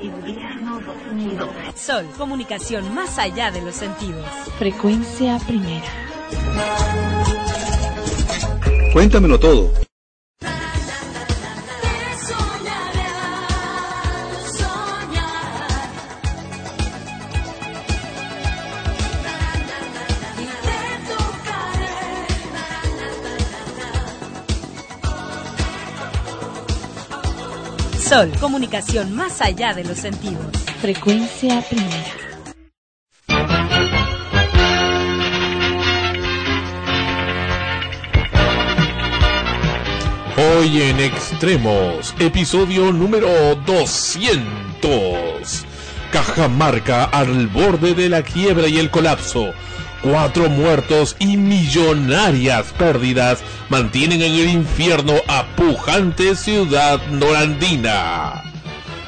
Invierno 2012. Sol, comunicación más allá de los sentidos. Frecuencia primera. Cuéntamelo todo. Sol, comunicación más allá de los sentidos. Frecuencia primera. Hoy en Extremos, episodio número 200. Cajamarca al borde de la quiebra y el colapso. Cuatro muertos y millonarias pérdidas mantienen en el infierno a pujante ciudad norandina.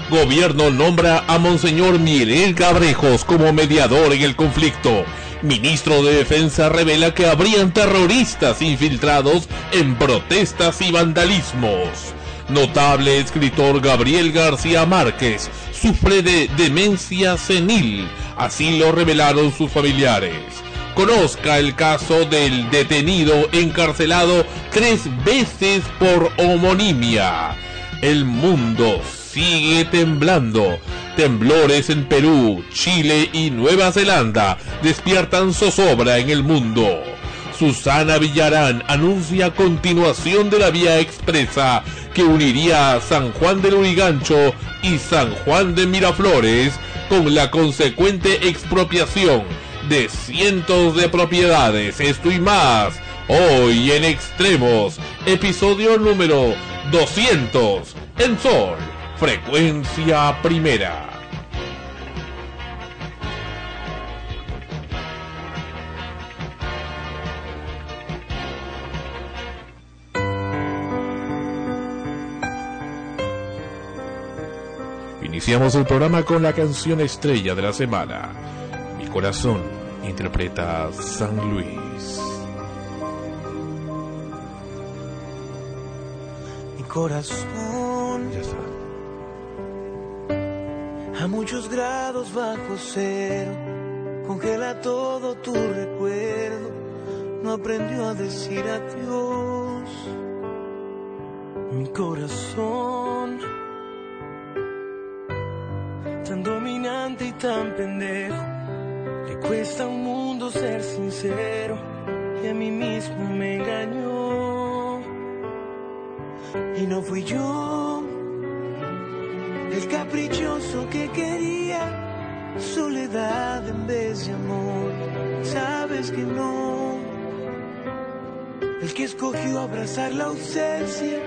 Gobierno nombra a Monseñor Miguel Cabrejos como mediador en el conflicto. Ministro de Defensa revela que habrían terroristas infiltrados en protestas y vandalismos. Notable escritor Gabriel García Márquez sufre de demencia senil, así lo revelaron sus familiares. Conozca el caso del detenido encarcelado tres veces por homonimia. El mundo sigue temblando. Temblores en Perú, Chile y Nueva Zelanda despiertan zozobra en el mundo. Susana Villarán anuncia continuación de la vía expresa que uniría San Juan del Urigancho y San Juan de Miraflores con la consecuente expropiación de cientos de propiedades. Esto y más. Hoy en Extremos, episodio número 200 en Sol, frecuencia primera. Iniciamos el programa con la canción estrella de la semana. Mi corazón interpreta San Luis. Mi corazón Ya está. a muchos grados bajo cero congela todo tu recuerdo. No aprendió a decir adiós. Mi corazón tan dominante y tan pendejo. Le cuesta un mundo ser sincero y a mí mismo me engañó. Y no fui yo el caprichoso que quería soledad en vez de amor. Sabes que no. El que escogió abrazar la ausencia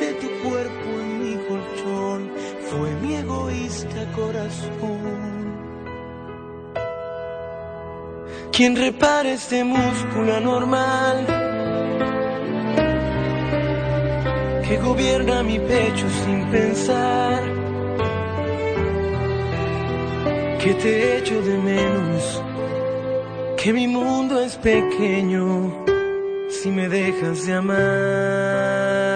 de tu cuerpo en mi colchón fue mi egoísta corazón. Quien repara este músculo anormal que gobierna mi pecho sin pensar que te echo de menos, que mi mundo es pequeño si me dejas de amar.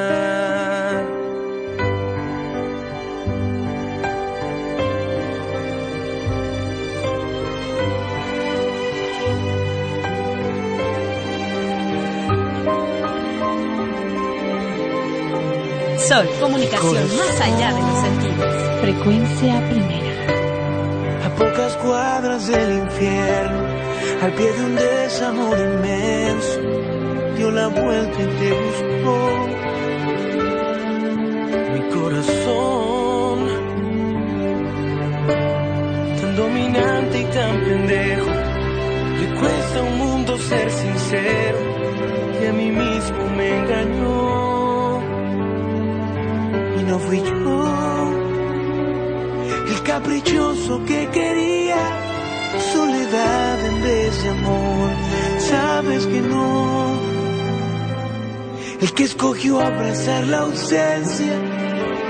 Sol, comunicación más allá de los sentidos. Frecuencia primera. a pocas cuadras del infierno, al pie de un desamor inmenso, dio la vuelta y te buscó. Mi corazón, tan dominante y tan pendejo, le cuesta un mundo ser sincero, y a mí mismo me engañó. No fui yo el caprichoso que quería soledad en vez de amor. Sabes que no, el que escogió abrazar la ausencia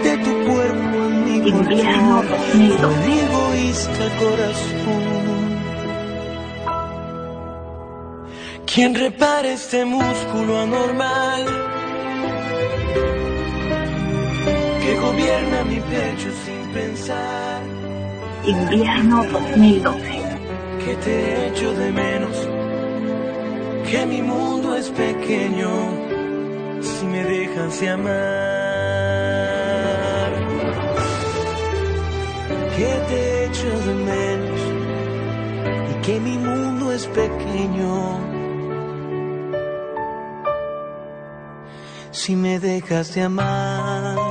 de tu cuerpo en mi corazón, 2012. fue mi egoísta corazón. Quien repara este músculo anormal gobierna mi pecho sin pensar. Invierno 2012. Que te echo de menos, que mi mundo es pequeño, si me dejas de amar. Que te echo de menos, y que mi mundo es pequeño. Si me dejas de amar.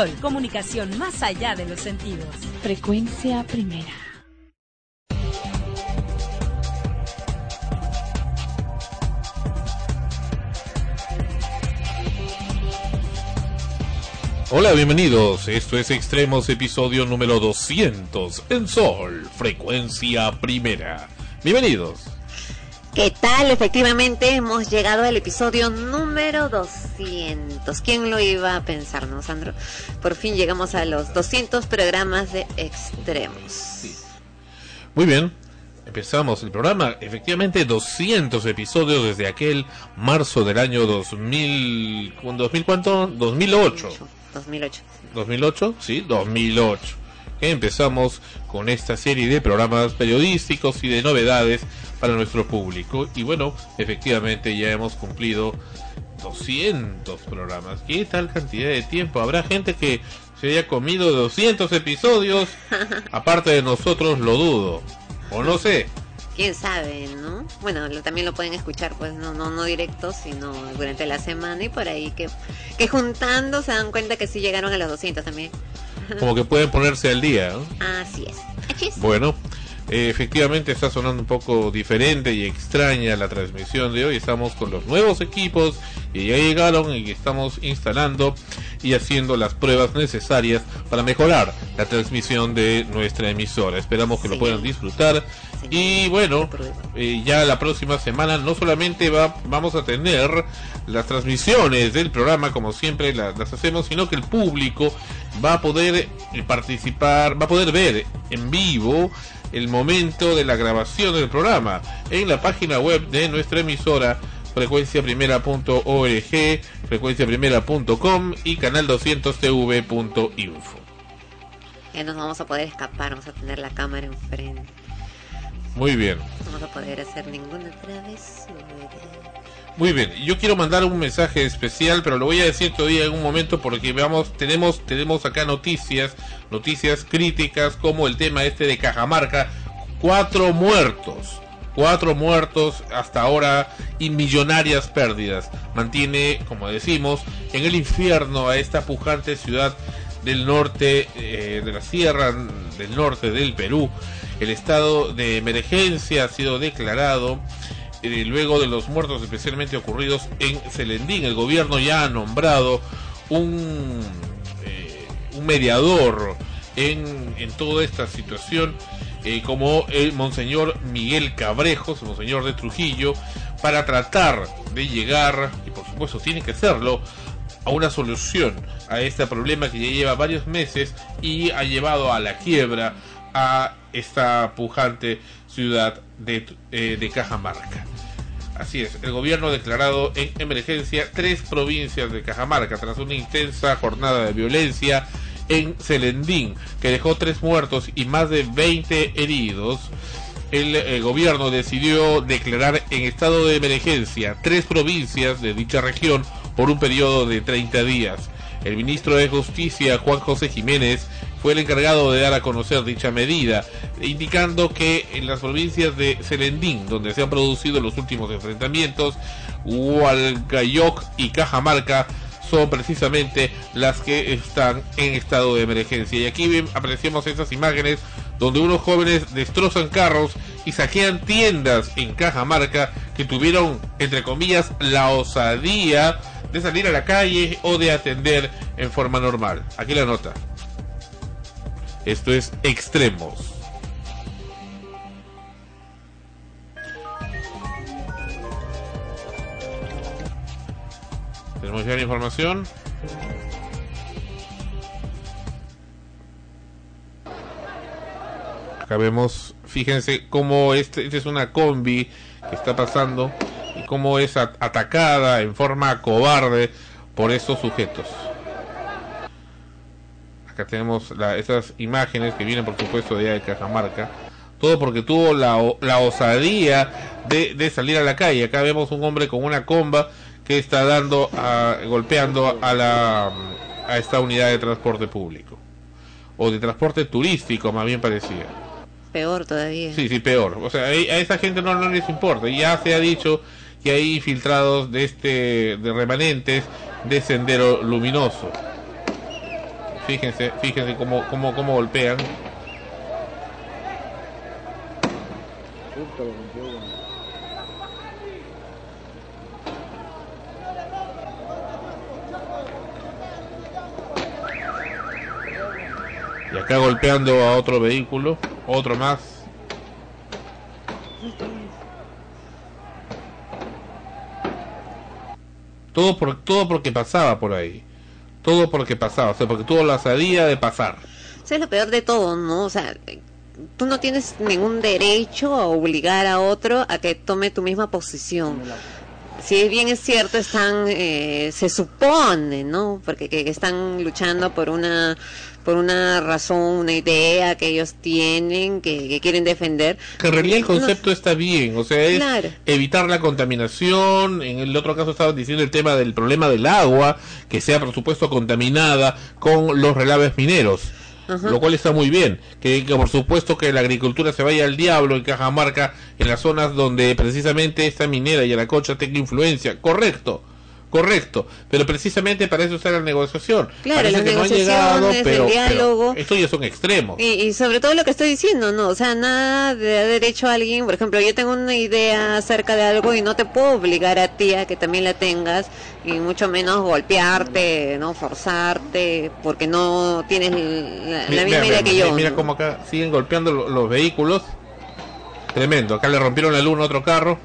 Sol, comunicación más allá de los sentidos. Frecuencia primera. Hola, bienvenidos. Esto es Extremos, episodio número 200 en Sol, frecuencia primera. Bienvenidos. ¿Qué tal? Efectivamente, hemos llegado al episodio número 200. ¿Quién lo iba a pensar, no, Sandro? Por fin llegamos a los 200 programas de Extremos. Muy bien. Empezamos el programa, efectivamente 200 episodios desde aquel marzo del año 2000, ¿2000 cuánto? 2008. 2008. 2008, sí, 2008. Que empezamos con esta serie de programas periodísticos y de novedades para nuestro público. Y bueno, efectivamente ya hemos cumplido 200 programas. ¿Qué tal cantidad de tiempo? Habrá gente que se haya comido 200 episodios. Aparte de nosotros, lo dudo. O no sé. Quién sabe, ¿no? Bueno, lo, también lo pueden escuchar, pues no, no, no directo, sino durante la semana y por ahí que, que juntando se dan cuenta que sí llegaron a los 200 también. Como que pueden ponerse al día. ¿no? Así es. Achis. Bueno, eh, efectivamente está sonando un poco diferente y extraña la transmisión de hoy. Estamos con los nuevos equipos que ya llegaron y estamos instalando y haciendo las pruebas necesarias para mejorar la transmisión de nuestra emisora. Esperamos que lo puedan disfrutar. Y bueno, eh, ya la próxima semana no solamente va, vamos a tener las transmisiones del programa como siempre la- las hacemos, sino que el público va a poder eh, participar, va a poder ver en vivo el momento de la grabación del programa en la página web de nuestra emisora frecuenciaprimera.org, frecuenciaprimera.com y canal200tv.info. Ya nos vamos a poder escapar, vamos a tener la cámara enfrente. Muy bien. No vamos a poder hacer ninguna travesura. Muy bien, yo quiero mandar un mensaje especial, pero lo voy a decir todavía en un momento porque veamos, tenemos, tenemos acá noticias, noticias críticas como el tema este de Cajamarca, cuatro muertos, cuatro muertos hasta ahora y millonarias pérdidas. Mantiene, como decimos, en el infierno a esta pujante ciudad del norte eh, de la sierra del norte del Perú. El estado de emergencia ha sido declarado eh, luego de los muertos especialmente ocurridos en Celendín. El gobierno ya ha nombrado un, eh, un mediador en, en toda esta situación eh, como el monseñor Miguel Cabrejos, monseñor de Trujillo, para tratar de llegar, y por supuesto tiene que hacerlo, a una solución a este problema que ya lleva varios meses y ha llevado a la quiebra a esta pujante ciudad de, eh, de Cajamarca. Así es, el gobierno ha declarado en emergencia tres provincias de Cajamarca tras una intensa jornada de violencia en Celendín que dejó tres muertos y más de 20 heridos. El, eh, gobierno decidió declarar en estado de emergencia tres provincias de dicha región por un periodo de 30 días. El ministro de Justicia, Juan José Jiménez, fue el encargado de dar a conocer dicha medida, indicando que en las provincias de Selendín, donde se han producido los últimos enfrentamientos, Hualgayoc y Cajamarca, son precisamente las que están en estado de emergencia. Y aquí apreciamos esas imágenes donde unos jóvenes destrozan carros y saquean tiendas en Cajamarca que tuvieron, entre comillas, la osadía de salir a la calle o de atender en forma normal. Aquí la nota. Esto es extremos. Tenemos ya la información. Acá vemos, fíjense cómo este, este es una combi que está pasando y cómo es atacada en forma cobarde por esos sujetos. Acá tenemos la, esas imágenes que vienen por supuesto de allá de Cajamarca. Todo porque tuvo la, la osadía de, de salir a la calle. Acá vemos un hombre con una comba que está dando, a, golpeando a, la, a esta unidad de transporte público. O de transporte turístico, más bien parecía. Peor todavía. Sí, sí, peor. O sea, a esa gente no, no les importa. Ya se ha dicho que hay infiltrados de este de remanentes de sendero luminoso. Fíjense, fíjense cómo, cómo, cómo golpean. Y acá golpeando a otro vehículo, otro más. Todo por todo porque pasaba por ahí. Todo porque pasaba, o sea, porque tuvo la salida de pasar. Eso es lo peor de todo, ¿no? O sea, tú no tienes ningún derecho a obligar a otro a que tome tu misma posición si bien es cierto, están, eh, se supone, ¿no? Porque que, están luchando por una, por una razón, una idea que ellos tienen, que, quieren defender. Que en realidad el concepto está bien, o sea, es evitar la contaminación. En el otro caso estaban diciendo el tema del problema del agua, que sea por supuesto contaminada con los relaves mineros lo cual está muy bien. Que, por supuesto que la agricultura se vaya al diablo en Cajamarca, en las zonas donde precisamente esta minera y la cocha tenga influencia. Correcto. Correcto, pero precisamente para eso está la negociación. Claro, la negociación, el diálogo. esto ya son extremos. Y, y, sobre todo lo que estoy diciendo, ¿no? O sea, nada de derecho a alguien, por ejemplo, yo tengo una idea acerca de algo y no te puedo obligar a ti a que también la tengas y mucho menos golpearte, ¿no? Forzarte, porque no tienes la, misma idea que yo. Mira cómo acá siguen golpeando los, vehículos. Tremendo, acá le rompieron la luz a otro carro.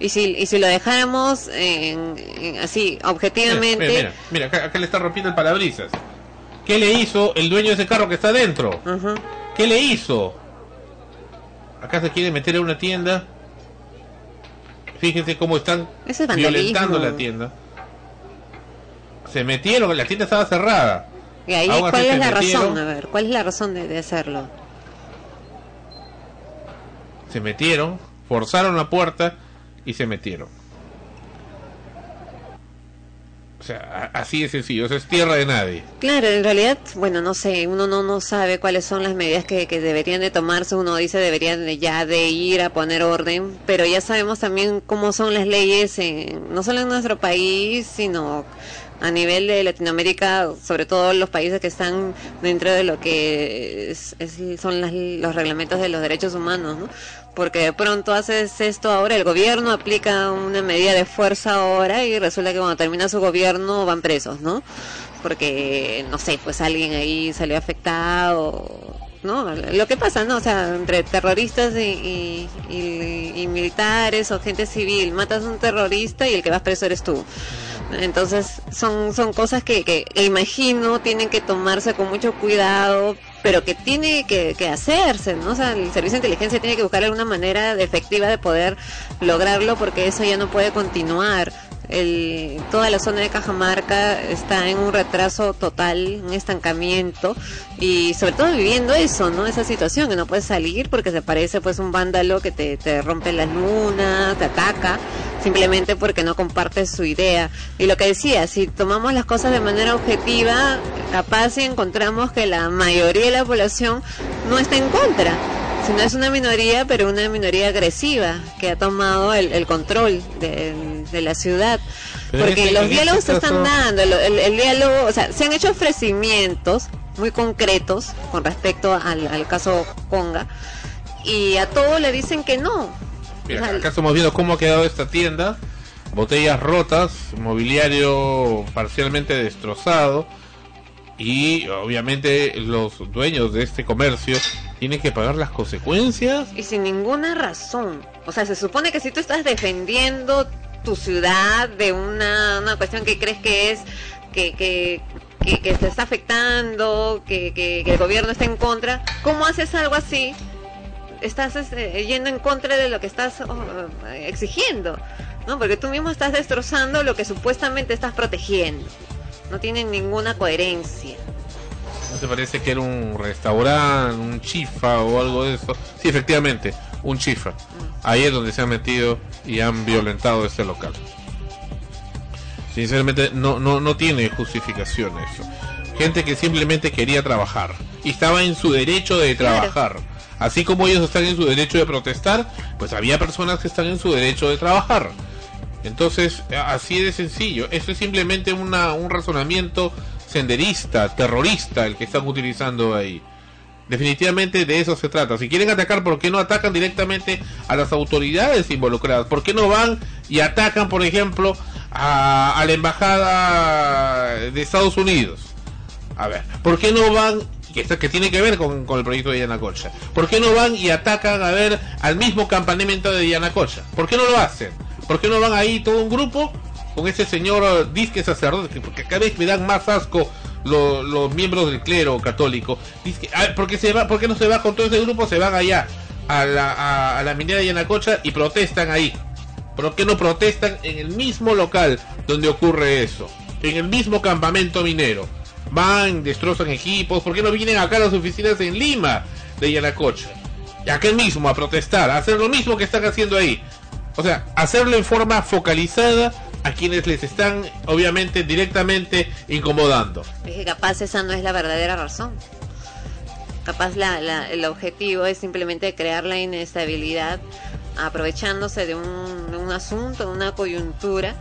Y si, y si lo dejáramos en, así, objetivamente... Mira, mira, acá, le está rompiendo el parabrisas. ¿Qué le hizo el dueño de ese carro que está adentro? ¿Qué le hizo? Acá se quiere meter a una tienda. Fíjense cómo están violentando la tienda. Se metieron, la tienda estaba cerrada. ¿Y ahí cuál es la razón? A ver, ¿cuál es la razón de hacerlo? Se metieron, forzaron la puerta y se metieron. O sea, así de sencillo, es tierra de nadie. Claro, en realidad, bueno, no sé, uno no, no sabe cuáles son las medidas que, que deberían de tomarse, uno dice deberían de ya de ir a poner orden, pero ya sabemos también cómo son las leyes, en, no solo en nuestro país, sino a nivel de Latinoamérica, sobre todo los países que están dentro de lo que son los reglamentos de los derechos humanos, ¿no? Porque de pronto haces esto ahora, el gobierno aplica una medida de fuerza ahora y resulta que cuando termina su gobierno van presos, ¿no? Porque, no sé, pues alguien ahí salió afectado, ¿no? Lo que pasa, ¿no? O sea, entre terroristas y, y militares o gente civil, matas a un terrorista y el que vas preso eres tú. Entonces son, son cosas que, que, imagino tienen que tomarse con mucho cuidado, pero que tiene que, hacerse, ¿no? O sea, el servicio de inteligencia tiene que buscar alguna manera efectiva de poder lograrlo porque eso ya no puede continuar. El, toda la zona de Cajamarca está en un retraso total, un estancamiento y sobre todo viviendo eso, ¿no? Esa situación que no puedes salir porque se parece pues un vándalo que te, te rompe la luna, te ataca simplemente porque no comparte su idea. Y lo que decía, si tomamos las cosas de manera objetiva, capaz si encontramos que la mayoría de la población no está en contra, sino es una minoría, pero una minoría agresiva que ha tomado el, el control de, de la ciudad. Pero Porque en los este diálogos se están dando, el, el- el diálogo, o sea, se han hecho ofrecimientos muy concretos con respecto al, al caso Conga y a todos le dicen que no. Mira, O sea, acá estamos viendo cómo ha quedado esta tienda. Botellas rotas, mobiliario parcialmente destrozado. Y obviamente los dueños de este comercio tienen que pagar las consecuencias. y sin ninguna razón. O sea, se supone que si tú estás defendiendo tu ciudad de una, una cuestión que crees que es que, que, que, que te está afectando, que, que, el gobierno está en contra, ¿cómo haces algo así? Estás este, yendo en contra de lo que estás oh, exigiendo, ¿no? Porque tú mismo estás destrozando lo que supuestamente estás protegiendo. No tiene ninguna coherencia. ¿No te parece que era un restaurante, un chifa o algo de eso? Sí, efectivamente, un chifa. Ahí es donde se han metido y han violentado este local. Sinceramente, no, no, no tiene justificación eso. Gente que simplemente quería trabajar y estaba en su derecho de Claro. trabajar. Así como ellos están en su derecho de protestar, pues había personas que están en su derecho de trabajar. Entonces, así de sencillo. Eso es simplemente una, un razonamiento senderista, terrorista, el que están utilizando ahí. Definitivamente de eso se trata. Si quieren atacar, ¿por qué no atacan directamente a las autoridades involucradas? ¿Por qué no van y atacan, por ejemplo, a, la embajada de Estados Unidos? A ver, ¿por qué no van, que, que tiene que ver con, con el proyecto de Yanacocha, ¿por qué no van y atacan a ver al mismo campamento de Yanacocha? ¿Por qué no lo hacen? ¿Por qué no van ahí todo un grupo con ese señor eh, disque sacerdote? Que- Porque cada vez me dan más asco lo- los miembros del clero católico. Dizque, ah, ¿por, qué se va, ¿Por qué no se va con todo ese grupo? Se van allá a la, a, a la minera de Yanacocha y protestan ahí. ¿Por qué no protestan en el mismo local donde ocurre eso? En el mismo campamento minero. Van, destrozan equipos. ¿Por qué no vienen acá a las oficinas en Lima de Yanacocha? Y acá mismo a protestar, a hacer lo mismo que están haciendo ahí. O sea, hacerlo en forma focalizada a quienes les están, obviamente, directamente incomodando. Capaz esa no es la verdadera razón. Capaz la, el objetivo es simplemente crear la inestabilidad aprovechándose de un, un asunto, una coyuntura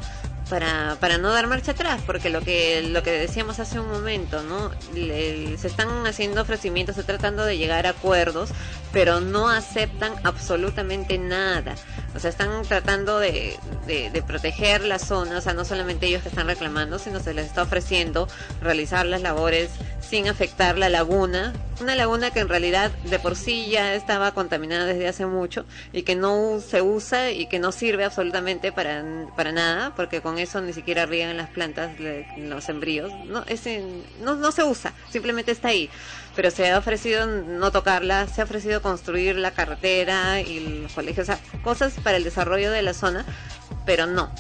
para, para no dar marcha atrás, porque lo que lo que decíamos hace un momento, ¿no? Se están haciendo ofrecimientos, se tratando de llegar a acuerdos, pero no aceptan absolutamente nada. O sea, están tratando de, de, proteger la zona, o sea, no solamente ellos que están reclamando, sino se les está ofreciendo realizar las labores sin afectar la laguna, una laguna que en realidad de por sí ya estaba contaminada desde hace mucho y que no se usa y que no sirve absolutamente para, para nada, porque con eso ni siquiera riegan las plantas, los sembríos, no, ese, no, no se usa, simplemente está ahí. Pero se ha ofrecido no tocarla, se ha ofrecido construir la carretera y los colegios, o sea, cosas para el desarrollo de la zona, pero no,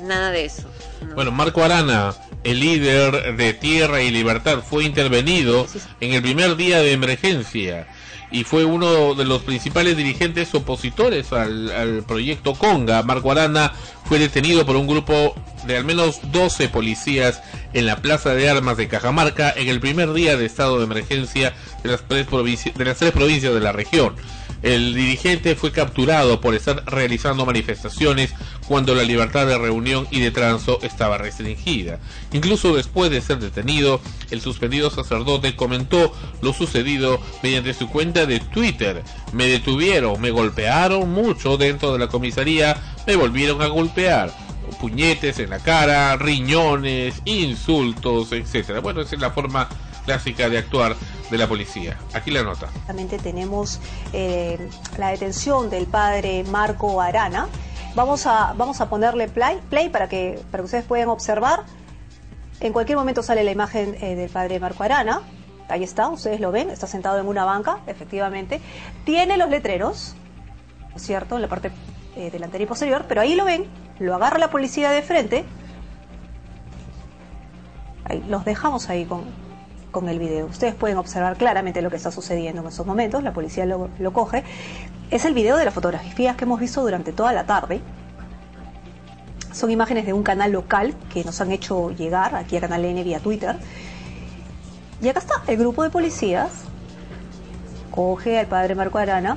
nada de eso. no. Bueno, Marco Arana, el líder de Tierra y Libertad, fue intervenido en el primer día de emergencia y fue uno de los principales dirigentes opositores al, proyecto Conga. Marco Arana fue detenido por un grupo de al menos 12 policías en la Plaza de Armas de Cajamarca en el primer día de estado de emergencia de las tres provincias de la región. El dirigente fue capturado por estar realizando manifestaciones cuando la libertad de reunión y de transo estaba restringida. Incluso después de ser detenido, el suspendido sacerdote comentó lo sucedido mediante su cuenta de Twitter. Me detuvieron, me golpearon mucho dentro de la comisaría, me volvieron a golpear. Puñetes en la cara, riñones, insultos, etcétera. Bueno, esa es la forma clásica de actuar de la policía. Aquí la nota. Tenemos eh, la detención del padre Marco Arana. Vamos a, vamos a ponerle play, play para, que, para que ustedes puedan observar. En cualquier momento sale la imagen eh, del padre Marco Arana. Ahí está, ustedes lo ven, está sentado en una banca, efectivamente. Tiene los letreros, ¿no es cierto?, en la parte eh, delantera y posterior, pero ahí lo ven, lo agarra la policía de frente. Ahí, los dejamos ahí con, con el video. Ustedes pueden observar claramente lo que está sucediendo en estos momentos. La policía lo, lo coge. Es el video de las fotografías que hemos visto durante toda la tarde. Son imágenes de un canal local que nos han hecho llegar aquí a Canal N vía Twitter. Y acá está el grupo de policías. Coge al padre Marco Arana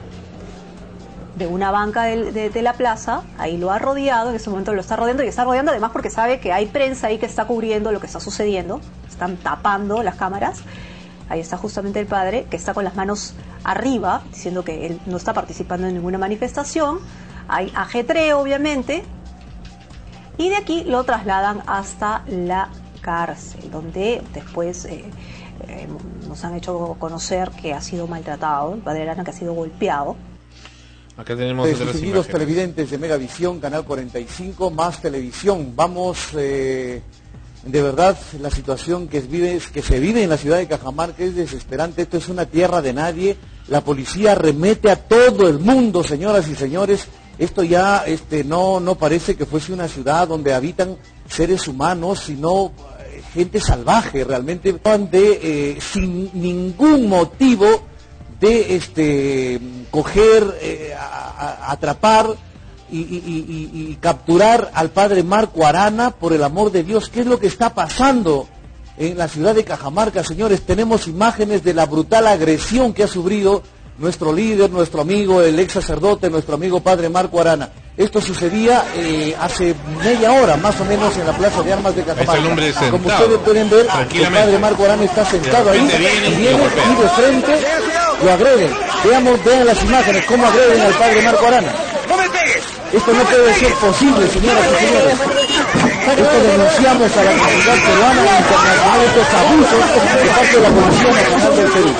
de una banca de, de la plaza, ahí lo ha rodeado, en ese momento lo está rodeando y está rodeando además porque sabe que hay prensa ahí que está cubriendo lo que está sucediendo, están tapando las cámaras. Ahí está justamente el padre que está con las manos arriba, diciendo que él no está participando en ninguna manifestación. Hay ajetreo, obviamente, y de aquí lo trasladan hasta la cárcel, donde después eh, eh, nos han hecho conocer que ha sido maltratado, el padre Arana que ha sido golpeado. Acá tenemos televidentes de Megavisión, Canal 45, más televisión. Vamos, eh, de verdad, la situación que, vive, que se vive en la ciudad de Cajamarca es desesperante. Esto es una tierra de nadie. La policía remete a todo el mundo, señoras y señores. Esto ya este, no, parece que fuese una ciudad donde habitan seres humanos, sino eh, gente salvaje, realmente, de, eh, sin ningún motivo de este coger, eh, atrapar y, y- y- y- y capturar al padre Marco Arana, por el amor de Dios, ¿qué es lo que está pasando en la ciudad de Cajamarca, señores? Tenemos imágenes de la brutal agresión que ha sufrido nuestro líder, nuestro amigo, el ex sacerdote, nuestro amigo padre Marco Arana. Esto sucedía eh, hace media hora, más o menos, en la Plaza de Armas de Cajamarca. Es Como ustedes pueden ver, el padre Marco Arana está sentado ahí, viene y viene y de frente lo agreden. Veamos, vean las imágenes, cómo agreden al padre Marco Arana. Esto no puede ser posible, señoras y señores. Esto denunciamos a la comunidad peruana e internacional estos abusos de parte de la Policía Nacional del Perú.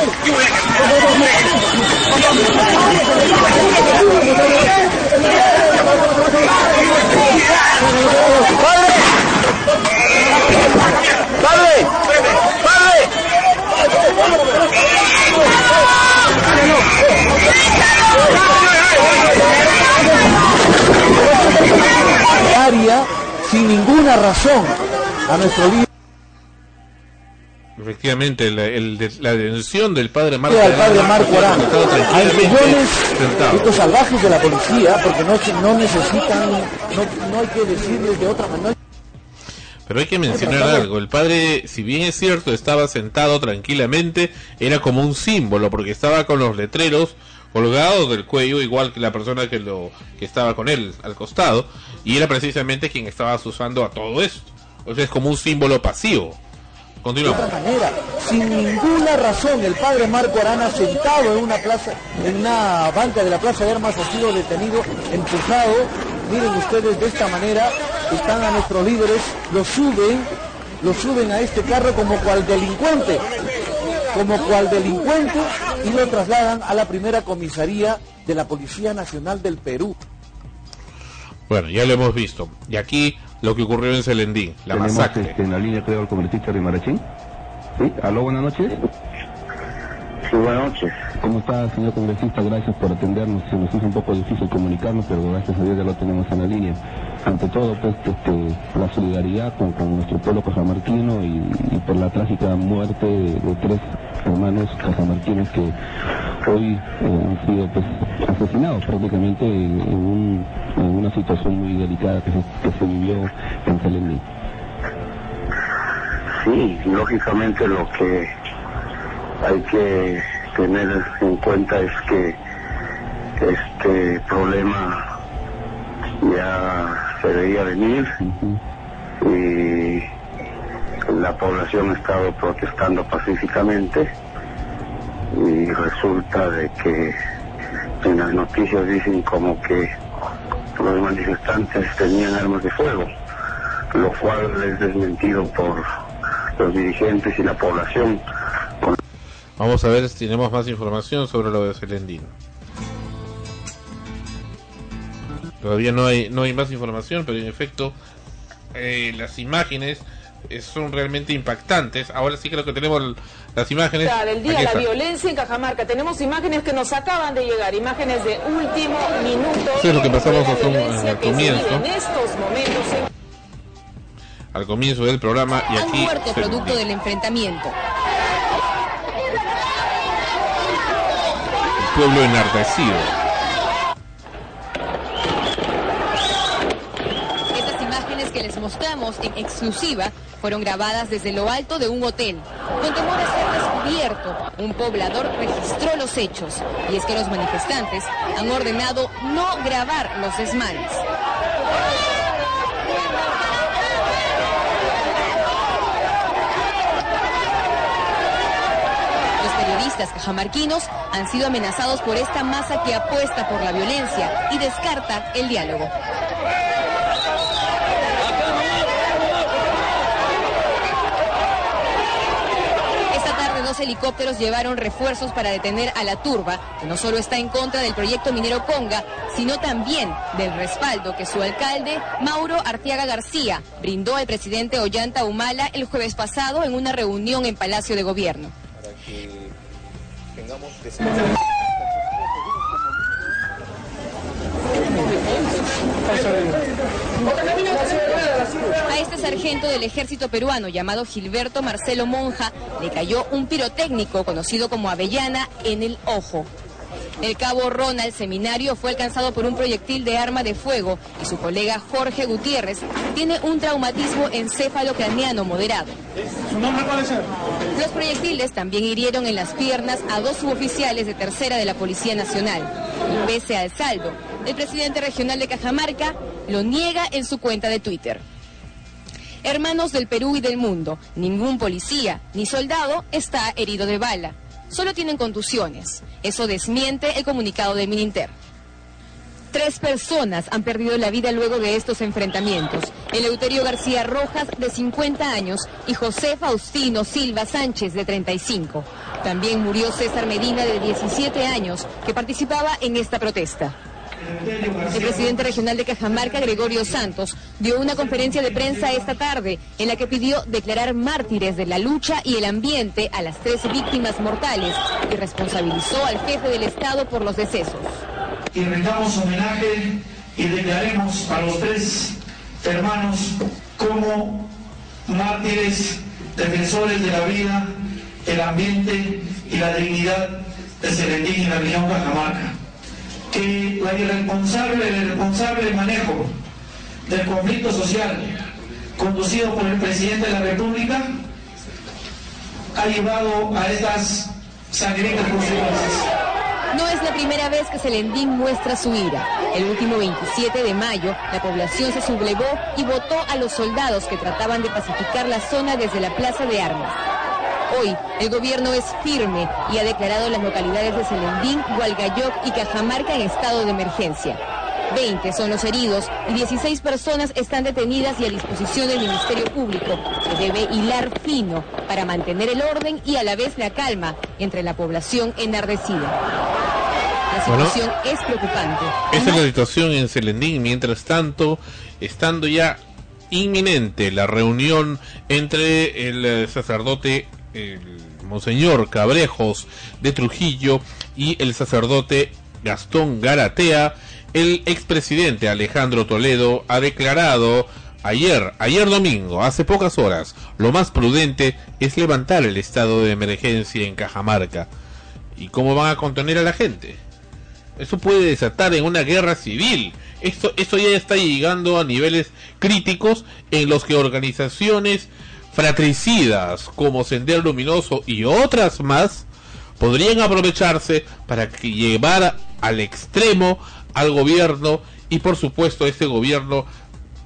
¡Padre! ¡Padre! Sin ninguna razón, a nuestro líder. Efectivamente, el- el la detención del padre Marco al padre Marco Hay millones de estos salvajes de la policía, porque no, no necesitan, no, no hay que decirles de otra manera. Pero hay que mencionar algo, el padre, si bien es cierto, estaba sentado tranquilamente, era como un símbolo, porque estaba con los letreros colgados del cuello, igual que la persona que lo que estaba con él al costado, y era precisamente quien estaba usando a todo esto. O sea, es como un símbolo pasivo. De Continuamos. otra manera, sin ninguna razón, el padre Marco Arana sentado en una plaza, en una banca de la Plaza de Armas ha sido detenido, empujado. Miren ustedes de esta manera, están a nuestros líderes, lo suben, lo suben a este carro como cual delincuente, como cual delincuente y lo trasladan a la primera comisaría de la Policía Nacional del Perú. Bueno, ya lo hemos visto. Y aquí lo que ocurrió en Celendín, la Tenemos masacre. este, en la línea creo el congresista de Marachín. Sí, aló, buenas noches. Sí, buenas noches. ¿Cómo está, señor congresista? Gracias por atendernos. Se nos hizo un poco difícil comunicarnos, pero gracias a Dios ya lo tenemos en la línea. Ante todo, pues, este, la solidaridad con, con nuestro pueblo cajamarquino y, y por la trágica muerte de, de tres hermanos cajamarquinos que hoy eh, han sido pues, asesinados prácticamente en, en un- en una situación muy delicada que se, que se vivió en Selení. Sí, lógicamente lo que hay que tener en cuenta es que este problema ya se veía venir y la población ha estado protestando pacíficamente y resulta de que en las noticias dicen como que los manifestantes tenían armas de fuego, lo cual es desmentido por los dirigentes y la población. Vamos a ver si tenemos más información sobre lo de Celendín. Todavía no hay, no hay más información, pero en efecto eh, las imágenes son realmente impactantes. Ahora sí creo que tenemos las imágenes. del día, Aquí la está. violencia en Cajamarca. Tenemos imágenes que nos acaban de llegar, imágenes de último minuto. Eso es lo que pasamos de hace un- vive comienzo. En estos momentos en Al comienzo del programa y Han aquí muerto producto del enfrentamiento. el pueblo enardecido. Mostramos en exclusiva fueron grabadas desde lo alto de un hotel. Con temor a ser descubierto, un poblador registró los hechos. Y es que los manifestantes han ordenado no grabar los desmanes. Periodistas cajamarquinos han sido amenazados por esta masa que apuesta por la violencia y descarta el diálogo. Helicópteros llevaron refuerzos para detener a la turba, que no solo está en contra del proyecto minero Conga, sino también del respaldo que su alcalde, Mauro Arteaga García, brindó al presidente Ollanta Humala el jueves pasado en una reunión en Palacio de Gobierno. A este sargento del ejército peruano llamado Gilberto Marcelo Monja le cayó un pirotécnico conocido como Avellana en el ojo. El cabo Ronald Seminario fue alcanzado por un proyectil de arma de fuego y su colega Jorge Gutiérrez tiene un traumatismo encéfalo-craneano moderado. ¿Su nombre puede ser? Los proyectiles también hirieron en las piernas a dos suboficiales de tercera de la Policía Nacional. Y pese al saldo, el presidente regional de Cajamarca lo niega en su cuenta de Twitter. Hermanos del Perú y del mundo, ningún policía ni soldado está herido de bala. Solo tienen contusiones. Eso desmiente el comunicado de Mininter. Tres personas han perdido la vida luego de estos enfrentamientos. Eleuterio García Rojas, de 50 años, y José Faustino Silva Sánchez, de 35. También murió César Medina, de 17 años, que participaba en esta protesta. El presidente regional de Cajamarca, Gregorio Santos, dio una conferencia de prensa esta tarde en la que pidió declarar mártires de la lucha y el ambiente a las tres víctimas mortales y responsabilizó al jefe del Estado por los decesos. Y rendamos homenaje y declaremos a los tres hermanos como mártires, defensores de la vida, el ambiente y la dignidad de Serendín y la región Cajamarca que la irresponsable, el irresponsable manejo del conflicto social conducido por el presidente de la República ha llevado a estas sangrientas consecuencias. No es la primera vez que Selendín muestra su ira. El último 27 de mayo, la población se sublevó y votó a los soldados que trataban de pacificar la zona desde la plaza de armas. Hoy, el gobierno es firme y ha declarado las localidades de Selendín, Hualgayoc y Cajamarca en estado de emergencia. 20 son los heridos y 16 personas están detenidas y a disposición del Ministerio Público, que debe hilar fino para mantener el orden y a la vez la calma entre la población enardecida. La situación es preocupante. Esta es la situación en Selendín. Mientras tanto, estando ya inminente la reunión entre el eh, sacerdote el Monseñor Cabrejos de Trujillo y el sacerdote Gastón Garatea, el expresidente Alejandro Toledo ha declarado ayer, ayer domingo, hace pocas horas, lo más prudente es levantar el estado de emergencia en Cajamarca. ¿Y cómo van a contener a la gente? Eso puede desatar en una guerra civil. Esto, esto ya está llegando a niveles críticos en los que organizaciones fratricidas como Sendero Luminoso y otras más podrían aprovecharse para que llevar al extremo al gobierno y por supuesto este gobierno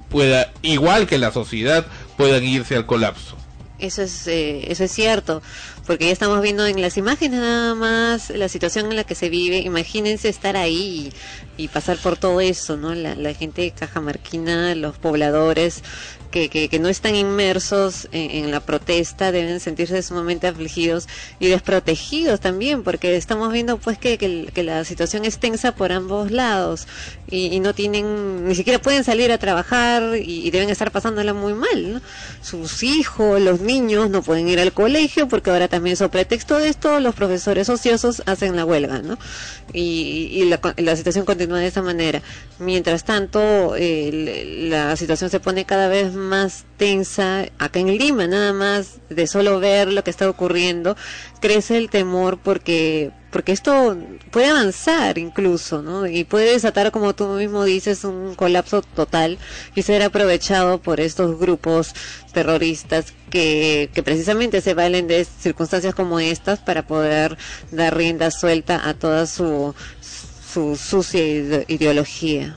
pueda, igual que la sociedad, puedan irse al colapso. Eso es, eh, eso es cierto, porque ya estamos viendo en las imágenes nada más la situación en la que se vive. Imagínense estar ahí y, y pasar por todo eso, ¿no? La, la gente Cajamarquina, los pobladores, que, que, no están inmersos en, la protesta deben sentirse sumamente afligidos y desprotegidos también, porque estamos viendo pues que, que la situación es tensa por ambos lados y, no tienen, ni siquiera pueden salir a trabajar y, y deben estar pasándola muy mal. ¿no? Sus hijos, los niños no pueden ir al colegio porque ahora también sobre pretexto de esto los profesores ociosos hacen la huelga, ¿no? Y, y la, la, situación continúa de esa manera. Mientras tanto, eh, la situación se pone cada vez más tensa acá en Lima, nada más de solo ver lo que está ocurriendo. Crece el temor porque porque esto puede avanzar incluso, ¿no? Y puede desatar, como tú mismo dices, un colapso total y ser aprovechado por estos grupos terroristas que, que precisamente se valen de circunstancias como estas para poder dar rienda suelta a toda su, su sucia ide- ideología.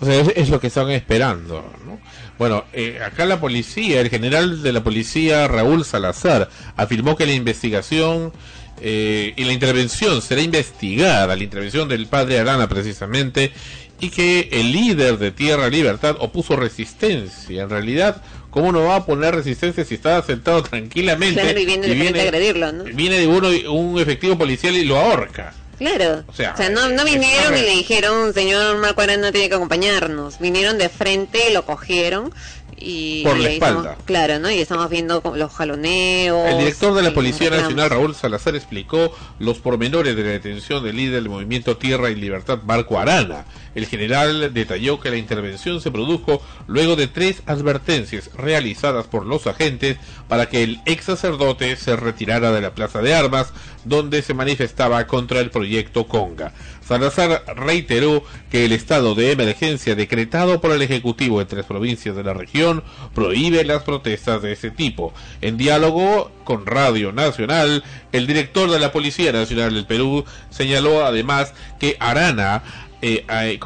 O sea, es lo que están esperando, ¿no? Bueno, eh, acá la policía, el general de la policía, Raúl Salazar, afirmó que la investigación eh, y la intervención será investigada, la intervención del padre Arana precisamente, y que el líder de Tierra Libertad opuso resistencia. En realidad, ¿cómo no va a poner resistencia si está sentado tranquilamente? Claro, y viene a agredirlo, ¿no? viene de uno, un efectivo policial y lo ahorca. Claro. O sea, no, no es vinieron y le dijeron, señor Marco Arana tiene que acompañarnos. Vinieron de frente, lo cogieron y... Por y la estamos- espalda. claro, ¿no? Y estamos viendo los jaloneos. El director de la Policía. Nacional, Raúl Salazar, explicó los pormenores de la detención del líder del movimiento Tierra y Libertad, Marco Arana. El general detalló que la intervención se produjo luego de tres advertencias realizadas por los agentes para que el ex sacerdote se retirara de la plaza de armas donde se manifestaba contra el proyecto Conga. Salazar reiteró que el estado de emergencia decretado por el Ejecutivo en tres provincias de la región prohíbe las protestas de ese tipo. En diálogo con Radio Nacional, el director de la Policía Nacional del Perú señaló además que Arana eh, eh,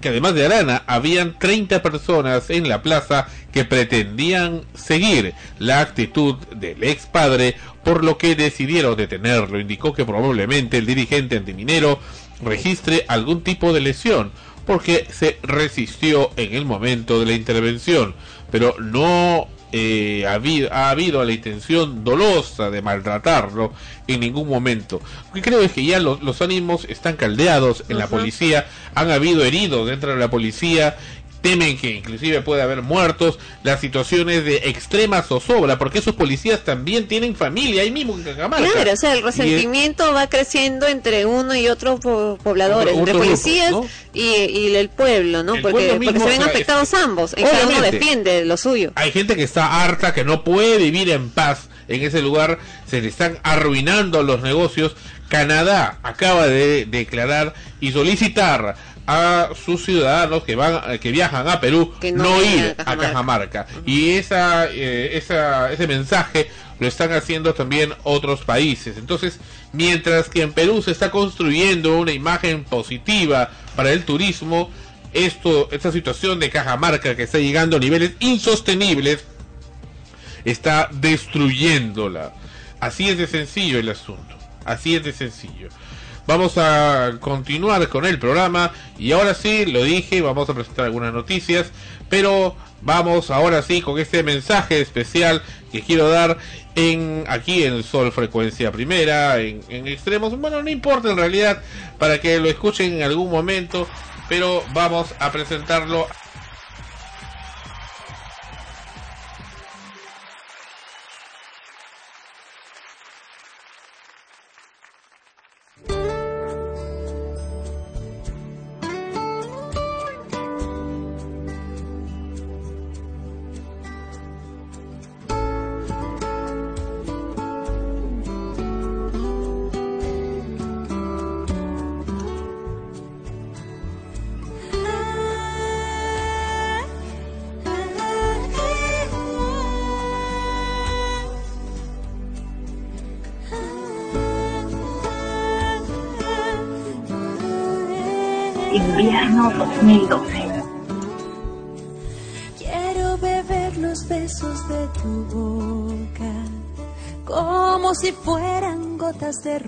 que además de Arana habían 30 personas en la plaza que pretendían seguir la actitud del ex padre, por lo que decidieron detenerlo. Indicó que probablemente el dirigente antiminero registre algún tipo de lesión porque se resistió en el momento de la intervención, pero no eh, ha, habido, ha habido la intención dolosa de maltratarlo en ningún momento. Lo que creo es que ya los, los ánimos están caldeados en la policía, han habido heridos dentro de la policía, temen que inclusive pueda haber muertos, las situaciones de extrema zozobra, porque esos policías también tienen familia ahí mismo en Cajamarca. Claro, o sea, el es- resentimiento va creciendo entre uno y otro po- pobladores, Otro- entre grupo, policías ¿no? y, y el pueblo, ¿no? El porque, pueblo porque se ven o sea, afectados ambos, en cada uno defiende lo suyo. Hay gente que está harta, que no puede vivir en paz en ese lugar, se le están arruinando los negocios. Canadá acaba de declarar y solicitar a sus ciudadanos que van que viajan a Perú Que no, ir a a Cajamarca. Y esa, eh, esa ese mensaje lo están haciendo también otros países entonces mientras que en Perú se está construyendo una imagen positiva para el turismo esto esta situación de Cajamarca que está llegando a niveles insostenibles está destruyéndola. Así es de sencillo el asunto. Así es de sencillo. Vamos a continuar con el programa. Y ahora sí, lo dije, vamos a presentar algunas noticias, pero vamos ahora sí con este mensaje especial que quiero dar en aquí en Sol Frecuencia Primera, en, en extremos, bueno, no importa en realidad para que lo escuchen en algún momento, pero vamos a presentarlo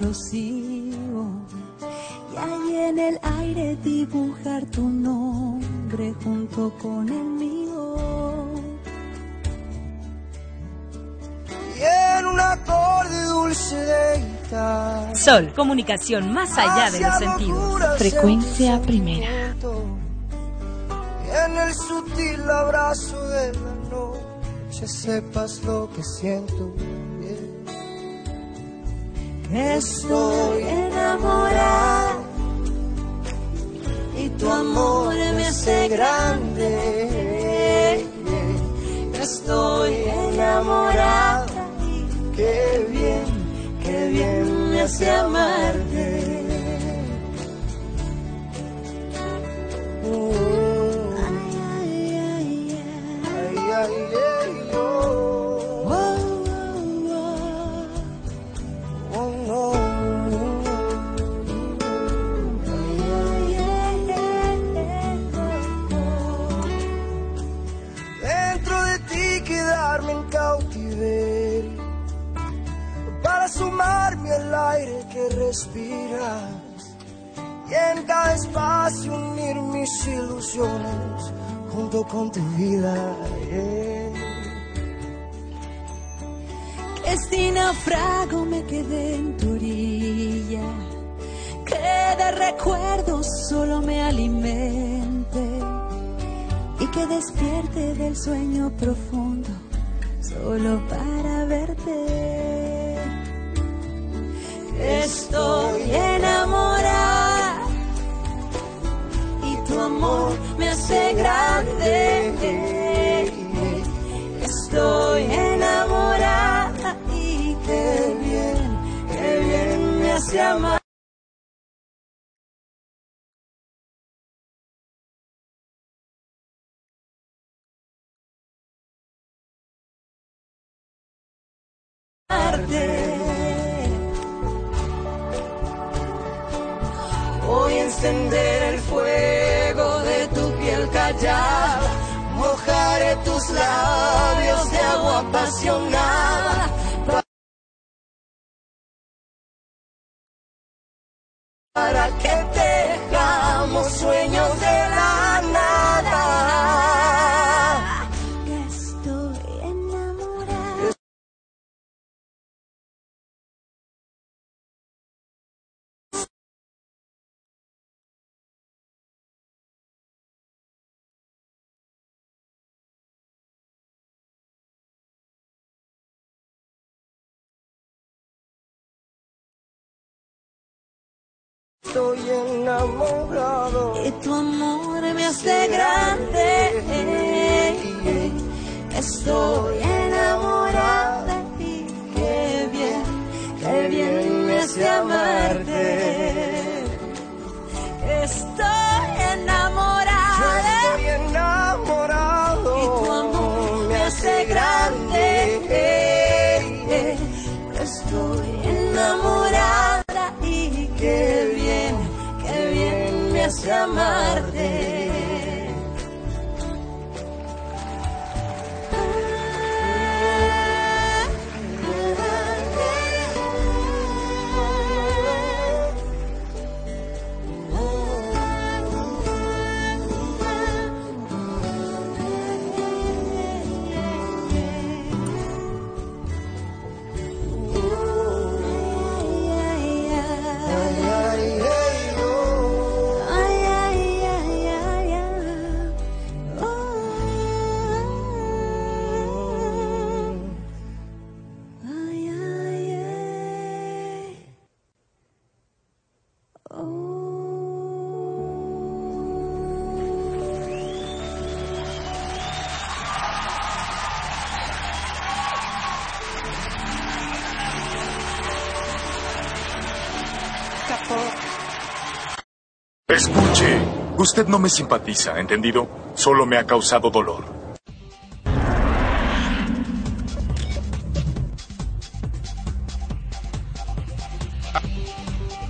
rocío y ahí en el aire dibujar tu nombre junto con el mío. Y en un acorde dulce de guitarra. Sol, comunicación más allá de los sentidos. Frecuencia primera. Y en el sutil abrazo de la noche sepas lo que siento. Estoy enamorada y tu amor me hace grande. Estoy enamorada Qué bien, qué bien hace amarte. Mis ilusiones junto con tu vida. que si naufrago me quedé en tu orilla, que de recuerdos solo me alimente y que despierte del sueño profundo solo para verte. Estoy enamorada me hace grande. Estoy enamorada y qué bien, qué bien me hace amar. Estoy enamorado. Y tu amor me hace grande. Estoy amarte. Usted no me simpatiza, ¿entendido? Solo me ha causado dolor.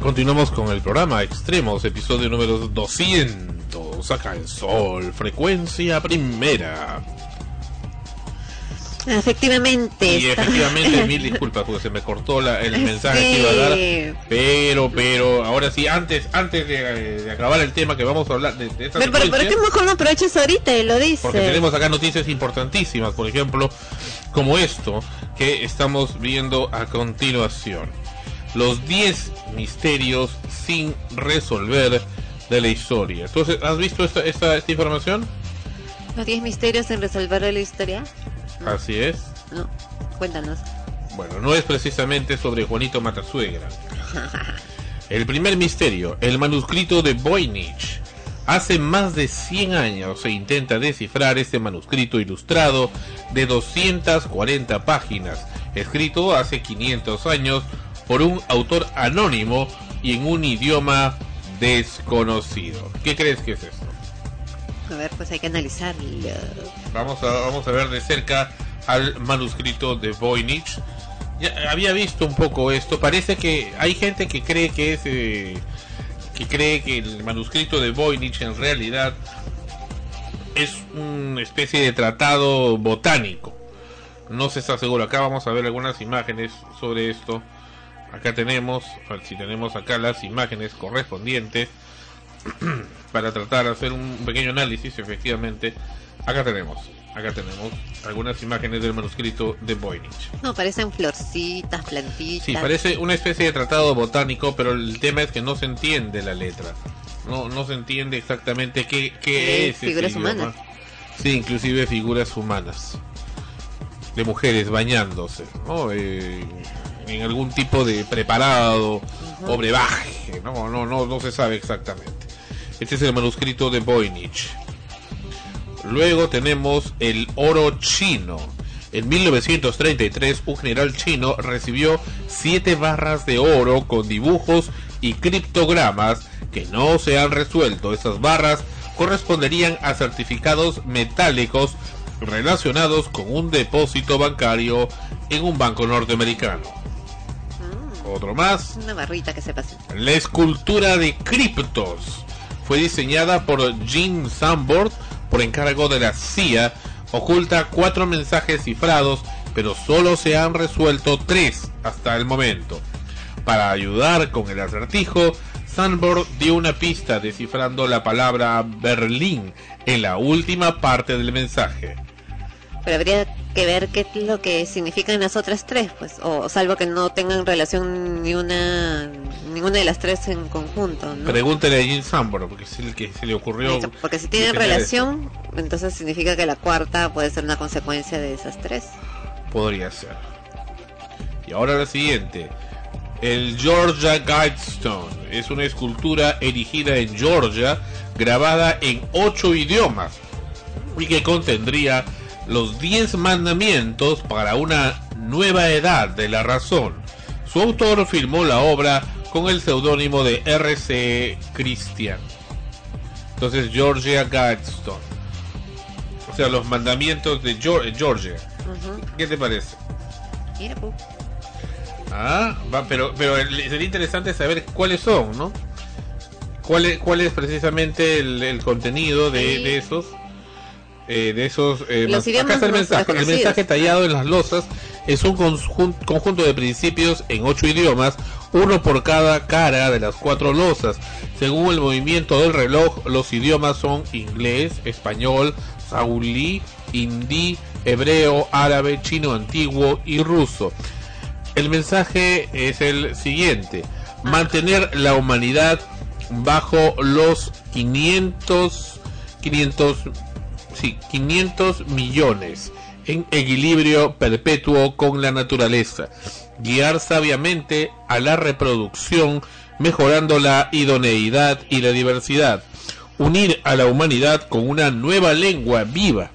Continuamos con el programa Extremos, episodio número 200. Saca el sol, frecuencia primera. Efectivamente. Y efectivamente, mil disculpas porque se me cortó la- el mensaje que iba a dar. Pero, pero, ahora sí, antes antes de, de acabar el tema que vamos a hablar de, de esta Pero, pero, que mejor no aproveches ahorita y lo dice. porque tenemos acá noticias importantísimas, por ejemplo, como esto que estamos viendo a continuación. Los 10 misterios sin resolver de la historia. Entonces, ¿has visto esta, esta, esta información? Los 10 misterios en resolver la historia. Así es. No, cuéntanos. Bueno, no es precisamente sobre Juanito Matasuegra. El primer misterio, el manuscrito de Voynich. Hace más de 100 años se intenta descifrar este manuscrito ilustrado de 240 páginas, escrito hace 500 años por un autor anónimo y en un idioma desconocido. ¿Qué crees que es esto? A ver, pues hay que analizarlo. Vamos a, vamos a ver de cerca al manuscrito de Voynich. Ya había visto un poco esto. Parece que hay gente que cree que es eh, que cree que el manuscrito de Voynich en realidad es una especie de tratado botánico. No se está seguro. Acá vamos a ver algunas imágenes sobre esto. Acá tenemos, si tenemos acá las imágenes correspondientes para tratar de hacer un pequeño análisis, efectivamente. Acá tenemos, acá tenemos algunas imágenes del manuscrito de Voynich. No, parecen florcitas, plantitas. Sí, parece una especie de tratado botánico, pero el tema es que no se entiende la letra. No, no se entiende exactamente qué, qué es. figuras humanas. Sí, inclusive figuras humanas. De mujeres bañándose, ¿no? Eh, en algún tipo de preparado o brebaje, ¿no? No, no, no se sabe exactamente. Este es el manuscrito de Voynich. Luego tenemos el oro chino. En 1933, un general chino recibió siete barras de oro con dibujos y criptogramas que no se han resuelto. Esas barras corresponderían a certificados metálicos relacionados con un depósito bancario en un banco norteamericano. Otro más. Una barrita que se pase. La escultura de criptos fue diseñada por Jean Sambord por encargo de la CIA. Oculta cuatro mensajes cifrados, pero solo se han resuelto tres hasta el momento. Para ayudar con el acertijo, Sandborg dio una pista descifrando la palabra Berlín en la última parte del mensaje. Que ver qué es lo que significan las otras tres, pues, o salvo que no tengan relación ni una, ninguna de las tres en conjunto, ¿no? Pregúntele a Jean Sambord, porque es el que se le ocurrió. Porque si tienen relación, entonces significa que la cuarta puede ser una consecuencia de esas tres. Podría ser. Y ahora la siguiente. El Georgia Guidestone es una escultura erigida en Georgia, grabada en ocho idiomas y que contendría los diez mandamientos para una nueva edad de la razón. Su autor firmó la obra con el seudónimo de R.C. Christian. Entonces, Georgia Guidestone. O sea, los mandamientos de Geor- Georgia. ¿Qué te parece? Mira, pu. Ah, va, pero, pero sería interesante saber cuáles son, ¿no? ¿Cuál es, cuál es precisamente el, el contenido de, de esos? Eh, de esos eh, Los acá está el mensaje. El mensaje tallado en las losas es un conjun- conjunto de principios en ocho idiomas, uno por cada cara de las cuatro losas. Según el movimiento del reloj, los idiomas son inglés, español, saulí, hindi, hebreo, árabe, chino antiguo y ruso. El mensaje es el siguiente: mantener la humanidad bajo los 500 500 sí, 500 millones en equilibrio perpetuo con la naturaleza, guiar sabiamente a la reproducción, mejorando la idoneidad y la diversidad, unir a la humanidad con una nueva lengua viva,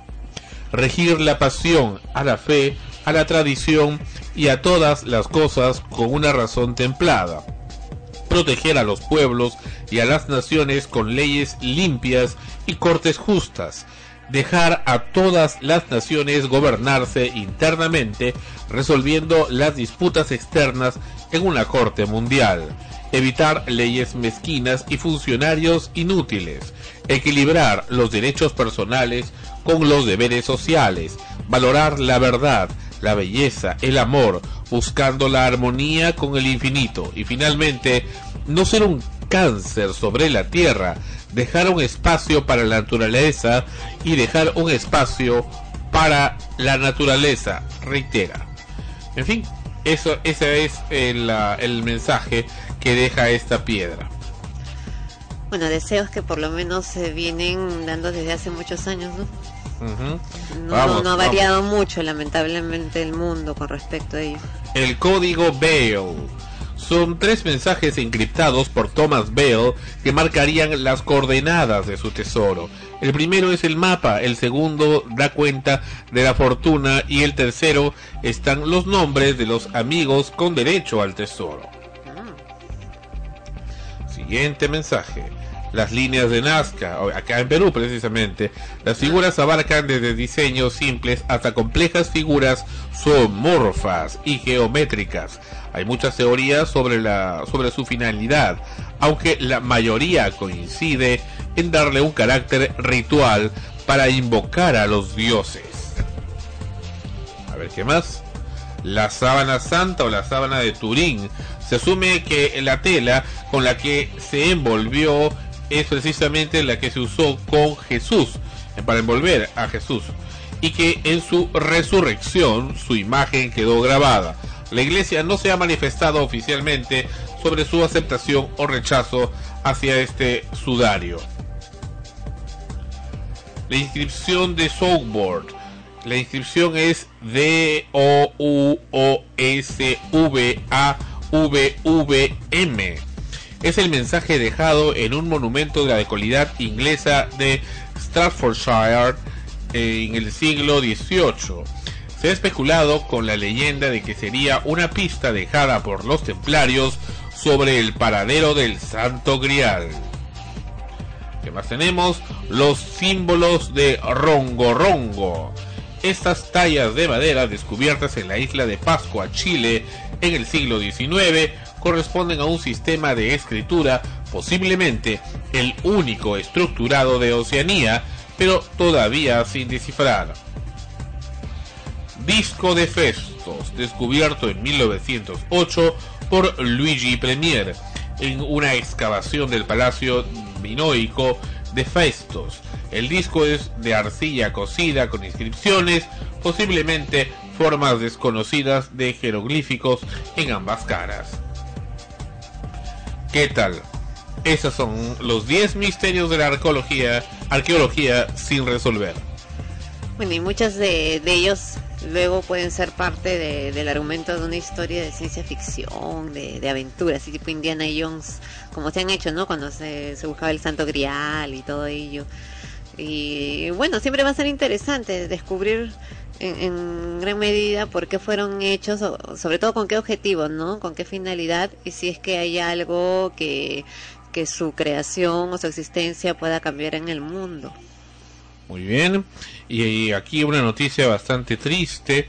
regir la pasión, a la fe, a la tradición y a todas las cosas con una razón templada. Proteger a los pueblos y a las naciones con leyes limpias y cortes justas. Dejar a todas las naciones gobernarse internamente, resolviendo las disputas externas en una corte mundial. Evitar leyes mezquinas y funcionarios inútiles. Equilibrar los derechos personales con los deberes sociales. Valorar la verdad, la belleza, el amor, buscando la armonía con el infinito. Y finalmente, no ser un cáncer sobre la tierra, dejar un espacio para la naturaleza y dejar un espacio para la naturaleza, reitera. En fin, eso, ese es el, el mensaje que deja esta piedra. Bueno, deseos que por lo menos se vienen dando desde hace muchos años, ¿no? No, Vamos, no ha vamos. variado mucho, lamentablemente, el mundo con respecto a ello. El código Bale. Son tres mensajes encriptados por Thomas Bell que marcarían las coordenadas de su tesoro. El primero es el mapa, el segundo da cuenta de la fortuna y el tercero están los nombres de los amigos con derecho al tesoro. Siguiente mensaje. Las líneas de Nazca, acá en Perú precisamente, las figuras abarcan desde diseños simples hasta complejas figuras zoomorfas y geométricas. Hay muchas teorías sobre, la, sobre su finalidad, aunque la mayoría coincide en darle un carácter ritual para invocar a los dioses. A ver qué más. La sábana santa o la sábana de Turín. Se asume que la tela con la que se envolvió es precisamente la que se usó con Jesús, para envolver a Jesús, y que en su resurrección su imagen quedó grabada. La iglesia no se ha manifestado oficialmente sobre su aceptación o rechazo hacia este sudario. La inscripción de Soulboard. La inscripción es D-O-U-O-S-V-A-V-V-M. Es el mensaje dejado en un monumento de la decolidad inglesa de Stratfordshire en el siglo XVIII. Se ha especulado con la leyenda de que sería una pista dejada por los templarios sobre el paradero del Santo Grial. ¿Qué más tenemos? Los símbolos de Rongo Rongo. Estas tallas de madera descubiertas en la isla de Pascua, Chile, en el siglo XIX, corresponden a un sistema de escritura posiblemente el único estructurado de Oceanía, pero todavía sin descifrar. Disco de Festos, descubierto en 1908 por Luigi Premier en una excavación del Palacio Minoico de Festos. El disco es de arcilla cocida con inscripciones, posiblemente formas desconocidas de jeroglíficos en ambas caras. ¿Qué tal? Esos son los 10 misterios de la arqueología, arqueología sin resolver. Bueno, y muchos de, de ellos luego pueden ser parte de, del argumento de una historia de ciencia ficción, de, de aventura, así tipo Indiana Jones, como se han hecho, ¿no? Cuando se, se buscaba el Santo Grial y todo ello. Y bueno, siempre va a ser interesante descubrir en, en, gran medida por qué fueron hechos, sobre todo con qué objetivo, ¿no? Con qué finalidad y si es que hay algo que, que su creación o su existencia pueda cambiar en el mundo. Muy bien, y aquí una noticia bastante triste.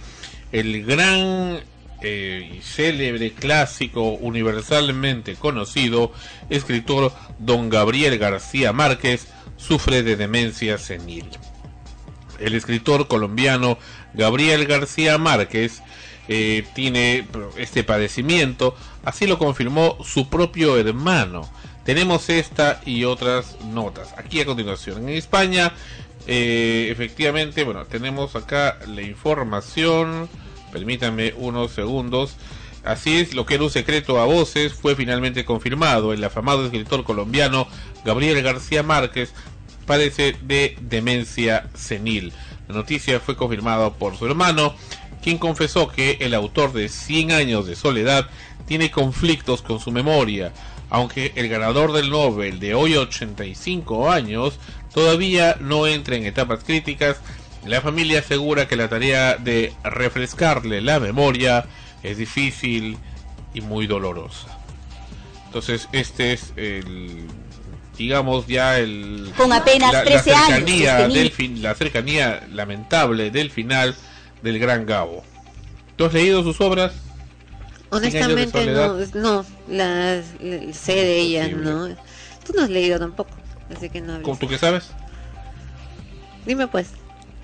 El gran eh, y célebre clásico universalmente conocido escritor don Gabriel García Márquez sufre de demencia senil. El escritor colombiano Gabriel García Márquez eh, tiene este padecimiento, así lo confirmó su propio hermano. Tenemos esta y otras notas aquí a continuación. En España, eh, efectivamente, bueno, tenemos acá la información. Permítanme unos segundos. Así es, lo que era un secreto a voces fue finalmente confirmado. El afamado escritor colombiano Gabriel García Márquez padece de demencia senil. La noticia fue confirmada por su hermano, quien confesó que el autor de 100 años de soledad tiene conflictos con su memoria, aunque el ganador del Nobel de hoy 85 años todavía no entra en etapas críticas, la familia asegura que la tarea de refrescarle la memoria es difícil y muy dolorosa. Entonces este es el digamos ya el con apenas la, 13 la años cercanía este del fin, la cercanía lamentable del final del gran Gabo. ¿Tú has leído sus obras? Honestamente años no, no, las la- sé de ellas, no. Tú no has leído tampoco, así que no hables. ¿Cómo- ¿Tú qué sabes? Dime pues,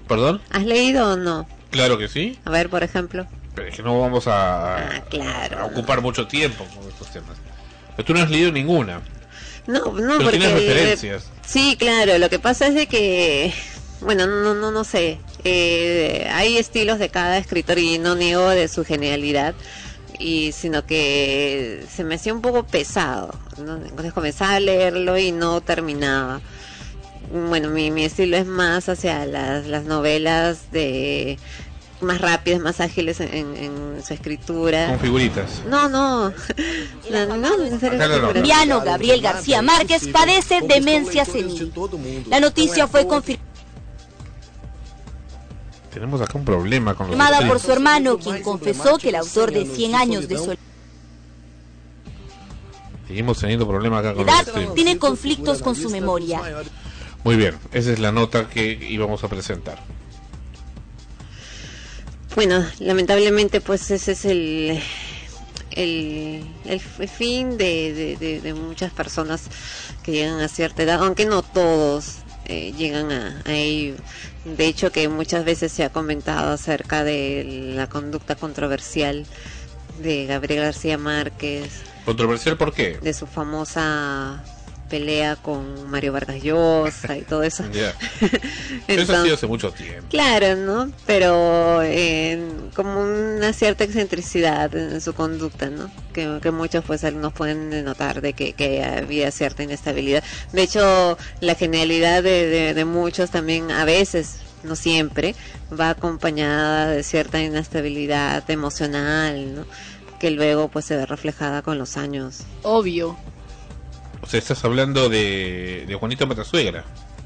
¿Perdón? ¿has leído o no? Claro que sí. A ver, por ejemplo. Pero es que no vamos a, Ah, claro. a ocupar mucho tiempo con estos temas. Pero tú no has leído ninguna. No, no, Pero porque tienes referencias. Sí, claro, lo que pasa es de que bueno, no no no sé. Eh, hay estilos de cada escritor y no niego de su genialidad y sino que se me hacía un poco pesado, ¿no? Entonces comenzaba a leerlo y no terminaba. Bueno, mi, mi estilo es más hacia las, las novelas de más rápidas, más ágiles en, en- en su escritura. Con figuritas. No, no. no, no no, no. Gabriel García Márquez padece demencia senil. La noticia fue confirmada Tenemos acá un problema con los por streams. su hermano, quien confesó que el autor de 100 años de soledad Seguimos teniendo problemas acá con los tiene conflictos con su memoria. Muy bien, esa es la nota que íbamos a presentar. Bueno, lamentablemente pues ese es el el, el fin de, de- de- de muchas personas que llegan a cierta edad, aunque no todos eh, llegan a, a ello. De hecho que muchas veces se ha comentado acerca de la conducta controversial de Gabriel García Márquez, ¿Controversial por qué? de su famosa pelea con Mario Vargas Llosa y todo eso. Ya. Eso ha sido hace mucho tiempo. Claro, ¿no? Pero eh, como una cierta excentricidad en su conducta, ¿no? Que, que muchos pues nos pueden notar de que, que había cierta inestabilidad. De hecho, la genialidad de, de- de muchos también a veces, no siempre, va acompañada de cierta inestabilidad emocional, ¿no? Que luego pues se ve reflejada con los años. Obvio. O sea, estás hablando de, de Juanito Matasuegra.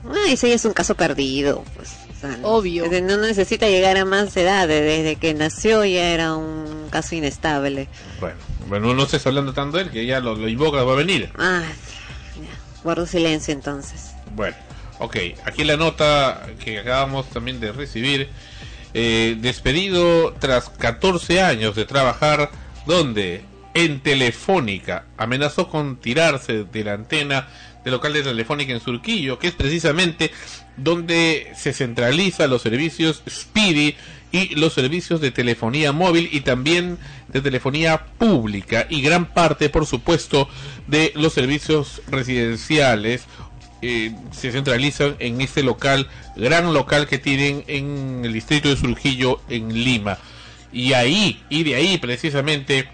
Ah, ese ya es un caso perdido, pues. o sea, Obvio. desde- No necesita llegar a más edad, de- desde que nació ya era un caso inestable. Bueno, bueno, no estés hablando tanto de él, que ya lo, lo invocas, va a venir. Ah, ya, guardo silencio entonces. Bueno, ok, aquí la nota que acabamos también de recibir. Eh, despedido tras 14 años de trabajar, donde en Telefónica amenazó con tirarse de la antena del local de Telefónica en Surquillo, que es precisamente donde se centralizan los servicios Speedy y los servicios de telefonía móvil y también de telefonía pública y gran parte, por supuesto, de los servicios residenciales eh, se centralizan en este local, gran local que tienen en el distrito de Surquillo, en Lima. Y ahí, y de ahí precisamente,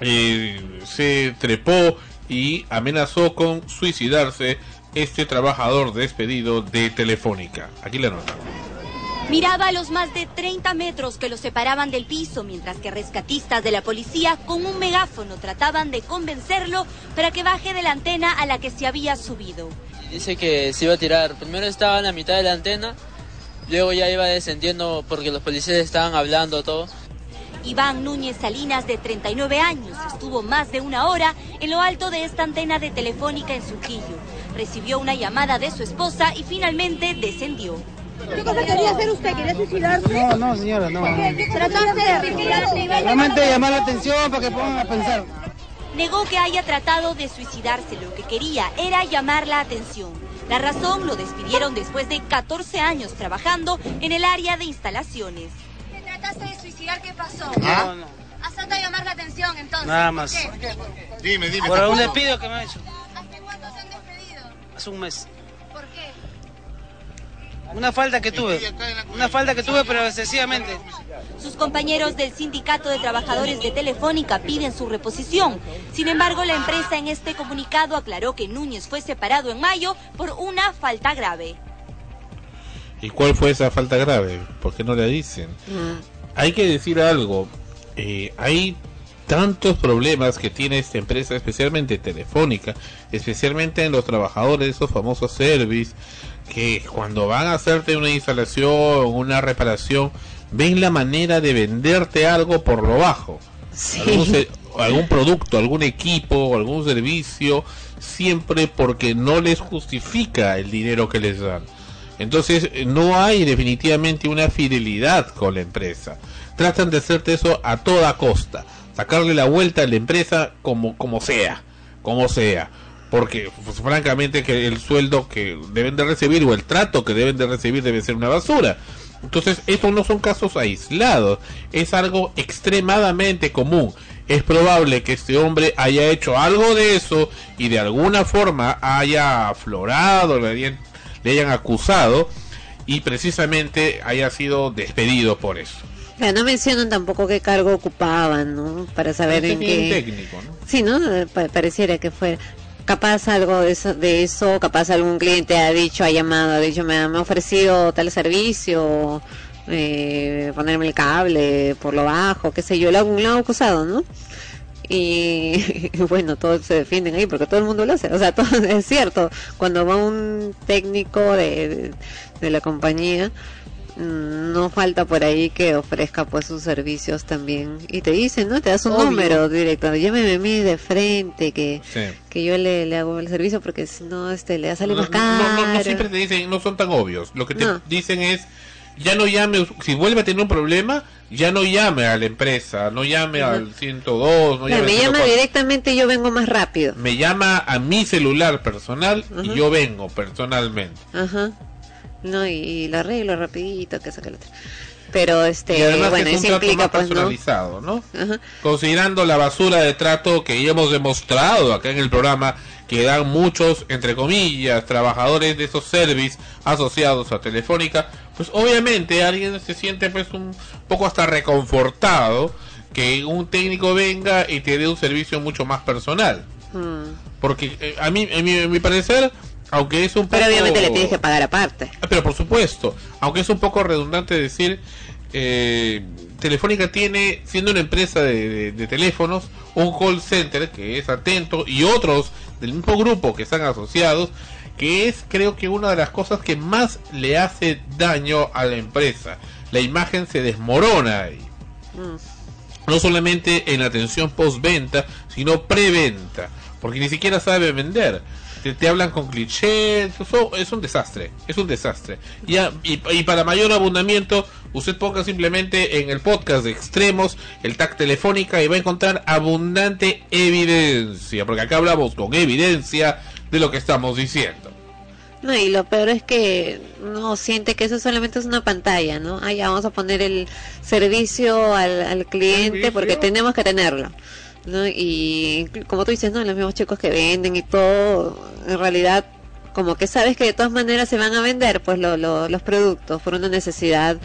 eh, se trepó y amenazó con suicidarse este trabajador despedido de Telefónica. Aquí la nota. Miraba a los más de 30 metros que lo separaban del piso, mientras que rescatistas de la policía con un megáfono trataban de convencerlo para que baje de la antena a la que se había subido. Dice que se iba a tirar. Primero estaba en la mitad de la antena, luego ya iba descendiendo porque los policías estaban hablando todo. Iván Núñez Salinas, de 39 años, estuvo más de una hora en lo alto de esta antena de Telefónica en Surquillo. Recibió una llamada de su esposa y finalmente descendió. ¿Qué cosa quería hacer usted? ¿Quería suicidarse? No, no, señora, no. Trataste de retirarse. Realmente llamar la atención para que pongan a pensar. Negó que haya tratado de suicidarse, lo que quería era llamar la atención. La razón lo despidieron después de 14 años trabajando en el área de instalaciones. ¿Te trataste de suicidar? ¿Qué pasó? No, no. Has tratado de llamar la atención, entonces. Nada ¿Por más. qué? Dime, dime. Por ¿Hace un cuándo? despido que me ha hecho. ¿Hace cuánto se han despedido? Hace un mes. ¿Por qué? Una falta que tuve. Una falta que tuve, pero excesivamente. Sus compañeros del Sindicato de Trabajadores de Telefónica piden su reposición. Sin embargo, la empresa en este comunicado aclaró que Núñez fue separado en mayo por una falta grave. ¿Y cuál fue esa falta grave? ¿Por qué no la dicen? Hay que decir algo. eh, hay tantos problemas que tiene esta empresa, especialmente Telefónica, especialmente en los trabajadores de esos famosos service, que cuando van a hacerte una instalación, una reparación, ven la manera de venderte algo por lo bajo. Algún producto, algún equipo, algún servicio, siempre porque no les justifica el dinero que les dan. Entonces eh, no hay definitivamente una fidelidad con la empresa. Tratan de hacerte eso a toda costa, sacarle la vuelta a la empresa como, como sea, como sea. Porque pues, francamente que el sueldo que deben de recibir o el trato que deben de recibir debe ser una basura. Entonces, estos no son casos aislados, es algo extremadamente común. Es probable que este hombre haya hecho algo de eso y de alguna forma haya aflorado, le hayan acusado y precisamente haya sido despedido por eso. Claro, no mencionan tampoco qué cargo ocupaban, ¿no? Para saber en qué... técnico, ¿no? Sí, ¿no? Pa- pareciera que fuera. Capaz algo de eso, de eso, capaz algún cliente ha dicho, ha llamado, ha dicho, me, ha- me ha ofrecido tal servicio, eh, ponerme el cable por lo bajo, qué sé yo, lo, lo han acusado, ¿no? Y, bueno, todos se defienden ahí porque todo el mundo lo hace. O sea, todo es cierto. Cuando va un técnico de, de, de la compañía, mm, no falta por ahí que ofrezca pues sus servicios también. Y te dicen, ¿no? Te das un Obvio. número directo. Llámeme a mí de frente que, Sí. que yo le, le hago el servicio porque si no, este, le sale No, más caro. no, no, no siempre te dicen, no son tan obvios. Lo que te No. dicen es, ya no llame, si vuelve a tener un problema, ya no llame a la empresa, no llame Ujú. al 102, no Mira, llame me al llama 104. directamente y yo vengo más rápido. Me llama a mi celular personal y yo vengo personalmente. Ajá. No, y, y lo arreglo rapidito, que saca el otro. Pero este, y además bueno, que es un eso trato implica más pues no. personalizado, ¿no? Considerando la basura de trato que hemos demostrado acá en el programa que dan muchos, entre comillas, trabajadores de esos servicios asociados a Telefónica, pues obviamente alguien se siente pues un poco hasta reconfortado que un técnico venga y te dé un servicio mucho más personal. Mm. Porque eh, a mí, en mi, en mi parecer, aunque es un poco... Pero obviamente le tienes que pagar aparte. Ah, Pero por supuesto, aunque es un poco redundante decir, eh, Telefónica tiene, siendo una empresa de, de- de teléfonos, un call center que es atento y otros del mismo grupo que están asociados, que es creo que una de las cosas que más le hace daño a la empresa. La imagen se desmorona ahí. Mm. No solamente en atención postventa, sino preventa, porque ni siquiera sabe vender. Te, te hablan con clichés, eso es un desastre, es un desastre. Ya, y, y para mayor abundamiento, usted ponga simplemente en el podcast de extremos el tag telefónica y va a encontrar abundante evidencia, porque acá hablamos con evidencia de lo que estamos diciendo. No, y lo peor es que no siente que eso solamente es una pantalla, ¿no? Ah, ya vamos a poner el servicio al, al cliente porque tenemos que tenerlo, ¿no? Y como tú dices, ¿no? Los mismos chicos que venden y todo, en realidad, como que sabes que de todas maneras se van a vender, pues lo- lo- los productos por una necesidad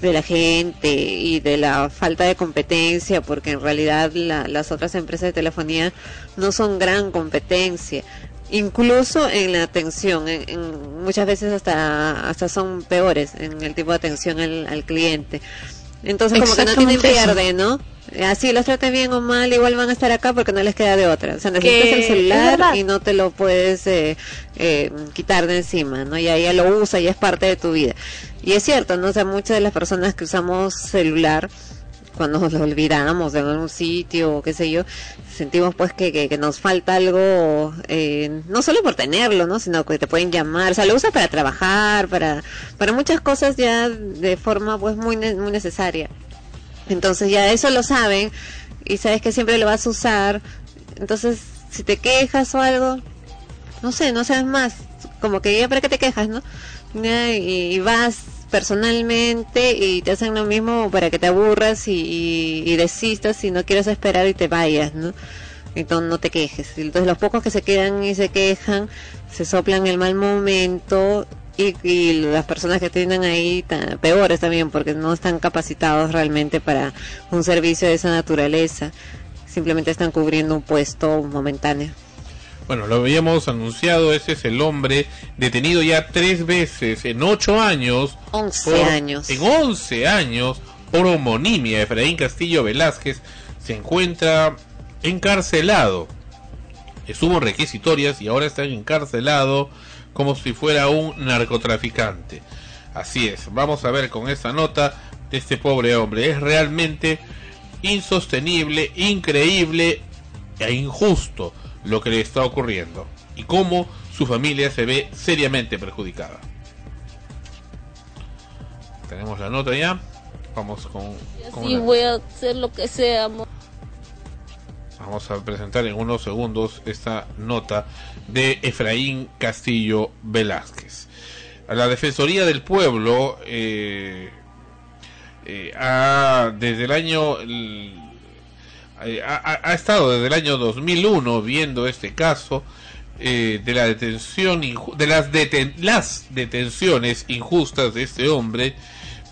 de la gente y de la falta de competencia, porque en realidad la- las otras empresas de telefonía no son gran competencia incluso en la atención, en, muchas veces hasta hasta son peores en el tipo de atención al cliente. Entonces como que no tienen pierde, ¿no? Así los traten bien o mal, igual van a estar acá porque no les queda de otra. O sea, necesitas el celular y no te lo puedes eh, eh, quitar de encima, ¿no? Ya, ya lo usa, ya es parte de tu vida. Y es cierto, ¿no? O sea, muchas de las personas que usamos celular, cuando nos olvidamos en algún sitio o qué sé yo, sentimos pues que, que, nos falta algo, eh, no solo por tenerlo, ¿no? Sino que te pueden llamar, o sea, lo usas para trabajar, para, para muchas cosas ya de forma pues muy, muy necesaria. Entonces ya eso lo saben y sabes que siempre lo vas a usar. Entonces, si te quejas o algo, no sé, no seas más. Como que ya para qué te quejas, ¿no? Y, y vas personalmente y te hacen lo mismo para que te aburras y, y, y desistas y no quieres esperar y te vayas, ¿no? Entonces no te quejes. Entonces los pocos que se quedan y se quejan, se soplan el mal momento y, las personas que tienen ahí peores también porque no están capacitados realmente para un servicio de esa naturaleza. Simplemente están cubriendo un puesto momentáneo. Bueno, lo habíamos anunciado, ese es el hombre detenido ya tres veces en ocho años. 11 por- años. En 11 años por homonimia. Efraín Castillo Velázquez se encuentra encarcelado. Estuvo en requisitorias y ahora está encarcelado como si fuera un narcotraficante. Así es, vamos a ver con esta nota de este pobre hombre. Es realmente insostenible, increíble e injusto lo que le está ocurriendo y cómo su familia se ve seriamente perjudicada. Tenemos la nota ya. Vamos con, con Sí, la- voy a hacer lo que sea, amor. Vamos a presentar en unos segundos esta nota de Efraín Castillo Velázquez. A la Defensoría del Pueblo eh, eh, ha, desde el año el- eh, ha, estado desde el año 2001 viendo este caso eh, de la detención de las deten- las detenciones injustas de este hombre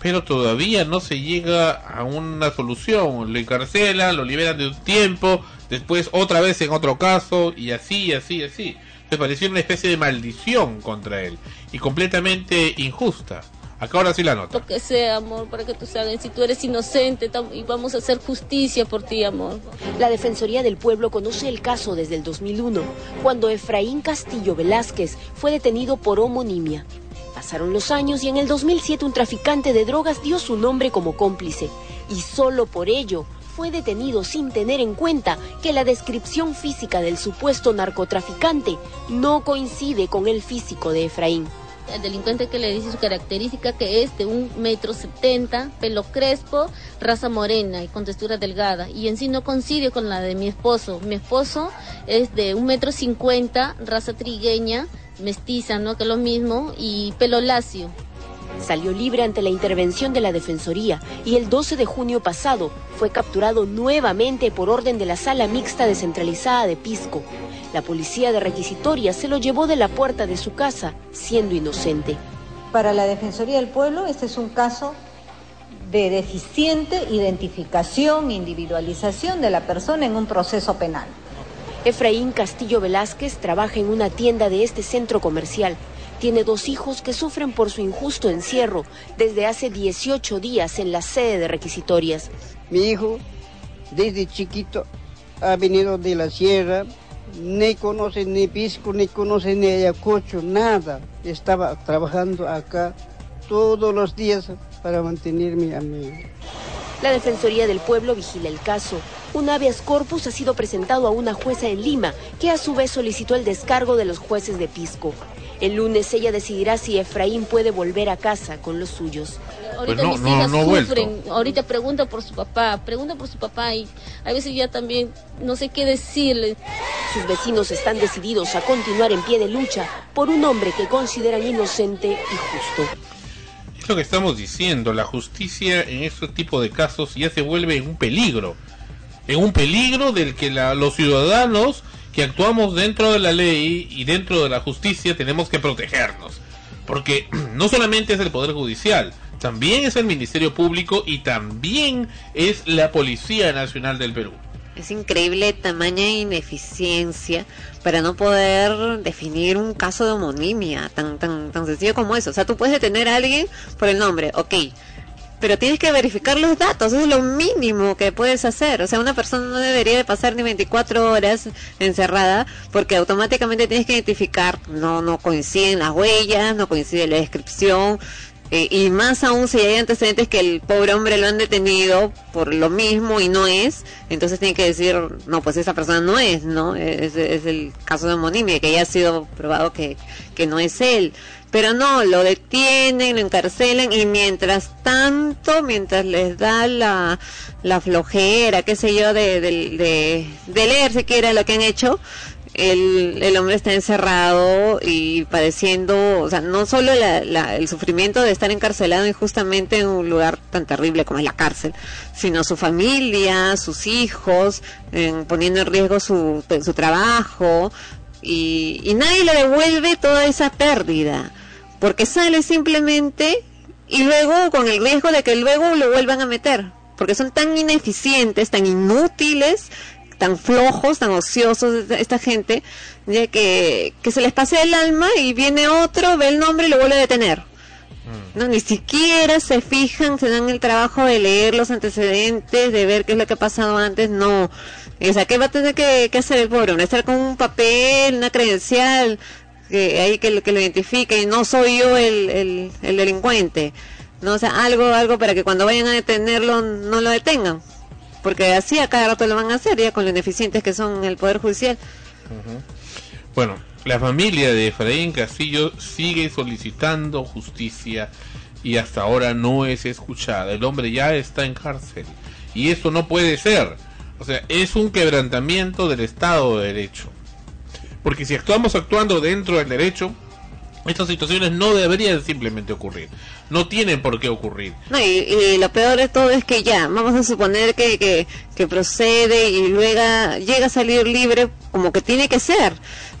pero todavía no se llega a una solución. Lo encarcelan lo liberan de un tiempo después otra vez en otro caso y así así así. Me pareció una especie de maldición contra él y completamente injusta Acá ahora sí la nota. Lo que sea, amor, para que tú salgas. Si tú eres inocente y vamos a hacer justicia por ti, amor. La Defensoría del Pueblo conoce el caso desde el 2001, cuando Efraín Castillo Velázquez fue detenido por homonimia. Pasaron los años y en el 2007 un traficante de drogas dio su nombre como cómplice y solo por ello fue detenido sin tener en cuenta que la descripción física del supuesto narcotraficante no coincide con el físico de Efraín. El delincuente que le dice su característica que es de un metro setenta, pelo crespo, raza morena y con textura delgada. Y en sí no coincide con la de mi esposo. Mi esposo es de un metro cincuenta, raza trigueña, mestiza, ¿no? Que es lo mismo, y pelo lacio. Salió libre ante la intervención de la Defensoría y el 12 de junio pasado fue capturado nuevamente por orden de la Sala Mixta Descentralizada de Pisco. La policía de requisitoria se lo llevó de la puerta de su casa, siendo inocente. Para la Defensoría del Pueblo, este es un caso de deficiente identificación, individualización de la persona en un proceso penal. Efraín Castillo Velázquez trabaja en una tienda de este centro comercial. Tiene dos hijos que sufren por su injusto encierro desde hace 18 días en la sede de requisitorias. Mi hijo, desde chiquito, ha venido de la sierra, ni conoce ni Pisco, ni conoce ni Ayacucho, nada. Estaba trabajando acá todos los días para mantenerme a mí. La Defensoría del Pueblo vigila el caso. Un habeas corpus ha sido presentado a una jueza en Lima, que a su vez solicitó el descargo de los jueces de Pisco. El lunes ella decidirá si Efraín puede volver a casa con los suyos. Ahorita no, mis no, hijas no vuelto. sufren, ahorita pregunta por su papá, pregunta por su papá y a veces ya también no sé qué decirle. Sus vecinos están decididos a continuar en pie de lucha por un hombre que consideran inocente y justo. Es lo que estamos diciendo, la justicia en este tipo de casos ya se vuelve en un peligro. En un peligro del que la- los ciudadanos que actuamos dentro de la ley y dentro de la justicia tenemos que protegernos. Porque no solamente es el Poder Judicial, también es el Ministerio Público y también es la Policía Nacional del Perú. Es increíble tamaña ineficiencia para no poder definir un caso de homonimia tan tan tan sencillo como eso. O sea, tú puedes detener a alguien por el nombre, ok, pero tienes que verificar los datos, eso es lo mínimo que puedes hacer. O sea, una persona no debería de pasar ni 24 horas encerrada porque automáticamente tienes que identificar, no no coinciden las huellas, no coincide la descripción. eh, y más aún si hay antecedentes que el pobre hombre lo han detenido por lo mismo y no es, entonces tiene que decir, no, pues esa persona no es, ¿no? Es, es el caso de homonimia, que ya ha sido probado que, que no es él. Pero no, lo detienen, lo encarcelan y mientras tanto, mientras les da la, la flojera, qué sé yo, de, de, de, de leer siquiera lo que han hecho, el, el hombre está encerrado y padeciendo, o sea, no solo la, la- el sufrimiento de estar encarcelado injustamente en un lugar tan terrible como es la cárcel, sino su familia, sus hijos, en- poniendo en riesgo su, su trabajo y nadie le devuelve toda esa pérdida, porque sale simplemente y luego con el riesgo de que luego lo vuelvan a meter, porque son tan ineficientes, tan inútiles, tan flojos, tan ociosos esta, gente, ya que, que se les pase el alma y viene otro, ve el nombre y lo vuelve a detener. No, ni siquiera se fijan, se dan el trabajo de leer los antecedentes, de ver qué es lo que ha pasado antes, no. O sea, ¿qué va a tener que, que hacer el pobre? Estar con un papel, una credencial, que ahí que, lo- que lo no soy yo el, el, el delincuente. No, o sea, algo, algo para que cuando vayan a detenerlo no lo detengan. Porque así a cada rato lo van a hacer, ya con lo ineficientes que son el Poder Judicial. Bueno, la familia de Efraín Castillo sigue solicitando justicia y hasta ahora no es escuchada. El hombre ya está en cárcel y eso no puede ser. O sea, es un quebrantamiento del Estado de Derecho. Porque si actuamos actuando dentro del derecho, estas situaciones no deberían simplemente ocurrir. No tienen por qué ocurrir. No, y, y lo peor de todo es que ya, vamos a suponer que, que, que procede y luego llega a salir libre como que tiene que ser.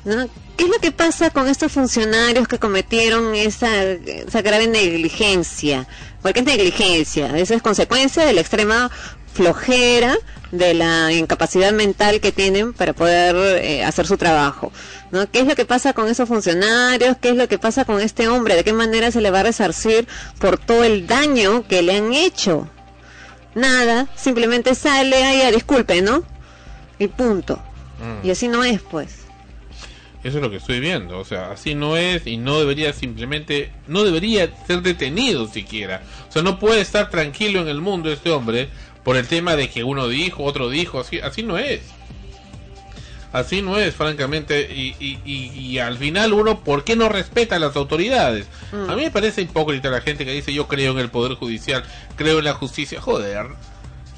¿no? ¿Qué es lo que pasa con estos funcionarios que cometieron esa, esa grave negligencia? Porque es negligencia, eso es consecuencia de la extrema flojera, de la incapacidad mental que tienen para poder eh, hacer su trabajo. ¿no? ¿Qué es lo que pasa con esos funcionarios? ¿Qué es lo que pasa con este hombre? ¿De qué manera se le va a resarcir por todo el daño que le han hecho? Nada, simplemente sale ahí a disculpe, ¿no? Y punto. Mm. Y así no es, pues. Eso es lo que estoy viendo. O sea, así no es y no debería simplemente, no debería ser detenido siquiera. O sea, no puede estar tranquilo en el mundo este hombre por el tema de que uno dijo, otro dijo. Así, así no es. Así no es, francamente. Y, y, y, y al final uno, ¿por qué no respeta a las autoridades? A mí me parece hipócrita la gente que dice yo creo en el Poder Judicial, creo en la justicia. Joder,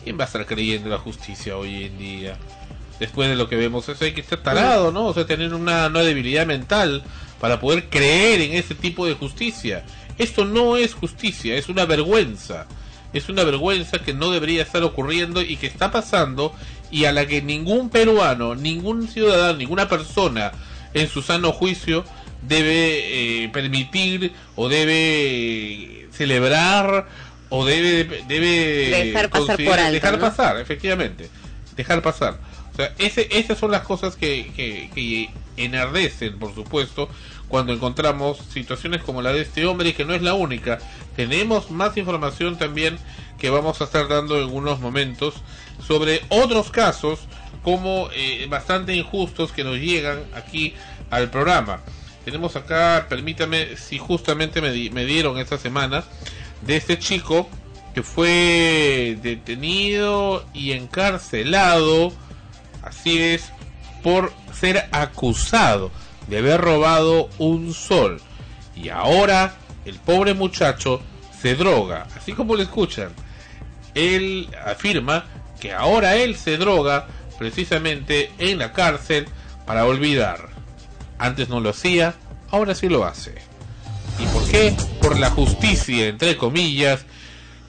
¿quién va a estar creyendo en la justicia hoy en día? Después de lo que vemos, eso hay que estar tarado, ¿no? O sea, tener una, una debilidad mental para poder creer en ese tipo de justicia. Esto no es justicia, es una vergüenza. Es una vergüenza que no debería estar ocurriendo y que está pasando y a la que ningún peruano, ningún ciudadano, ninguna persona en su sano juicio debe eh, permitir o debe celebrar o debe debe Dejar pasar por alto, dejar ¿no? pasar efectivamente dejar pasar o sea ese, esas son las cosas que, que, que enardecen por supuesto cuando encontramos situaciones como la de este hombre y que no es la única tenemos más información también que vamos a estar dando en unos momentos sobre otros casos como eh, bastante injustos que nos llegan aquí al programa. Tenemos acá, permítame, si justamente me, me dieron esta semana, de este chico que fue detenido y encarcelado, así es, por ser acusado de haber robado un sol. Y ahora el pobre muchacho se droga, así como lo escuchan. Él afirma que ahora él se droga precisamente en la cárcel para olvidar. Antes no lo hacía, ahora sí lo hace. ¿Y por qué? Por la justicia, entre comillas,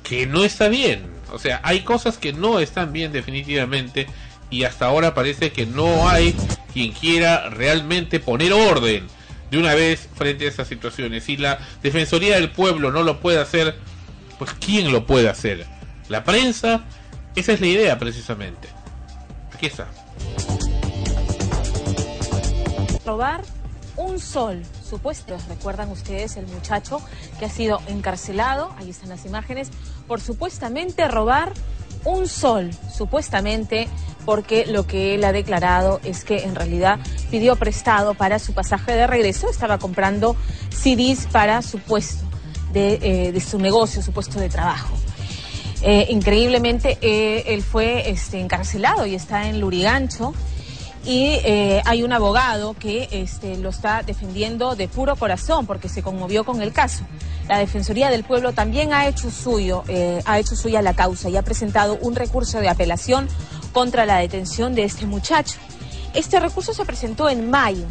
que no está bien. O sea, hay cosas que no están bien definitivamente y hasta ahora parece que no hay quien quiera realmente poner orden de una vez frente a esas situaciones. Si la Defensoría del Pueblo no lo puede hacer, pues ¿quién lo puede hacer? La prensa, esa es la idea precisamente. Aquí está. robar un sol. Supuesto, recuerdan ustedes el muchacho que ha sido encarcelado, ahí están las imágenes, por supuestamente robar un sol, supuestamente porque lo que él ha declarado es que en realidad pidió prestado para su pasaje de regreso, estaba comprando CDs para su puesto de, eh, de su negocio, su puesto de trabajo. Eh, increíblemente, eh, él fue este, encarcelado y está en Lurigancho. Y eh, hay un abogado que este, lo está defendiendo de puro corazón porque se conmovió con el caso. La Defensoría del Pueblo también ha hecho suyo, eh, ha hecho suya la causa y ha presentado un recurso de apelación contra la detención de este muchacho. Este recurso se presentó en mayo.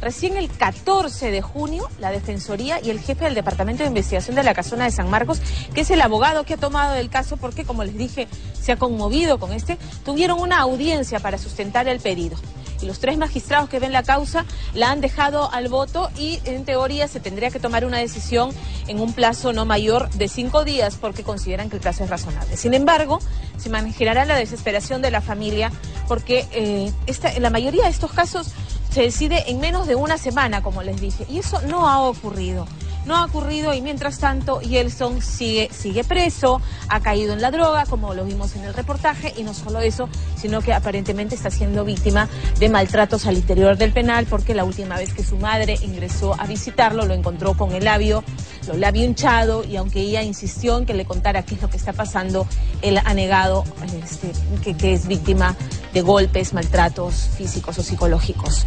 Recién el 14 de junio, la Defensoría y el jefe del Departamento de Investigación de la Casona de San Marcos, que es el abogado que ha tomado el caso porque, como les dije, se ha conmovido con este, tuvieron una audiencia para sustentar el pedido. Y los tres magistrados que ven la causa la han dejado al voto y, en teoría, se tendría que tomar una decisión en un plazo no mayor de cinco días porque consideran que el plazo es razonable. Sin embargo, se imaginará la desesperación de la familia porque eh, esta, en la mayoría de estos casos se decide en menos de una semana, como les dije, y eso no ha ocurrido. No ha ocurrido y mientras tanto Yelson sigue, sigue preso, ha caído en la droga, como lo vimos en el reportaje, y no solo eso, sino que aparentemente está siendo víctima de maltratos al interior del penal, porque la última vez que su madre ingresó a visitarlo lo encontró con el labio, los labio hinchado, y aunque ella insistió en que le contara qué es lo que está pasando, él ha negado este, que, que es víctima de golpes, maltratos físicos o psicológicos.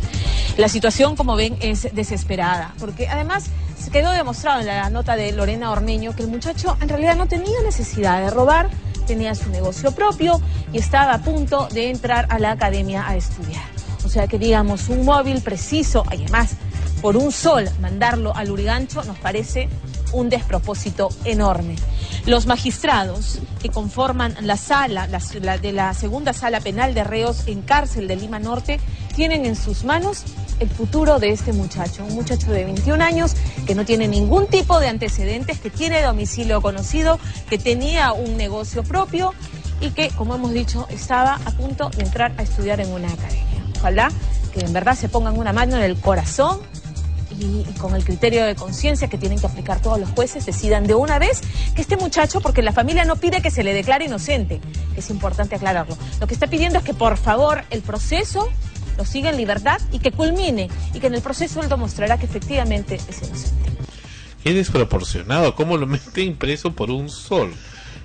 La situación, como ven, es desesperada, porque además se quedó demostrado en la nota de Lorena Ormeño que el muchacho en realidad no tenía necesidad de robar, tenía su negocio propio y estaba a punto de entrar a la academia a estudiar. O sea que digamos, un móvil preciso, además, por un sol mandarlo al Urigancho nos parece un despropósito enorme. Los magistrados que conforman la sala la- de la segunda sala penal de reos en cárcel de Lima Norte tienen en sus manos el futuro de este muchacho, un muchacho de 21 años que no tiene ningún tipo de antecedentes, que tiene domicilio conocido, que tenía un negocio propio y que, como hemos dicho, estaba a punto de entrar a estudiar en una academia. Ojalá que en verdad se pongan una mano en el corazón y, con el criterio de conciencia que tienen que aplicar todos los jueces, decidan de una vez que este muchacho, porque la familia no pide que se le declare inocente, es importante aclararlo. Lo que está pidiendo es que por favor el proceso lo siga en libertad y que culmine y que en el proceso él demostrará que efectivamente es inocente. Qué desproporcionado, cómo lo meten preso por un sol.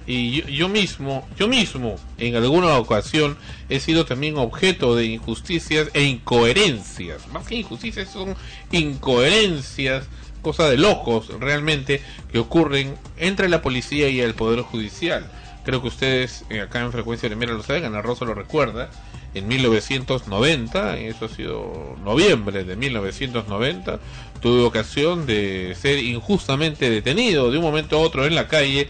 Y yo, yo mismo, yo mismo, en alguna ocasión he sido también objeto de injusticias e incoherencias. Más que injusticias son incoherencias, cosa de locos realmente, que ocurren entre la policía y el Poder Judicial. Creo que ustedes eh, acá en Frecuencia Primera lo saben, Ana Rosa lo recuerda. En 1990, eso ha sido noviembre de 1990, tuve ocasión de ser injustamente detenido de un momento a otro en la calle,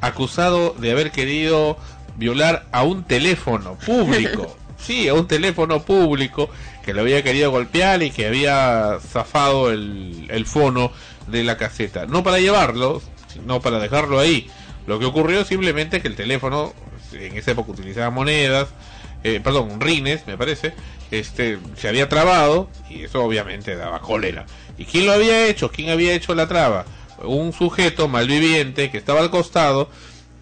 acusado de haber querido violar a un teléfono público. Sí, a un teléfono público que lo había querido golpear y que había zafado el, el fono de la caseta. No para llevarlo, sino para dejarlo ahí. Lo que ocurrió simplemente que el teléfono, en esa época utilizaba monedas, eh, perdón, rines, me parece, este, se había trabado y eso obviamente daba cólera. ¿Y quién lo había hecho? ¿Quién había hecho la traba? Un sujeto malviviente que estaba al costado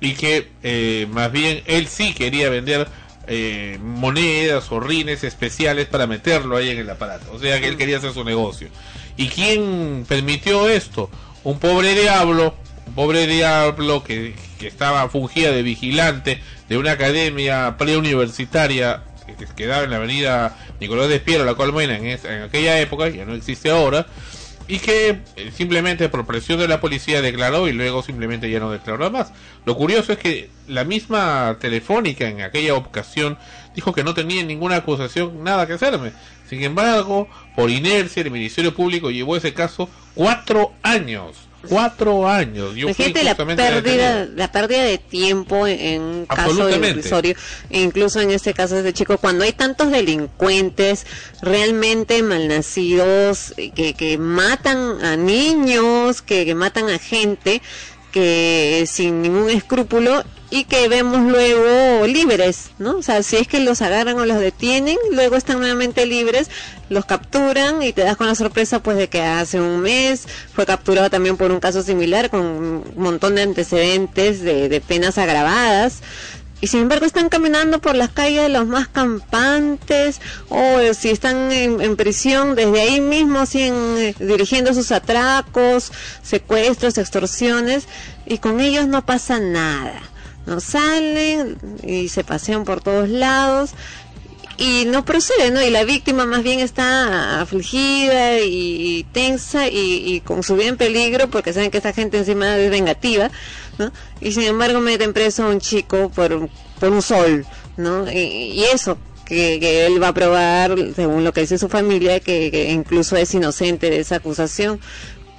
y que eh, más bien él sí quería vender eh, monedas o rines especiales para meterlo ahí en el aparato. O sea que él quería hacer su negocio. ¿Y quién permitió esto? Un pobre diablo, un pobre diablo que, que estaba fungía de vigilante de una academia preuniversitaria que quedaba en la avenida Nicolás de Piero, la Colmena, en, esa- en aquella época, ya no existe ahora, y que eh, simplemente por presión de la policía declaró y luego simplemente ya no declaró más. Lo curioso es que la misma telefónica en aquella ocasión dijo que no tenía ninguna acusación, nada que hacerme. Sin embargo, por inercia, el Ministerio Público llevó ese caso cuatro años. Cuatro años. Yo Imagínate la pérdida, la pérdida de tiempo en, un caso de irrisorio, e incluso en este caso de este chico, cuando hay tantos delincuentes realmente malnacidos eh, que, que matan a niños, que, que matan a gente, que sin ningún escrúpulo y que vemos luego libres, ¿no? O sea, si es que los agarran o los detienen, luego están nuevamente libres, los capturan y te das con la sorpresa pues de que hace un mes fue capturado también por un caso similar con un montón de antecedentes de, penas agravadas. Y sin embargo están caminando por las calles de los más campantes o si están en, en prisión desde ahí mismo siguen eh, dirigiendo sus atracos, secuestros, extorsiones y con ellos no pasa nada. No salen y se pasean por todos lados y no procede, ¿no? Y la víctima más bien está afligida y, tensa y, con su vida en peligro porque saben que esta gente encima es vengativa, ¿no? Y sin embargo meten preso a un chico por, por un sol, ¿no? Y, y eso, que, que él va a probar, según lo que dice su familia, que, que incluso es inocente de esa acusación.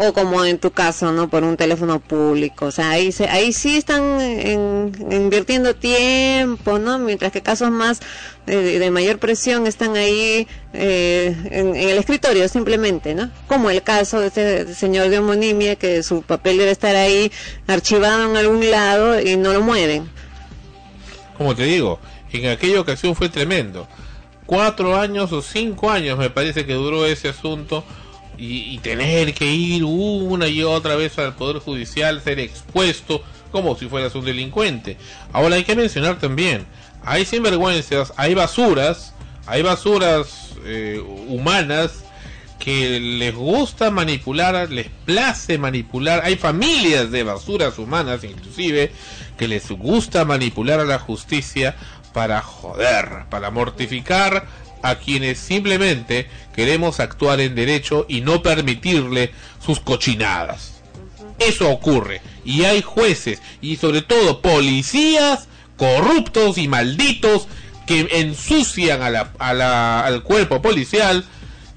O como en tu caso, ¿no? Por un teléfono público. O sea, ahí, se, ahí sí están en- invirtiendo tiempo, ¿no? Mientras que casos más de, mayor presión están ahí eh, en, en el escritorio simplemente, ¿no? Como el caso de este señor de homonimia que su papel debe estar ahí archivado en algún lado y no lo mueven. Como te digo, en aquella ocasión fue tremendo. Cuatro años o cinco años me parece que duró ese asunto y, tener que ir una y otra vez al Poder Judicial, ser expuesto como si fueras un delincuente. Ahora hay que mencionar también, hay sinvergüenzas, hay basuras, hay basuras eh, humanas que les gusta manipular, les place manipular. Hay familias de basuras humanas, inclusive, que les gusta manipular a la justicia para joder, para mortificar a quienes simplemente queremos actuar en derecho y no permitirle sus cochinadas. Eso ocurre. Y hay jueces y sobre todo policías corruptos y malditos que ensucian a la- al cuerpo policial,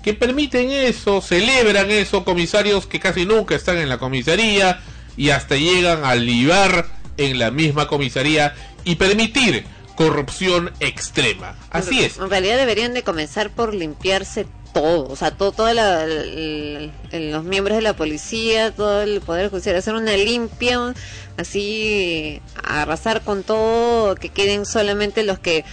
que permiten eso, celebran eso, comisarios que casi nunca están en la comisaría y hasta llegan a libar en la misma comisaría y permitir corrupción extrema. Así es. En realidad deberían de comenzar por limpiarse todo, o sea, todo, todo los miembros de la policía, todo el poder judicial, hacer una limpia, así arrasar con todo, que queden solamente los que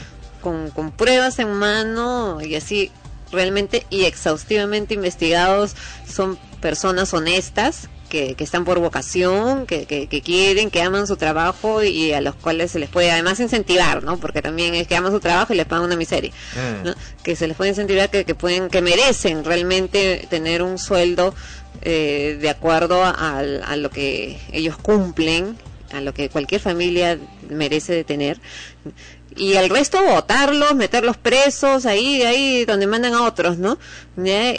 con pruebas en mano y así realmente y exhaustivamente investigados son personas honestas que, que están por vocación, que, que, que quieren, que aman su trabajo y a los cuales se les puede además incentivar, ¿no? Porque también es que aman su trabajo y les pagan una miseria. ¿no? que se les puede incentivar que, que pueden que merecen realmente tener un sueldo eh, de acuerdo a, a lo que ellos cumplen a lo que cualquier familia merece de tener y al resto votarlos meterlos presos ahí ahí donde mandan a otros no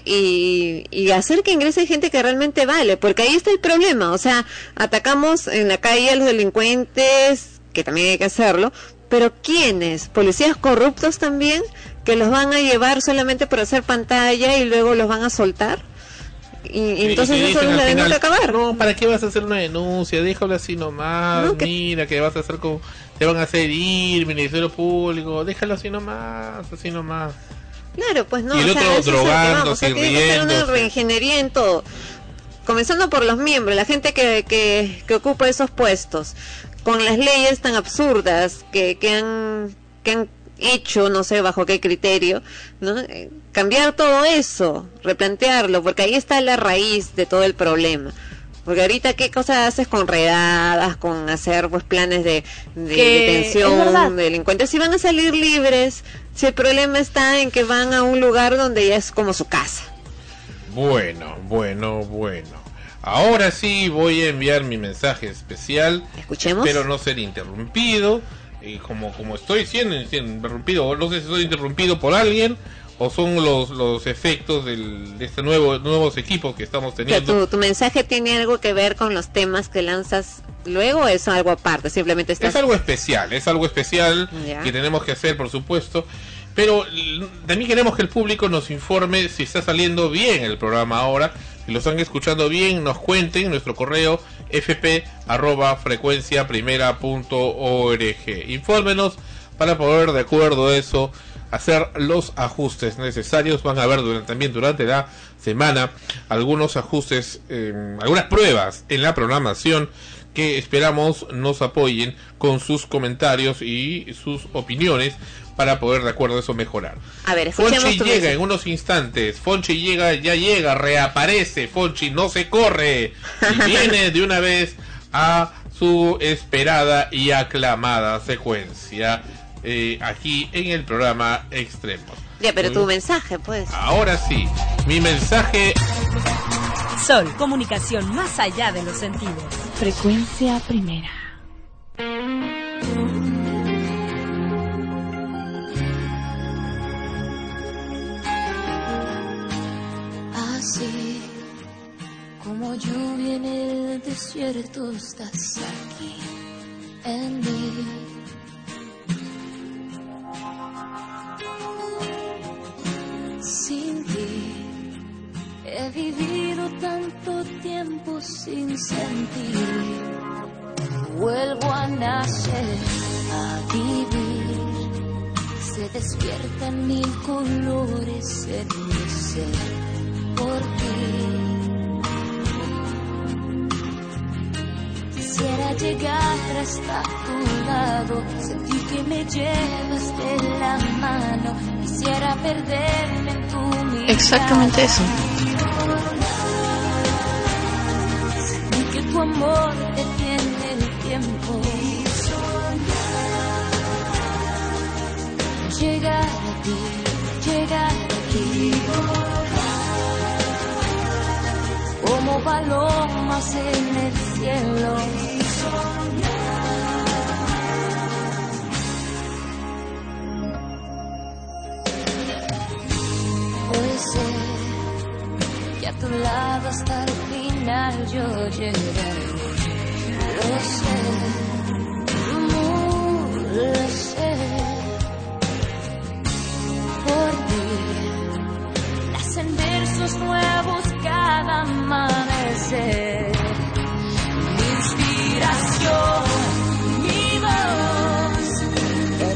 y, y hacer que ingrese gente que realmente vale porque ahí está el problema o sea atacamos en la calle a los delincuentes que también hay que hacerlo pero quiénes policías corruptos también que los van a llevar solamente por hacer pantalla y luego los van a soltar y, y entonces Y eso final, que acabar No, ¿para qué vas a hacer una denuncia? Déjalo así nomás. No, que- Mira, que vas a hacer con. Te van a hacer ir, Ministerio Público. Déjalo así nomás, así nomás. Claro, pues no. Y el o sea, otro es el que drogándose vamos, o sea, que una reingeniería en todo. Comenzando por los miembros, la gente que, que, que ocupa esos puestos, con las leyes tan absurdas que, que, han, que han hecho, no sé bajo qué criterio, ¿no? Eh, cambiar todo eso, replantearlo, porque ahí está la raíz de todo el problema. Porque ahorita qué cosas haces con redadas, con hacer pues planes de, detención, de delincuentes, si van a salir libres, si el problema está en que van a un lugar donde ya es como su casa. Bueno, bueno, bueno. Ahora sí voy a enviar mi mensaje especial. Escuchemos. Espero no ser interrumpido. Y como, como estoy siendo, siendo interrumpido, o no sé si estoy interrumpido por alguien o son los, los efectos del, de este nuevo nuevos equipos que estamos Pero teniendo. tu, tu mensaje tiene algo que ver con los temas que lanzas luego o es algo aparte, simplemente estás... Es algo especial, es algo especial Ya. que tenemos que hacer, por supuesto. Pero también queremos que el público nos informe si está saliendo bien el programa ahora. Si lo están escuchando bien, nos cuenten en nuestro correo fp arroba frecuencia primera punto org. Infórmenos para poder, de acuerdo a eso, hacer los ajustes necesarios. Van a ver durante, también durante la semana algunos ajustes, eh, algunas pruebas en la programación que esperamos nos apoyen con sus comentarios y sus opiniones para poder de acuerdo a eso mejorar. A ver, Fonchi llega en unos instantes. Fonchi llega, ya llega, reaparece. Fonchi no se corre. Y viene de una vez a su esperada y aclamada secuencia eh, aquí en el programa Extremos. Ya, pero tu mensaje, pues. Ahora sí, mi mensaje Sol, comunicación más allá de los sentidos. Frecuencia primera. Así como lluvia en el desierto estás aquí en mí. Sin ti he vivido tanto tiempo sin sentir. Vuelvo a nacer, a vivir. Se despiertan mil colores en mi ser por ti. Quisiera llegar hasta tu lado, sentir que me llevas de la mano. Quisiera perderme en tu mirada. Exactamente eso. Sentir que tu amor detiene el tiempo. Llegar a ti, llegar a ti. Como palomas en el cielo. Hoy sé que a tu lado hasta el final yo llegaré. Lo sé, amor, lo sé. Por ti nacen versos nuevos cada amanecer.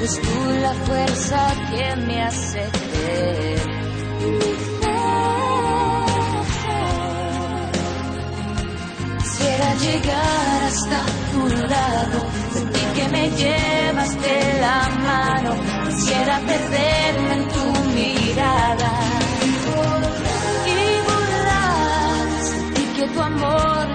Eres tú la fuerza que me hace creer. Quisiera llegar hasta tu lado, sentir que me llevas de la mano. Quisiera perderme en tu mirada. Y volar, sentir que tu amor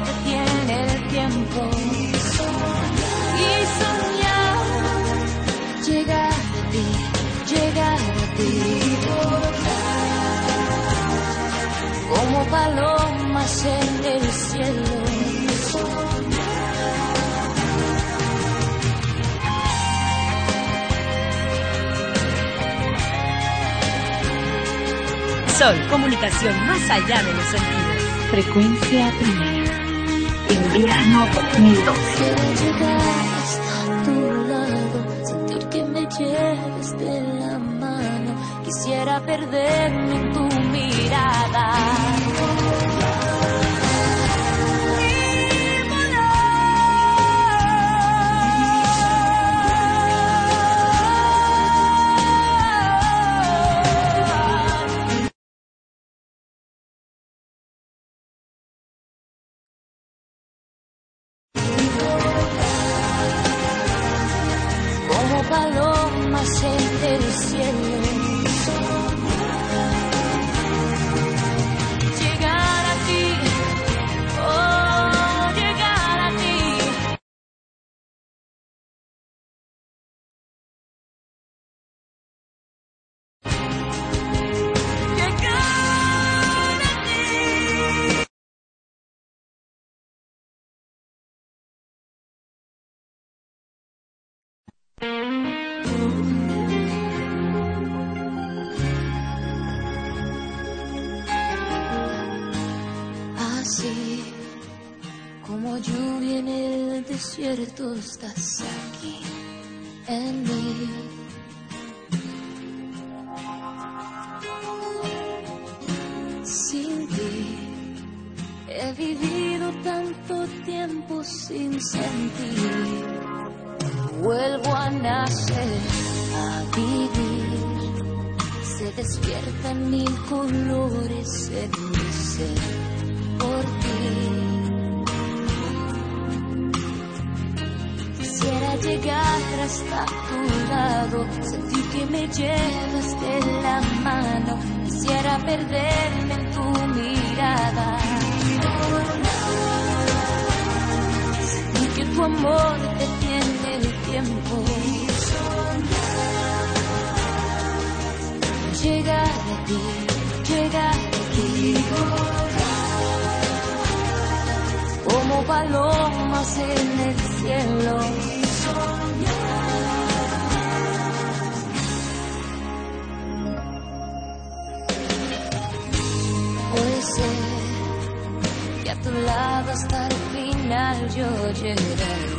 palomas en el cielo. Sol, comunicación más allá de los sentidos. Frecuencia primera. Invierno 2012. Quiero llegar hasta tu lado, sentir que me lleves de la mano. Quisiera perderme en tu mirada. Así como lluvia en el desierto estás aquí en mí. Sin ti he vivido tanto tiempo sin sentir. Vuelvo a nacer, a vivir. Se despiertan mil colores en mi ser por ti. Quisiera llegar hasta tu lado, sentir que me llevas de la mano. Quisiera perderme en tu mirada. Sentir que tu amor tiempo. Llegar a ti, llegar aquí. Como palomas en el cielo. Puede ser que a tu lado hasta el final yo llegaré.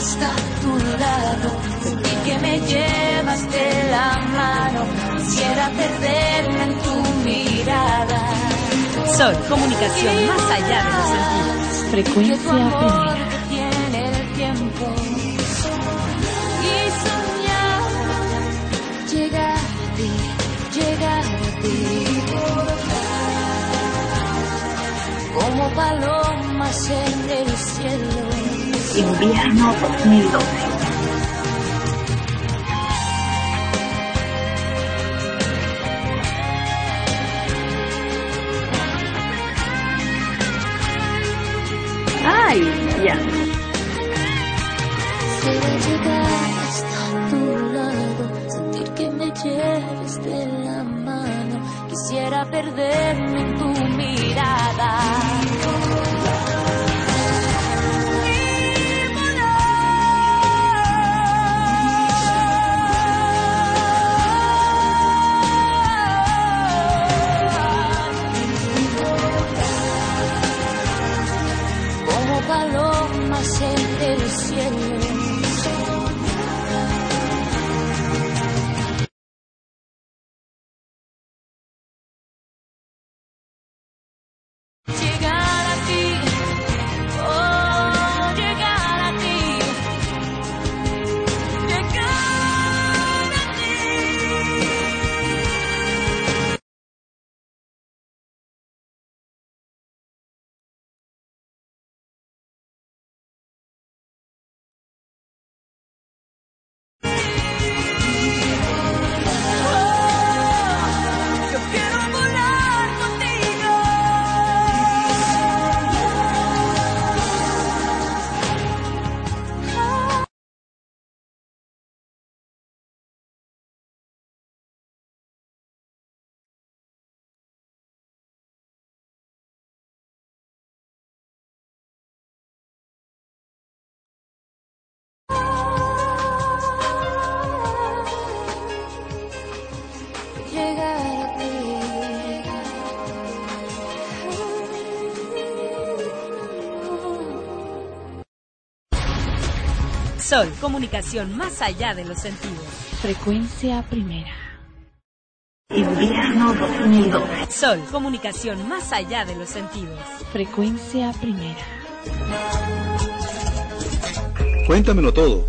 hasta tu lado, sentir que me llevas de la mano. Quisiera perderme en tu mirada. Sol, comunicación más allá de los sentidos. Frecuencia primera. Como palomas en el cielo. Invierno 2012. Ay, ya. Hasta tu lado, sentir que me lleves de la mano. Quisiera perderme Sol, comunicación más allá de los sentidos. Frecuencia primera. Invierno 2012. Sol, comunicación más allá de los sentidos. Frecuencia primera. Cuéntamelo todo.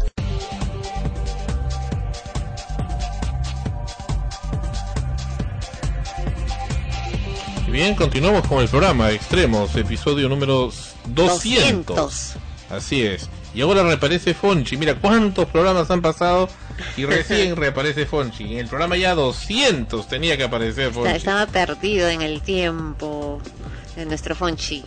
Bien, continuamos con el programa Extremos, episodio número 200. 200. Así es. Y ahora reaparece Fonchi. Mira cuántos programas han pasado y recién reaparece Fonchi. En el programa ya 200 tenía que aparecer Fonchi. Estaba perdido en el tiempo de nuestro Fonchi.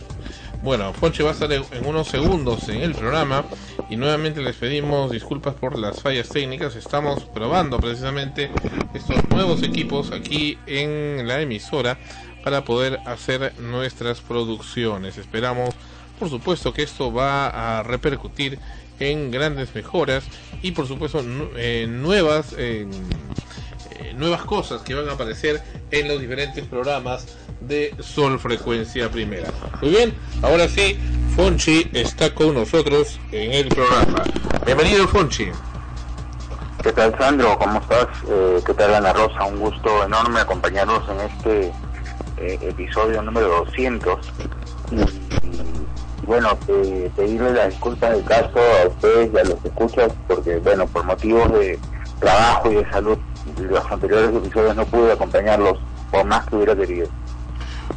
Bueno, Fonchi va a estar en unos segundos en el programa y nuevamente les pedimos disculpas por las fallas técnicas. Estamos probando precisamente estos nuevos equipos aquí en la emisora para poder hacer nuestras producciones. Esperamos, por supuesto, que esto va a repercutir en grandes mejoras y, por supuesto, eh, nuevas eh, eh, nuevas cosas que van a aparecer en los diferentes programas de Sol Frecuencia Primera. Muy bien, ahora sí, Fonchi está con nosotros en el programa. Bienvenido, Fonchi. ¿Qué tal, Sandro? ¿Cómo estás? Eh, ¿Qué tal, Ana Rosa? Un gusto enorme acompañarnos en este eh, episodio número 200. Bueno, eh, pedirle la disculpa del caso a ustedes y a los escuchas, porque, bueno, por motivos de trabajo y de salud, los anteriores episodios no pude acompañarlos por más que hubiera querido.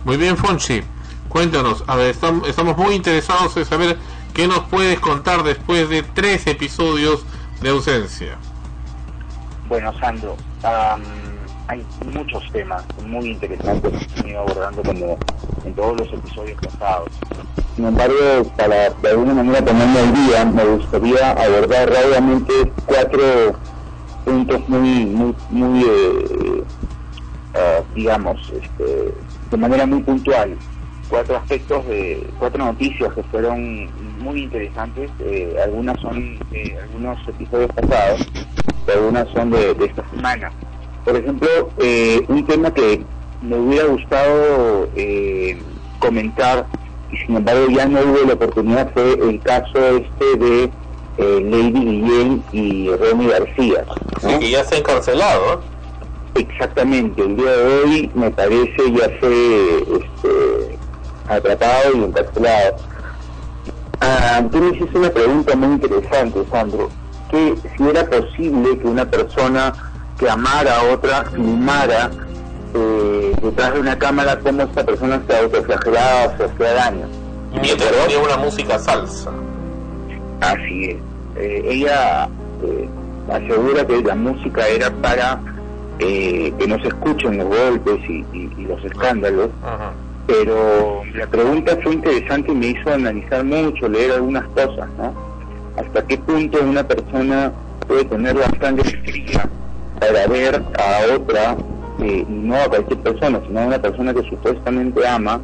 Muy bien, Fonchi. Cuéntanos, a ver, estam- estamos muy interesados en saber qué nos puedes contar después de tres episodios de ausencia. Bueno, Sandro, am, hay muchos temas muy interesantes que hemos venido abordando como en todos los episodios pasados. Sin embargo, para de alguna manera ponerme al día, me gustaría abordar rápidamente cuatro puntos muy, muy, muy eh, ah, digamos, este, de manera muy puntual. Cuatro aspectos de, cuatro noticias que fueron muy interesantes. eh, algunas son de algunos episodios pasados, algunas son de esta semana. Por ejemplo, eh, un tema que me hubiera gustado eh, comentar y sin embargo ya no hubo la oportunidad fue el caso este de eh, Lady Guillén y Ronnie García. ¿no? que ya está encarcelado. Exactamente, el día de hoy me parece ya fue este, atrapado y encarcelado. Ah, tú me hiciste una pregunta muy interesante, Sandro, que si era posible que una persona que amara a otra filmara eh, detrás de una cámara cómo esta persona se autoflagelaba o se hacía daño. Y mientras ponía una música salsa. Así es. Eh, ella eh, asegura que la música era para eh, que no se escuchen los golpes y, y- y los escándalos, pero la pregunta fue interesante y me hizo analizar mucho, leer algunas cosas, ¿no? Hasta qué punto una persona puede tener bastante fría para ver a otra, eh, no a cualquier persona, sino a una persona que supuestamente ama,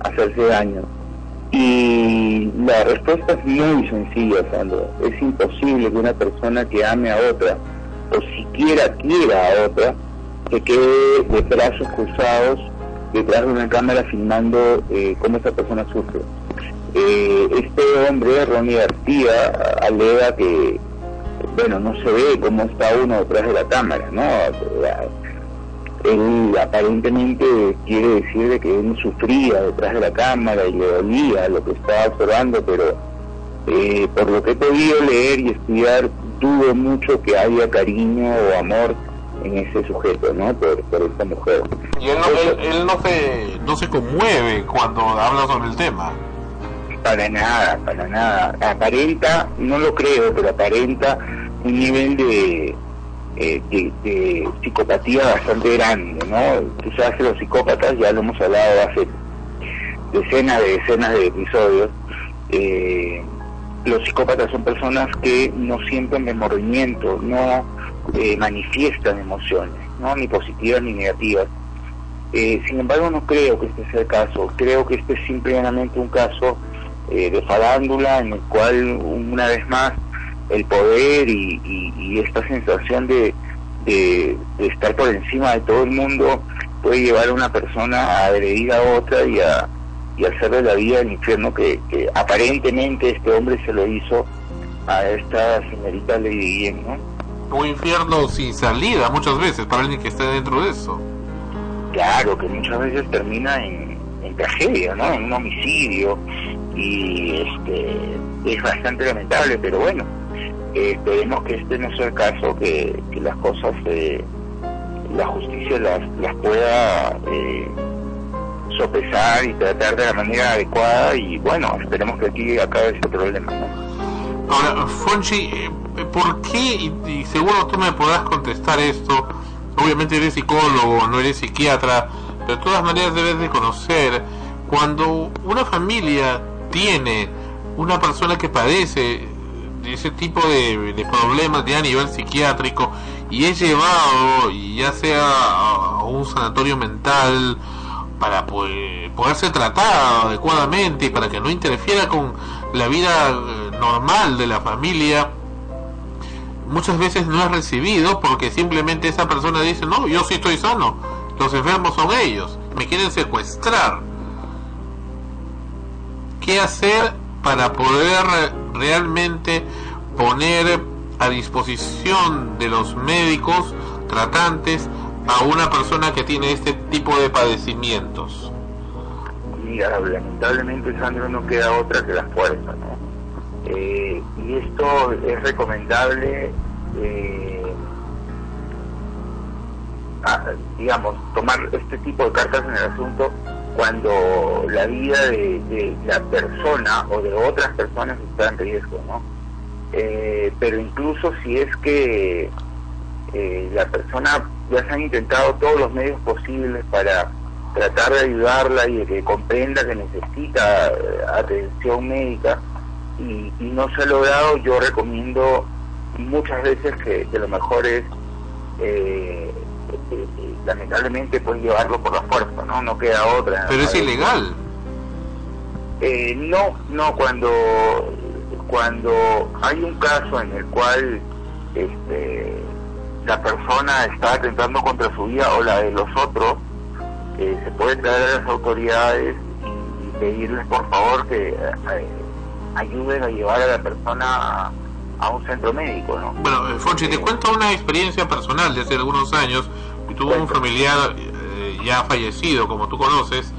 hacerse daño. Y la respuesta es muy sencilla, Sandro. Es imposible que una persona que ame a otra, o siquiera quiera a otra, se quede de brazos cruzados detrás de una cámara filmando eh, cómo esa persona sufre. Eh, este hombre, Ronnie García, alega que, bueno, no se ve cómo está uno detrás de la cámara, ¿no? Él aparentemente quiere decir de que él sufría detrás de la cámara y le dolía lo que estaba observando, pero eh, por lo que he podido leer y estudiar, dudo mucho que haya cariño o amor en ese sujeto, ¿no? Por, por esta mujer. Y él no, él, él no se no se conmueve cuando habla sobre el tema. Para nada, para nada. Aparenta, no lo creo, pero aparenta un nivel de, eh, de psicopatía bastante grande, ¿no? Tú sabes que los psicópatas, ya lo hemos hablado hace decenas de decenas de episodios, eh, los psicópatas son personas que no sienten remordimiento, no eh, manifiestan emociones, ¿no? Ni positivas ni negativas. Eh, sin embargo, no creo que este sea el caso. Creo que este es simplemente un caso eh, de farándula en el cual, una vez más, el poder y, y- y esta sensación de, de- de estar por encima de todo el mundo puede llevar a una persona a agredir a otra y a, y hacerle la vida del infierno que, que aparentemente este hombre se lo hizo a esta señorita Lady Guillén, ¿no? Un infierno sin salida muchas veces para alguien que esté dentro de eso. Claro, que muchas veces termina en, en tragedia, ¿no? En un homicidio y este es bastante lamentable, pero bueno, eh, esperemos que este no sea el caso, que, las cosas, eh, la justicia las, las pueda eh, sopesar y tratar de la manera adecuada y bueno, esperemos que aquí acabe ese problema. Ahora, Fonchi, eh, ¿por qué? Y, y seguro tú me podrás contestar esto. Obviamente eres psicólogo, no eres psiquiatra, pero de todas maneras debes de conocer cuando una familia tiene una persona que padece de ese tipo de, problemas ya a nivel psiquiátrico y es llevado, ya sea a un sanatorio mental, para poder, poderse tratar adecuadamente y para que no interfiera con la vida eh, normal de la familia, muchas veces no es recibido porque simplemente esa persona dice, no, yo sí estoy sano, los enfermos son ellos, me quieren secuestrar. ¿Qué hacer para poder realmente poner a disposición de los médicos tratantes a una persona que tiene este tipo de padecimientos? Mira, lamentablemente, Sandro, no queda otra que la fuerza, ¿no? Eh, y esto es recomendable, eh, digamos, tomar este tipo de cartas en el asunto cuando la vida de, la persona o de otras personas está en riesgo, ¿no? Eh, pero incluso si es que eh, la persona ya se han intentado todos los medios posibles para tratar de ayudarla y de que comprenda que necesita eh, atención médica y, y no se ha logrado, yo recomiendo muchas veces que, que lo mejor es eh, lamentablemente pues llevarlo por la fuerza, ¿no? No queda otra. Pero es ilegal. Eh, no, no, cuando, cuando hay un caso en el cual este, la persona está atentando contra su vida o la de los otros, eh, se puede traer a las autoridades y, y pedirles por favor que eh, ayuden a llevar a la persona a, a un centro médico, ¿no? Bueno, eh, Fonchi, te cuento una experiencia personal de hace algunos años. Tuve un familiar eh, ya fallecido, como tú conoces,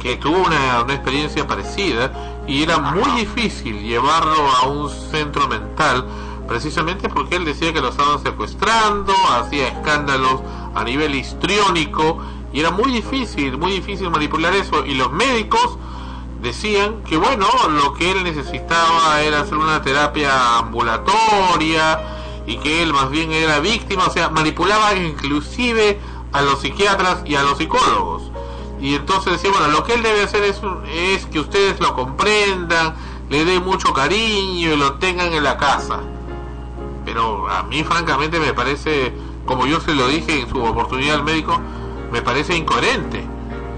que tuvo una, una experiencia parecida y era muy difícil llevarlo a un centro mental precisamente porque él decía que lo estaban secuestrando, hacía escándalos a nivel histriónico y era muy difícil, muy difícil manipular eso y los médicos decían que bueno, lo que él necesitaba era hacer una terapia ambulatoria y que él más bien era víctima, o sea, manipulaba inclusive a los psiquiatras y a los psicólogos. Y entonces decía, bueno, lo que él debe hacer es, es que ustedes lo comprendan, le den mucho cariño y lo tengan en la casa. Pero a mí francamente me parece, como yo se lo dije en su oportunidad al médico, me parece incoherente.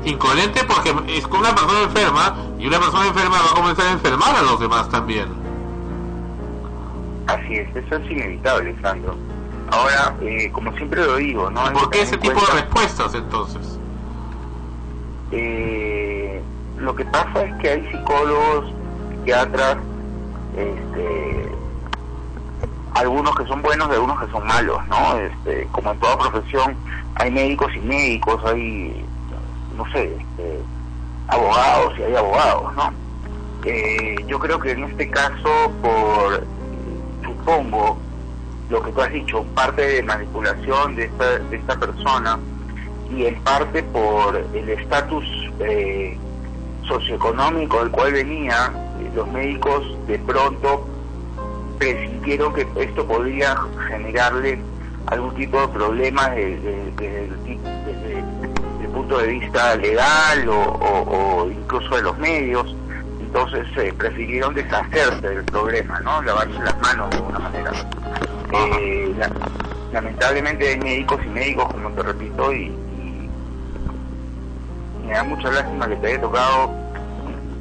Incoherente porque es con una persona enferma y una persona enferma va a comenzar a enfermar a los demás también. Así es, eso es inevitable, Sandro. Ahora, eh, como siempre lo digo, ¿no? ¿Por qué ese tipo de respuestas entonces? Eh, lo que pasa es que hay psicólogos, psiquiatras, este, algunos que son buenos y algunos que son malos, ¿no? Este, como en toda profesión, hay médicos y médicos, hay, no sé, este, abogados y hay abogados, ¿no? Eh, yo creo que en este caso, por, supongo, lo que tú has dicho, parte de manipulación de esta, de esta persona y en parte por el estatus eh, socioeconómico del cual venía, eh, los médicos de pronto presintieron que esto podría generarle algún tipo de problema de- de- desde desde el punto de vista legal o incluso de los medios. Entonces eh, prefirieron deshacerse del problema, ¿no? Lavarse las manos de alguna manera. Eh, la- lamentablemente hay médicos y médicos, como te repito, y, y me da mucha lástima que te haya tocado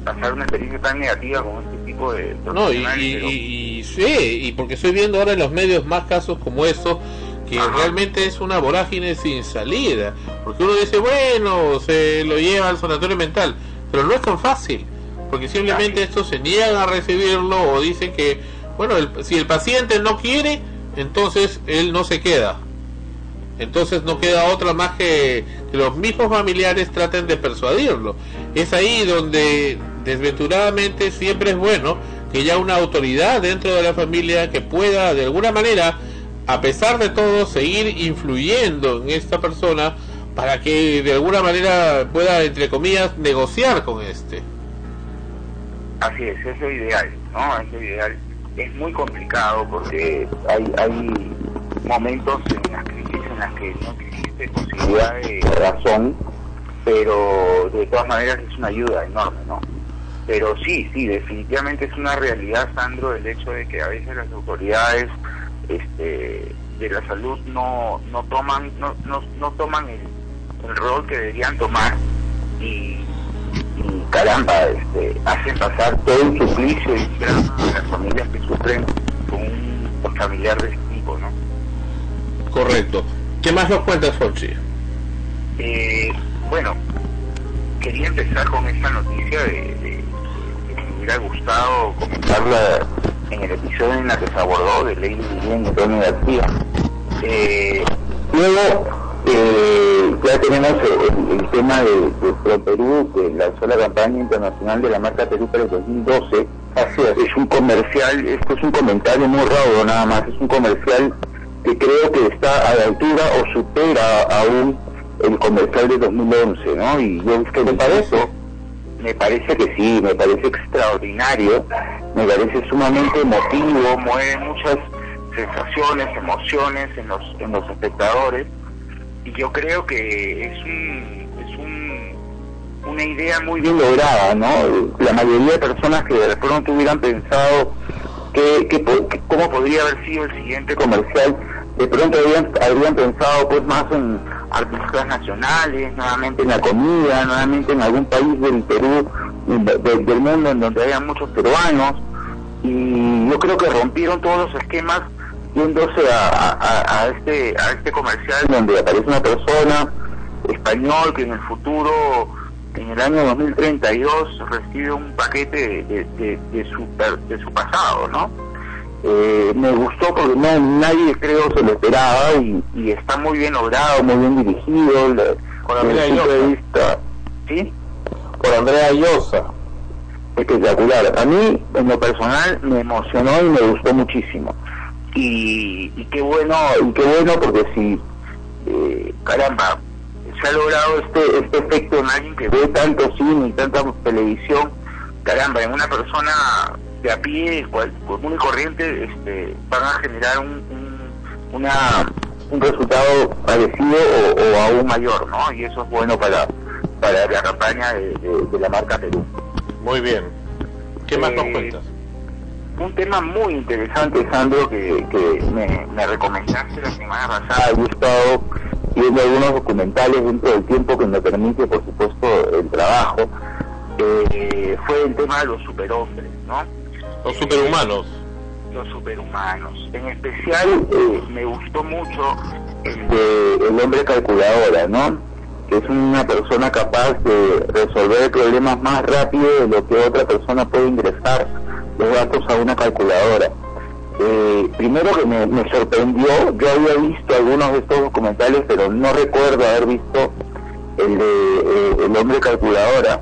pasar una experiencia tan negativa con este tipo de No, y, y, pero- y- y sí, y porque estoy viendo ahora en los medios más casos como eso, que realmente es una vorágine sin salida. Porque uno dice, bueno, se lo lleva al sanatorio mental, pero no es tan fácil. Porque simplemente estos se niegan a recibirlo o dicen que Bueno, el- si el paciente no quiere, entonces él no se queda. Entonces no queda otra más que, que los mismos familiares traten de persuadirlo. Es ahí donde desventuradamente siempre es bueno que haya una autoridad dentro de la familia que pueda de alguna manera, a pesar de todo, seguir influyendo en esta persona para que de alguna manera pueda, entre comillas, negociar con este. Así es, es lo ideal, ¿no? Es lo ideal. Es muy complicado porque hay, hay momentos en las crisis en las que no existe posibilidad de razón, pero de todas maneras es una ayuda enorme, ¿no? Pero sí, sí, definitivamente es una realidad, Sandro, el hecho de que a veces las autoridades este, de la salud no, no toman no, no, no toman el, el rol que deberían tomar y, y caramba, este, hacen pasar todo un suplicio y drama a las familias que sufren con un, familiar de este tipo, ¿no? Correcto. ¿Qué más nos cuentas, Fonchi? Eh, bueno, quería empezar con esta noticia de, de- de que me hubiera gustado comentarla en el episodio en la que se abordó de Lady Vivian y Tony García. Eh, luego, eh, ya tenemos el, el tema de, de Pro Perú, que lanzó la campaña internacional de la marca Perú para el 2012. Así es, es un comercial, esto es un comentario muy raudo nada más, es un comercial que creo que está a la altura o supera aún el comercial de 2011, ¿no? Y yo que me parece, me parece que sí, me parece extraordinario, me parece sumamente emotivo, mueve muchas sensaciones, emociones en los, en los espectadores y yo creo que es un, es un, una idea muy bien lograda, ¿no? La mayoría de personas que de pronto hubieran pensado que, que que cómo podría haber sido el siguiente comercial, de pronto habrían, habrían pensado pues más en artistas nacionales, nuevamente en la comida, nuevamente en algún país del Perú, de- de- del mundo en donde haya muchos peruanos, y yo creo que rompieron todos los esquemas yéndose a, a- a este a este comercial donde aparece una persona español que en el futuro en el año 2032 recibe un paquete de, de- de su de su pasado no Eh, me gustó porque no nadie creo se lo esperaba y, y está muy bien logrado muy bien dirigido la- Con Andrea Llosa. sí Por Andrea Llosa. espectacular. A mí, en lo personal, me emocionó y me gustó muchísimo. Y, y qué bueno, y qué bueno porque si, eh, caramba, se ha logrado este, este efecto en alguien que ve tanto cine y tanta televisión, caramba, en una persona de a pie, cual, común y corriente, este, van a generar un, un- una, un resultado parecido o, o aún mayor, ¿no? Y eso es bueno para, para la campaña de- de- de la marca Perú. Muy bien. ¿Qué más nos Eh, cuentas? Un tema muy interesante, Sandro, que, que me, me recomendaste la semana pasada. Yo he estado viendo algunos documentales dentro del tiempo que me permite, por supuesto, el trabajo. Eh, fue el tema de los superhombres, ¿no? Los superhumanos. Los superhumanos. En especial, eh, me gustó mucho el de El hombre calculadora, ¿no? Que es una persona capaz de resolver problemas más rápido de lo que otra persona puede ingresar los datos a una calculadora. Eh, primero que me, me sorprendió, yo había visto algunos de estos documentales, pero no recuerdo haber visto el de eh, El hombre calculadora.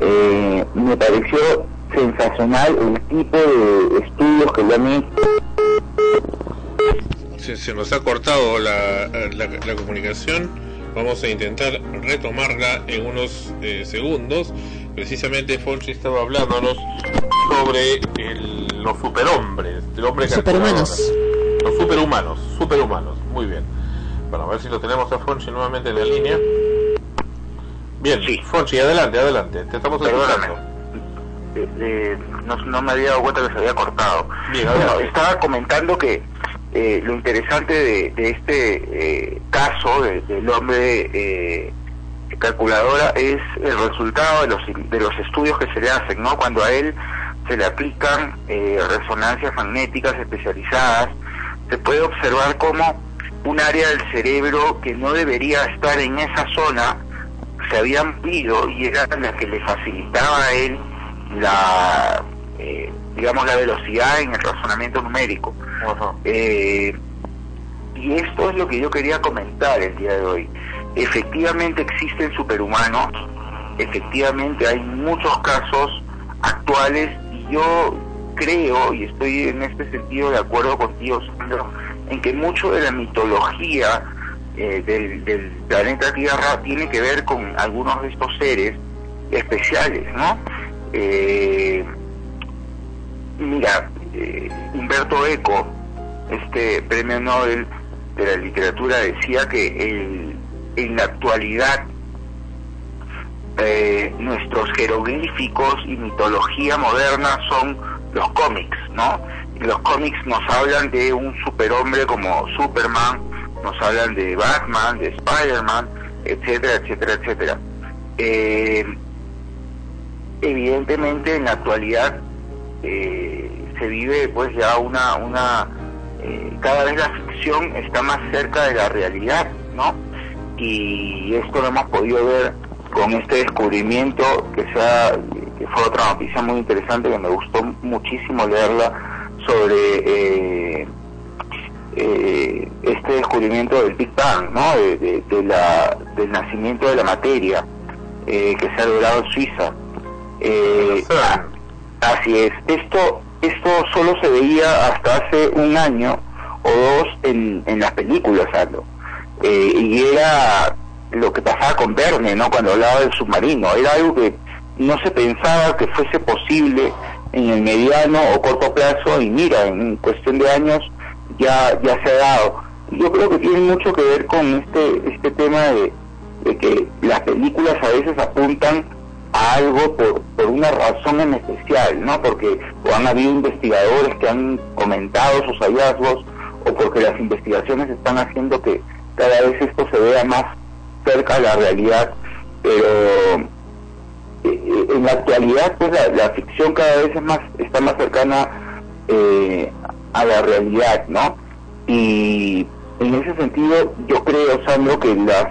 Eh, me pareció sensacional el tipo de estudios que han hecho Se, se nos ha cortado la, la, la comunicación. Vamos a intentar retomarla en unos eh, segundos. Precisamente Fonchi estaba hablándonos sobre el- los superhombres, el hombre Superhumanos. Los superhumanos, superhumanos. Muy bien. Bueno, a ver si lo tenemos a Fonchi nuevamente en la línea. Bien, Fonchi, adelante, adelante. Te estamos escuchando. eh, eh, no, no me había dado cuenta que se había cortado. Bien, Bueno, estaba comentando que eh, lo interesante de, de este eh, caso de- del hombre eh, calculadora es el resultado de los, de los estudios que se le hacen, ¿no? Cuando a él se le aplican eh, resonancias magnéticas especializadas, se puede observar cómo un área del cerebro que no debería estar en esa zona se había movido y era la que le facilitaba a él la, eh, digamos, la velocidad en el razonamiento numérico. Eh, y esto es lo que yo quería comentar el día de hoy. Efectivamente existen superhumanos, efectivamente hay muchos casos actuales y yo creo, y estoy en este sentido de acuerdo contigo, Sandro, en que mucho de la mitología eh, del, del planeta Tierra tiene que ver con algunos de estos seres especiales, ¿no? Eh, mira, eh, Humberto Eco, este premio Nobel de la literatura, decía que el- en la actualidad eh, nuestros jeroglíficos y mitología moderna son los cómics, ¿no? Los cómics nos hablan de un superhombre como Superman, nos hablan de Batman, de Spider-Man, etcétera, etcétera, etcétera. Eh, evidentemente en la actualidad eh, se vive pues ya una una eh, cada vez la ficción está más cerca de la realidad no y esto lo hemos podido ver con este descubrimiento que sea que fue otra noticia muy interesante que me gustó muchísimo leerla sobre eh, eh, este descubrimiento del Big Bang no de, de- de la del nacimiento de la materia eh, que se ha logrado en Suiza eh, así es. Esto, esto solo se veía hasta hace un año o dos en, en las películas, Aldo. Eh, y era lo que pasaba con Verne, ¿no? Cuando hablaba del submarino. Era algo que no se pensaba que fuese posible en el mediano o corto plazo y mira, en cuestión de años ya, ya se ha dado. Yo creo que tiene mucho que ver con este, este tema de, de que las películas a veces apuntan a algo por, por una razón en especial, ¿no? Porque o han habido investigadores que han comentado sus hallazgos o porque las investigaciones están haciendo que cada vez esto se vea más cerca de la realidad, pero eh, eh, en la actualidad pues la, la ficción cada vez es más está más cercana eh, a la realidad, ¿no? Y en ese sentido yo creo, Sandro, que las,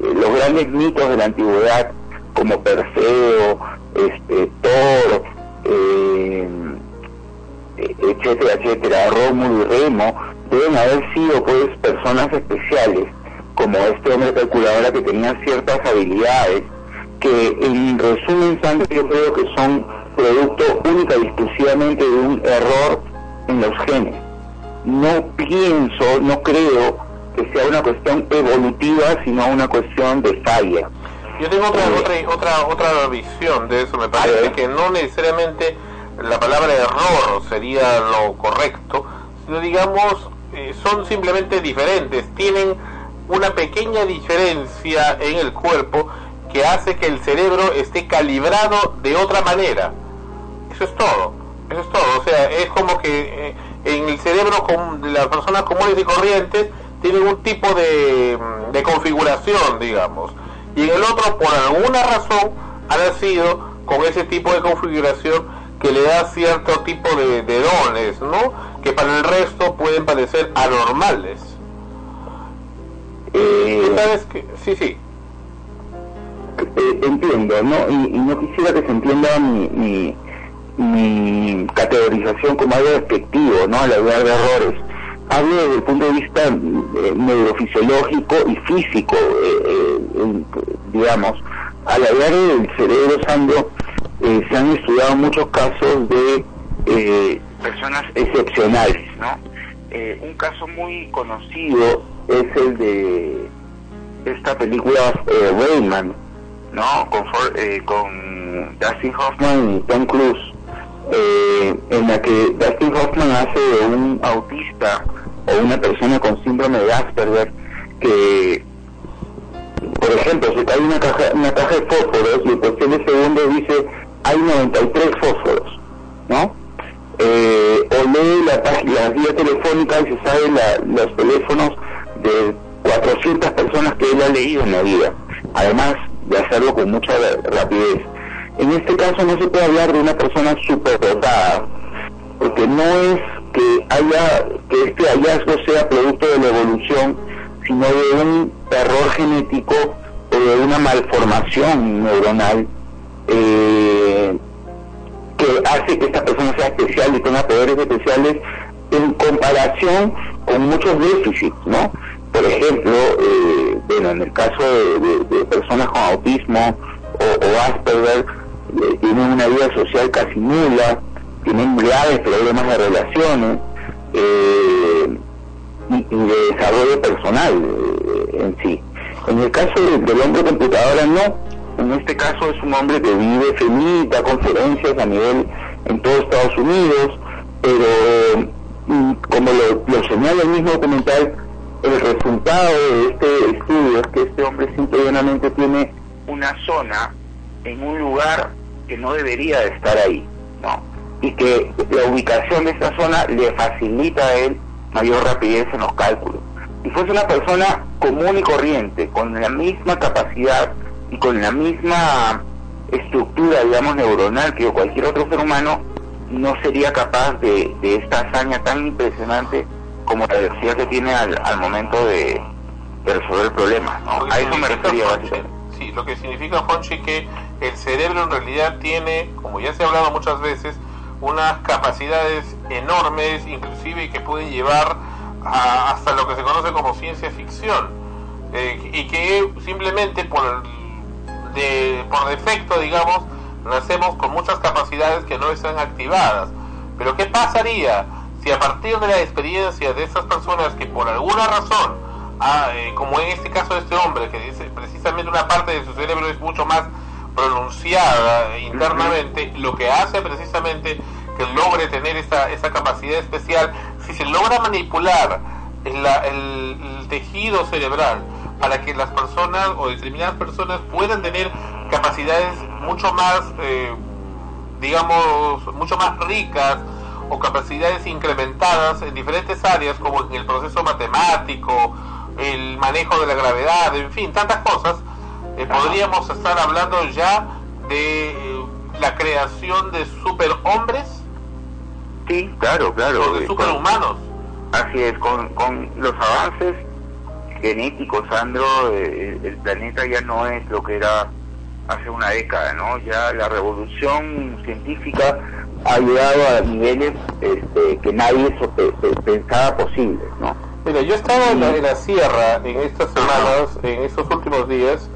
los grandes mitos de la antigüedad como Perseo, este, Thor, eh, etcétera, etcétera, Rómulo y Remo, deben haber sido pues personas especiales, como este hombre calculadora que tenía ciertas habilidades, que en resumen, Sandro, yo creo que son producto única y exclusivamente de un error en los genes. No pienso, no creo que sea una cuestión evolutiva, sino una cuestión de falla. Yo tengo otra, otra, otra, otra visión de eso. Me parece que no necesariamente la palabra error sería lo correcto, sino digamos, eh, son simplemente diferentes. Tienen una pequeña diferencia en el cuerpo que hace que el cerebro esté calibrado de otra manera. Eso es todo. Eso es todo. O sea, es como que eh, en el cerebro de las personas comunes y corrientes tienen un tipo de, mm, de configuración, digamos. Y en el otro, por alguna razón, ha nacido con ese tipo de configuración que le da cierto tipo de, de dones, ¿no? Que para el resto pueden parecer anormales. Eh, ¿Sabes qué? Sí, sí. eh, entiendo, ¿no? Y, y no quisiera que se entienda mi, mi, mi categorización como algo despectivo, ¿no? Al hablar de errores. Hablo desde el punto de vista eh, neurofisiológico y físico, eh, eh, digamos. Al hablar del cerebro, Sandro, eh, se han estudiado muchos casos de eh, personas excepcionales, ¿no? Eh, un caso muy conocido es el de esta película eh, Rayman, ¿no? Con, For- eh, con Dustin Hoffman y Tom Cruise, eh, en la que Dustin Hoffman hace de un autista o una persona con síndrome de Asperger que, por ejemplo, se cae una caja, una caja de fósforos y en cuestión de segundos dice hay 93 fósforos, ¿no? Eh, o lee la, la guía telefónica y se sabe la- los teléfonos de 400 personas que él ha leído en la vida, además de hacerlo con mucha rapidez. En este caso no se puede hablar de una persona superdotada, porque no es que haya que este hallazgo sea producto de la evolución, sino de un error genético o de una malformación neuronal eh, que hace que esta persona sea especial y tenga poderes especiales en comparación con muchos déficits, ¿no? Por ejemplo, eh, bueno, en el caso de, personas con autismo o, o Asperger, eh, tienen una vida social casi nula, tienen graves problemas de relaciones eh, y, de desarrollo personal eh, en sí. En el caso de- del hombre computadora no, en este caso es un hombre que vive feliz, conferencias a nivel en todo Estados Unidos, pero mm, como lo, lo señala el mismo documental, el resultado de este estudio es que este hombre simplemente tiene una zona en un lugar que no debería de estar ahí, ¿no? Y que la ubicación de esta zona le facilita a él mayor rapidez en los cálculos. Si fuese una persona común y corriente, con la misma capacidad y con la misma estructura, digamos, neuronal que cualquier otro ser humano, no sería capaz de, de esta hazaña tan impresionante como la velocidad que tiene al, al momento de, de resolver el problema. ¿no? A eso me refería básicamente. Sí, lo que significa, Fonchi, que el cerebro en realidad tiene, como ya se ha hablado muchas veces, unas capacidades enormes, inclusive que pueden llevar a- hasta lo que se conoce como ciencia ficción, eh, y que simplemente por, de, por defecto, digamos, nacemos con muchas capacidades que no están activadas. Pero ¿qué pasaría si a partir de la experiencia de estas personas que por alguna razón, ah, eh, como en este caso de este hombre, que dice precisamente una parte de su cerebro es mucho más pronunciada internamente, lo que hace precisamente que logre tener esa, esa capacidad especial, si se logra manipular la- el, el tejido cerebral para que las personas o determinadas personas puedan tener capacidades mucho más, eh, digamos, mucho más ricas o capacidades incrementadas en diferentes áreas como en el proceso matemático, el manejo de la gravedad, en fin, tantas cosas, eh, podríamos estar hablando ya de eh, la creación de superhombres. Sí, claro, claro. O de eh, superhumanos. Así es, con, con los avances genéticos, Sandro, eh, el, planeta ya no es lo que era hace una década, ¿no? Ya la revolución científica ha llegado a niveles este, que nadie pensaba posibles, ¿no? Mira, yo estaba en la, en la sierra en estas semanas, en estos últimos días,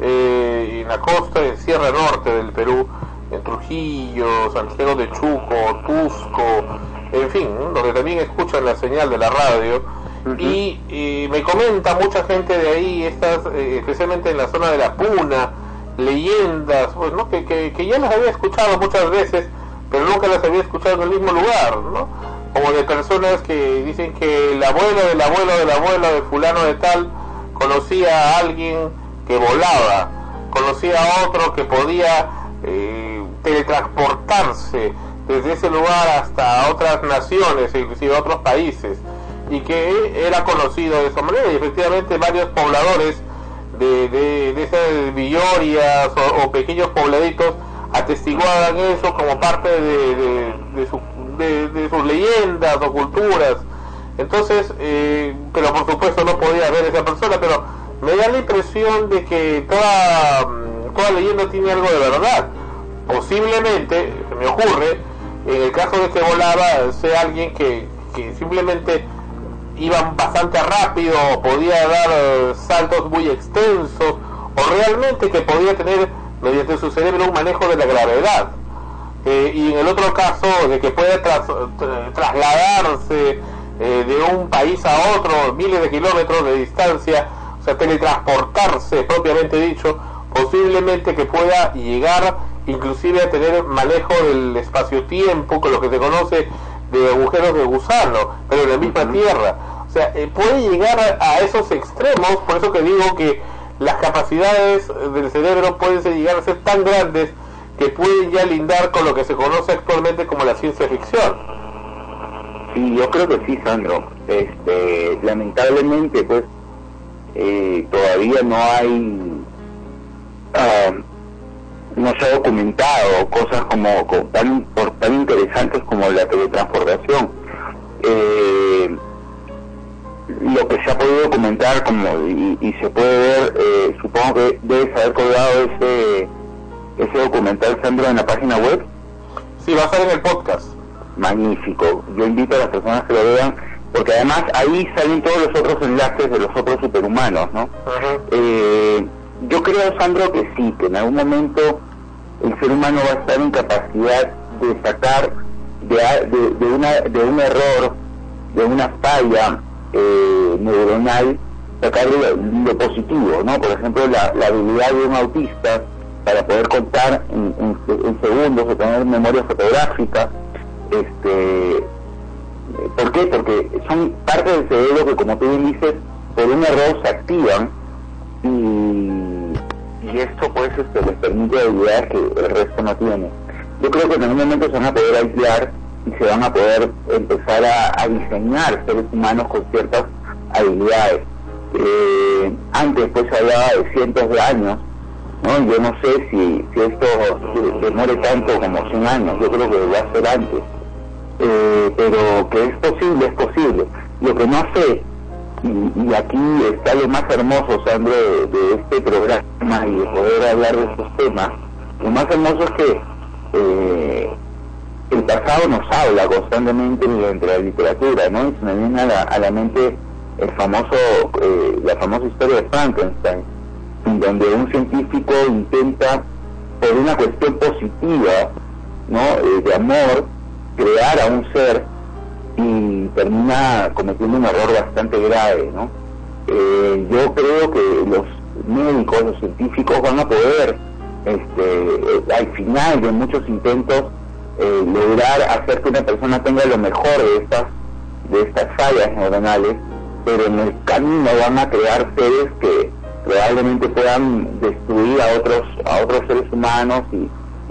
eh, en la costa, en Sierra Norte del Perú, en Trujillo, Santiago de Chuco, Tusco, en fin, ¿no? donde también escuchan la señal de la radio. Y me comenta mucha gente de ahí, estas, eh, especialmente en la zona de la Puna, leyendas, pues, ¿no? que, que, que ya las había escuchado muchas veces, pero nunca las había escuchado en el mismo lugar, ¿no? Como de personas que dicen que el abuelo del abuelo del abuelo de fulano de tal conocía a alguien que volaba, conocía a otro que podía eh, teletransportarse desde ese lugar hasta otras naciones, inclusive a otros países, y que era conocido de esa manera, y efectivamente varios pobladores de, esas villorias o, pequeños pobladitos atestiguaban eso como parte de, de, de su- de- de sus leyendas o culturas. Entonces, eh, pero por supuesto no podía ver esa persona, pero me da la impresión de que toda, toda leyenda tiene algo de verdad. Posiblemente, se me ocurre, en el caso de que volaba, sea alguien que, simplemente iba bastante rápido, podía dar eh, saltos muy extensos, o realmente que podía tener mediante su cerebro un manejo de la gravedad. Eh, y en el otro caso, de que pueda tras- tra- trasladarse eh, de un país a otro, miles de kilómetros de distancia, o sea, teletransportarse propiamente dicho, posiblemente que pueda llegar inclusive a tener manejo del espacio-tiempo, con lo que se conoce de agujeros de gusano, pero en la misma Tierra. O sea, eh, puede llegar a, a esos extremos, por eso que digo que las capacidades del cerebro pueden llegar a ser tan grandes que pueden ya lindar con lo que se conoce actualmente como la ciencia ficción. Sí, yo creo que sí, Sandro. Este, lamentablemente, pues, eh, todavía no hay, no se ha documentado cosas como, como tan, por, tan interesantes como la teletransportación. Eh, lo que se ha podido documentar como y, y se puede ver, eh, supongo que debes haber colgado ese, ese documental, Sandro, en la página web. Sí, Sí, va a estar en el podcast. Magnífico. Yo invito a las personas que lo vean, porque además ahí salen todos los otros enlaces de los otros superhumanos, ¿no? Eh, yo creo, Sandro, que sí, que en algún momento el ser humano va a estar en capacidad de sacar de, de, de una, de un error, de una falla eh, neuronal, sacar lo, positivo, ¿no? Por ejemplo, la, habilidad de un autista para poder contar en, en- segundos o tener memoria fotográfica, este, ¿por qué? Porque son parte del cerebro que, como tú dices, por un error se activan y, y esto pues este, les permite habilidades que el resto no tiene. Yo creo que en algún momento se van a poder aislar y se van a poder empezar a, diseñar seres humanos con ciertas habilidades. Eh, antes pues se hablaba de cientos de años, ¿no? Yo no sé si, esto de- demore tanto como 100 años, yo creo que va a ser antes. Eh, pero que es posible, es posible. Lo que no sé, y, y aquí está lo más hermoso, Sandro, de, de este programa y de poder hablar de estos temas, lo más hermoso es que eh, el pasado nos habla constantemente mediante la literatura, ¿no? Y se me viene a la, a la mente el famoso, eh, la famosa historia de Frankenstein, en donde un científico intenta, por una cuestión positiva, ¿no? Eh, de amor, crear a un ser y termina cometiendo un error bastante grave, ¿no? Eh, yo creo que los médicos, los científicos van a poder, este, eh, al final de muchos intentos, eh, lograr hacer que una persona tenga lo mejor de estas, de estas fallas neuronales, pero en el camino van a crear seres que probablemente puedan destruir a otros, a otros seres humanos y,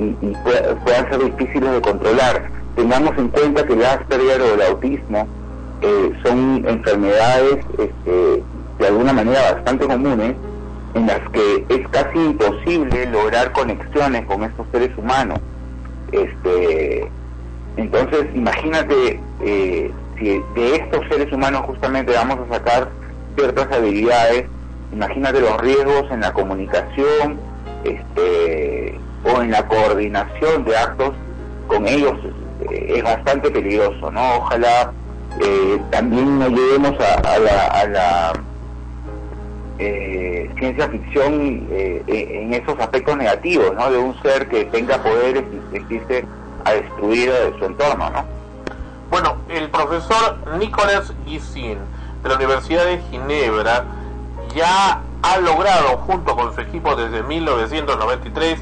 y, y pue- puedan ser difíciles de controlar. Tengamos en cuenta que el Asperger o el autismo eh, son enfermedades este, de alguna manera bastante comunes en las que es casi imposible lograr conexiones con estos seres humanos. Este, entonces, imagínate eh, si de estos seres humanos justamente vamos a sacar ciertas habilidades, imagínate los riesgos en la comunicación este, o en la coordinación de actos con ellos, es bastante peligroso, ¿no? Ojalá eh, también no lleguemos a, la, eh, ciencia ficción eh, eh, en esos aspectos negativos, ¿no? De un ser que tenga poderes y empiece a destruir su entorno, ¿no? Bueno, el profesor Nicolas Guissin de la Universidad de Ginebra ya ha logrado, junto con su equipo desde 1993,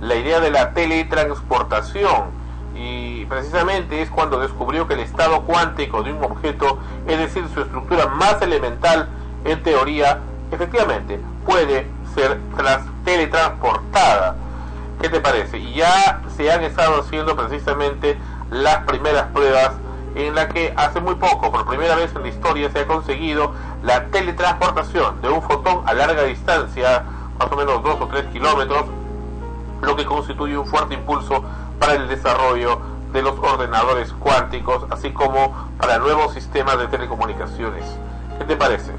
la idea de la teletransportación. Y precisamente es cuando descubrió que el estado cuántico de un objeto, es decir, su estructura más elemental, en teoría, efectivamente, puede ser teletransportada. ¿Qué te parece? Y ya se han estado haciendo precisamente las primeras pruebas en la que hace muy poco, por primera vez en la historia, se ha conseguido la teletransportación de un fotón a larga distancia, más o menos 2 o 3 kilómetros, lo que constituye un fuerte impulso para el desarrollo de los ordenadores cuánticos, así como para nuevos sistemas de telecomunicaciones. ¿Qué te parece?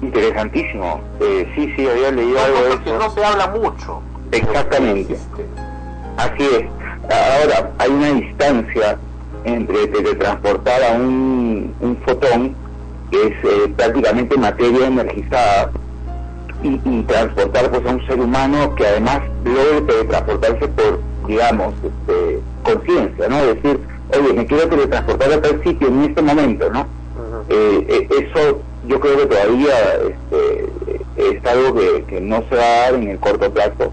Interesantísimo. Eh, sí, sí, había leído algo de Que eso. no se habla mucho. Exactamente. Así es. Ahora, hay una distancia entre teletransportar a un, un fotón, que es eh, prácticamente materia energizada, y, y transportar pues, a un ser humano que además logre teletransportarse por, digamos, este, conciencia, ¿no? Es decir, oye, me quiero teletransportar a tal sitio en este momento, ¿no? Eh, eh, eso yo creo que todavía este, es algo que, que no se va a dar en el corto plazo,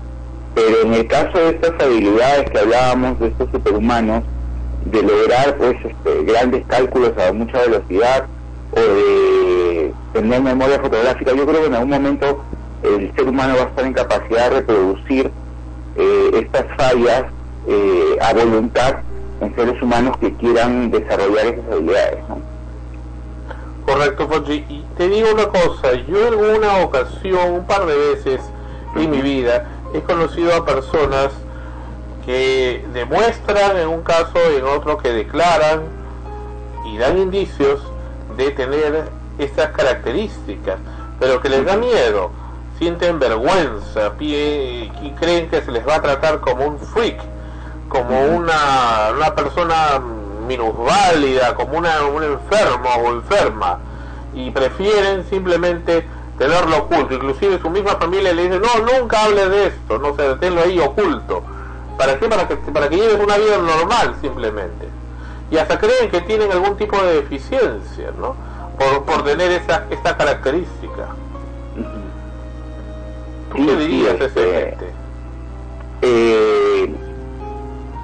pero en el caso de estas habilidades que hablábamos, de estos superhumanos, de lograr pues este, grandes cálculos a mucha velocidad o de tener memoria fotográfica, yo creo que en algún momento el ser humano va a estar en capacidad de reproducir eh, estas fallas eh, a voluntad en seres humanos que quieran desarrollar esas habilidades. ¿no? Correcto, Fonji. Y te digo una cosa, yo en alguna ocasión, un par de veces en mi vida, he conocido a personas que demuestran en un caso y en otro que declaran y dan indicios de tener estas características, pero que les da miedo, sienten vergüenza pie, y creen que se les va a tratar como un freak como una, una persona minusválida, como una, un enfermo o enferma, y prefieren simplemente tenerlo oculto. Inclusive su misma familia le dice, no, nunca hable de esto, no sé, tenlo ahí oculto. ¿Para qué? Para que, para que lleves una vida normal simplemente. Y hasta creen que tienen algún tipo de deficiencia, ¿no? Por, por tener esa, esta característica. Eh,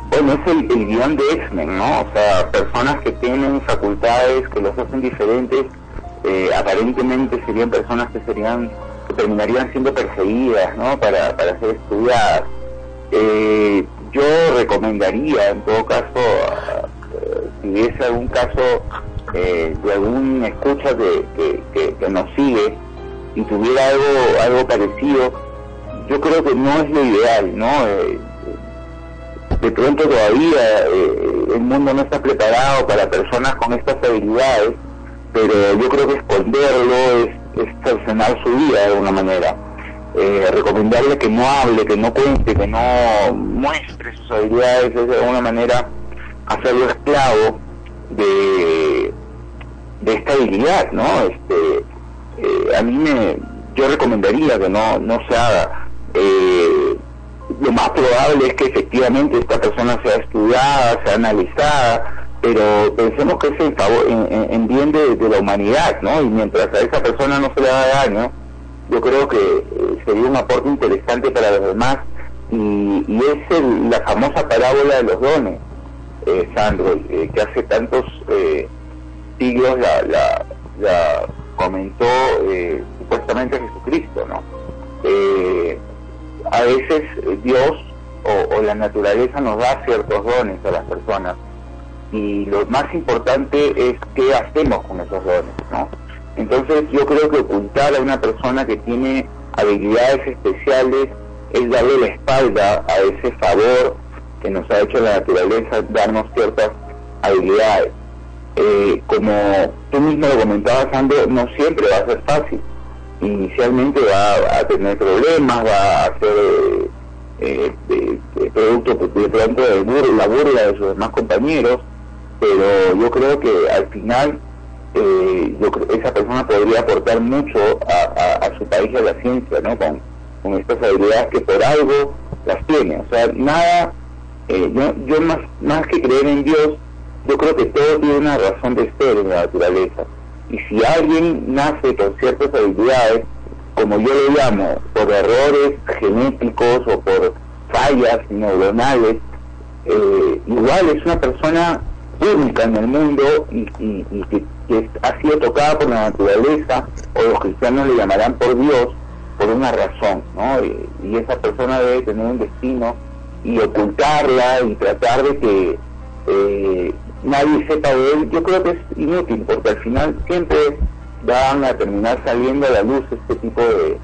bueno, es el, guion de X-Men, ¿no? O sea, personas que tienen facultades que los hacen diferentes, eh, aparentemente serían personas que serían, que terminarían siendo perseguidas, ¿no? Para, para ser estudiadas. Eh, yo recomendaría, en todo caso, eh, si hubiese algún caso eh, de algún escucha que, que, que- que nos sigue y tuviera algo, algo parecido, yo creo que no es lo ideal, ¿no? Eh, de pronto todavía eh, el mundo no está preparado para personas con estas habilidades, pero yo creo que esconderlo es, es su vida de alguna manera. Eh, recomendarle que no hable, que no cuente, que no muestre sus habilidades es de alguna manera hacerlo esclavo de, de esta habilidad, ¿no? Este, eh, a mí me, yo recomendaría que no, no se haga. Eh, lo más probable es que efectivamente esta persona sea estudiada, sea analizada, pero pensemos que es en, favor, en, en- en bien de, la humanidad, ¿no? Y mientras a esa persona no se le haga daño, yo creo que eh, sería un aporte interesante para los demás y, es la famosa parábola de los dones, eh, Sandro, que hace tantos siglos la, la, la comentó supuestamente Jesucristo, ¿no? A veces Dios o, o la naturaleza nos da ciertos dones a las personas y lo más importante es qué hacemos con esos dones, ¿no? Entonces yo creo que ocultar a una persona que tiene habilidades especiales es darle la espalda a ese favor que nos ha hecho la naturaleza darnos ciertas habilidades. Eh, como tú mismo lo comentabas, Sandro, no siempre va a ser fácil. Inicialmente va a tener problemas, va a ser eh, eh, producto de la burla de sus demás compañeros, pero yo creo que al final eh, yo creo- esa persona podría aportar mucho a su país y a la ciencia, ¿no? Con, con estas habilidades que por algo las tiene. O sea, nada, eh, yo, yo más, más que creer en Dios, yo creo que todo tiene una razón de ser en la naturaleza. Y si alguien nace con ciertas habilidades, como yo le llamo, por errores genéticos o por fallas neuronales, eh, igual es una persona única en el mundo y, y- que, ha sido tocada por la naturaleza, o los cristianos le llamarán por Dios, por una razón, ¿no? Y, y esa persona debe tener un destino y ocultarla y tratar de que eh, nadie sepa de él, yo creo que es inútil, porque al final siempre van a terminar saliendo a la luz este tipo de,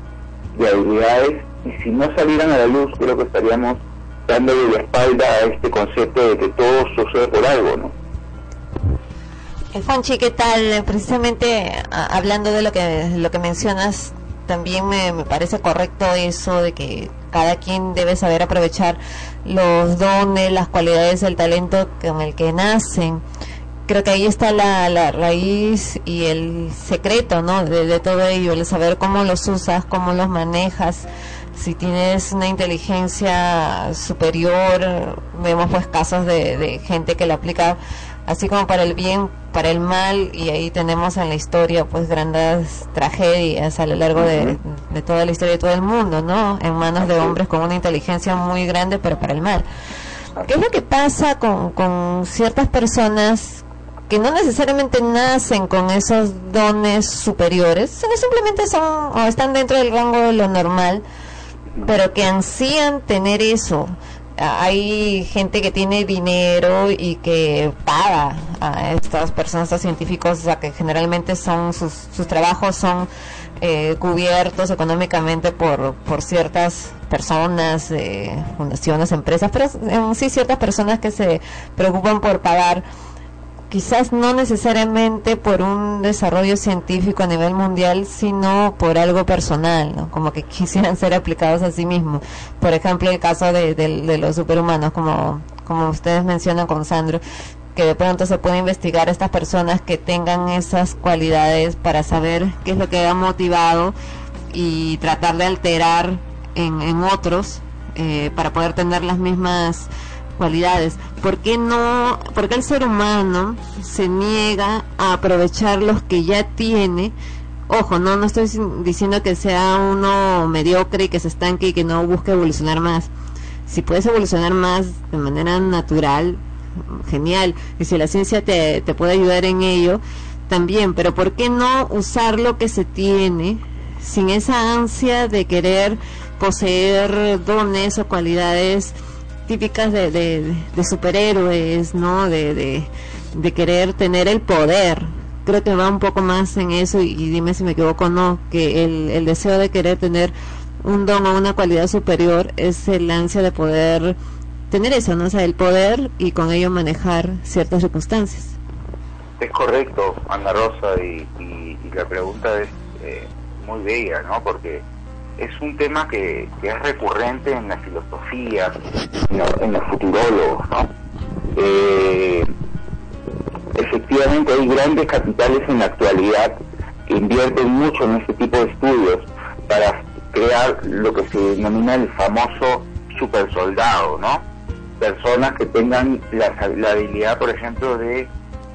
de habilidades, y si no salieran a la luz, creo que estaríamos dándole la espalda a este concepto de que todo sucede por algo, ¿no? Eh, Fonchi, ¿qué tal? Eh, Precisamente hablando de lo que lo que mencionas, también me, me parece correcto eso de que cada quien debe saber aprovechar los dones, las cualidades, el talento con el que nacen. Creo que ahí está la, la raíz y el secreto, ¿no? De, de todo ello, el saber cómo los usas, cómo los manejas. Si tienes una inteligencia superior, vemos pues casos de, de gente que lo aplica así como para el bien, para el mal, y ahí tenemos en la historia pues grandes tragedias a lo largo de, de toda la historia de todo el mundo, ¿no? En manos de hombres con una inteligencia muy grande, pero para el mal. ¿Qué es lo que pasa con, con ciertas personas que no necesariamente nacen con esos dones superiores, sino simplemente son o están dentro del rango de lo normal, pero que ansían tener eso? Hay gente que tiene dinero y que paga a estas personas, a científicos, o sea, que generalmente son sus, trabajos son eh, cubiertos económicamente por, por ciertas personas, eh, fundaciones, empresas, pero sí ciertas personas que se preocupan por pagar quizás no necesariamente por un desarrollo científico a nivel mundial, sino por algo personal. Como que quisieran ser aplicados a sí mismos. Por ejemplo, el caso de los superhumanos, como, como ustedes mencionan con Sandro, que de pronto se puede investigar a estas personas que tengan esas cualidades para saber qué es lo que ha motivado y tratar de alterar en, en otros eh, para poder tener las mismas cualidades. ¿Por qué no, por qué el ser humano se niega a aprovechar los que ya tiene? Ojo, no, no estoy diciendo que sea uno mediocre y que se estanque y que no busque evolucionar más. Si puedes evolucionar más de manera natural, genial. Y si la ciencia te, te puede ayudar en ello, también. Pero ¿por qué no usar lo que se tiene sin esa ansia de querer poseer dones o cualidades típicas de, de, superhéroes, ¿no? De, de, querer tener el poder. Creo que va un poco más en eso y, dime si me equivoco o no, que el, deseo de querer tener un don o una cualidad superior es el ansia de poder tener eso, ¿no? El poder y con ello manejar ciertas circunstancias. Es correcto, Ana Rosa, y, y- y la pregunta es eh, muy bella, ¿no? Porque es un tema que, es recurrente en la filosofía, en, lo- en los futurólogos, ¿no? Eh, efectivamente hay grandes capitales en la actualidad que invierten mucho en este tipo de estudios para crear lo que se denomina el famoso super soldado, ¿no? Personas que tengan la, la habilidad, por ejemplo, de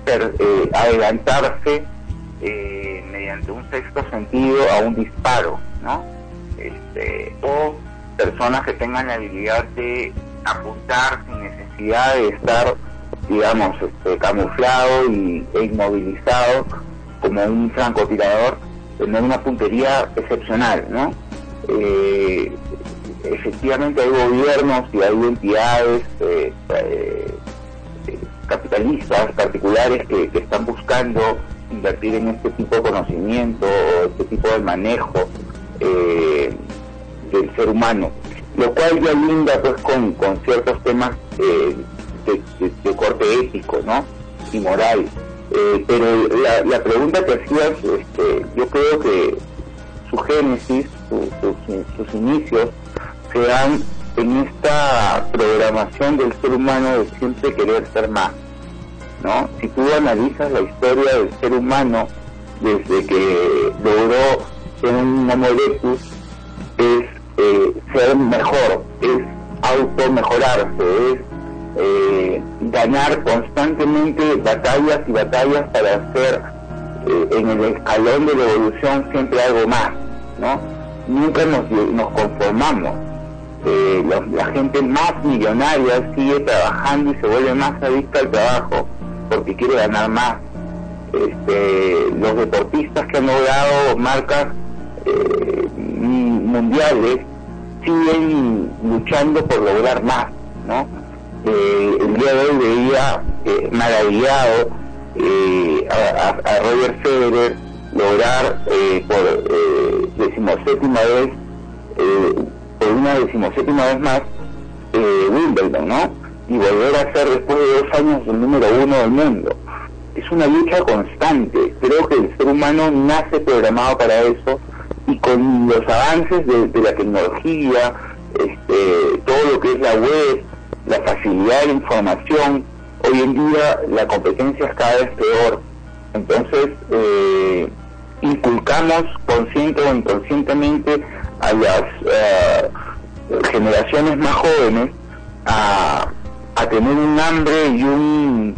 eh, adelantarse eh, mediante un sexto sentido a un disparo, ¿no? Este, o personas que tengan la habilidad de apuntar sin necesidad de estar, digamos, este, camuflado y, e inmovilizado como un francotirador, tener una puntería excepcional, ¿no? Eh, efectivamente hay gobiernos y hay entidades eh, eh, capitalistas particulares que, que están buscando invertir en este tipo de conocimiento o este tipo de manejo eh, del ser humano, lo cual ya linda pues con, con ciertos temas eh, de, de- corte ético, ¿no? Y moral. Eh, pero la, la pregunta que hacías, este, yo creo que su génesis, su- sus inicios, se dan en esta programación del ser humano de siempre querer ser más. ¿no? Si tú analizas la historia del ser humano desde que logró ser un Homo erectus, es eh, ser mejor, es auto mejorarse, es eh, ganar constantemente batallas y batallas para hacer eh, en el escalón de la evolución siempre algo más, ¿no? Nunca nos, nos conformamos. Eh, la, la gente más millonaria sigue trabajando y se vuelve más adicta al trabajo porque quiere ganar más. Este, los deportistas que han logrado marcas eh, mundiales siguen luchando por lograr más, ¿no? Eh, el día de hoy veía eh, maravillado eh, a, a- Roger Federer lograr por decimoséptima vez, por una decimoséptima vez más, Wimbledon, ¿no? Y volver a ser después de dos años el número uno del mundo. Es una lucha constante. Creo que el ser humano nace programado para eso y con los avances de, la tecnología, este, todo lo que es la web, la facilidad de la información, hoy en día la competencia es cada vez peor. Entonces, eh, inculcamos consciente o inconscientemente a las eh, generaciones más jóvenes a, a tener un hambre y un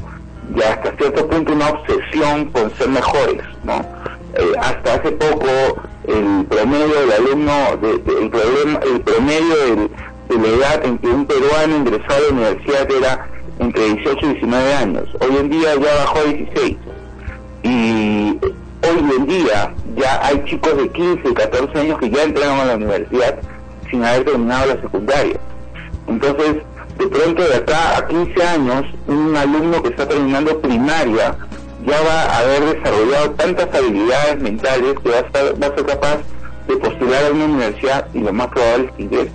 y hasta cierto punto una obsesión con ser mejores, ¿no? Eh, hasta hace poco el promedio del alumno, de- el, problema, el promedio de la edad en que un peruano ingresó a la universidad era entre 18 y 19 años. Hoy en día ya bajó a 16. Y hoy en día ya hay chicos de 15 y 14 años que ya entraron a la universidad sin haber terminado la secundaria. Entonces, de pronto de acá a 15 años, un alumno que está terminando primaria ya va a haber desarrollado tantas habilidades mentales que va a, estar, va a ser capaz de postular a una universidad y lo más probable es que ingrese.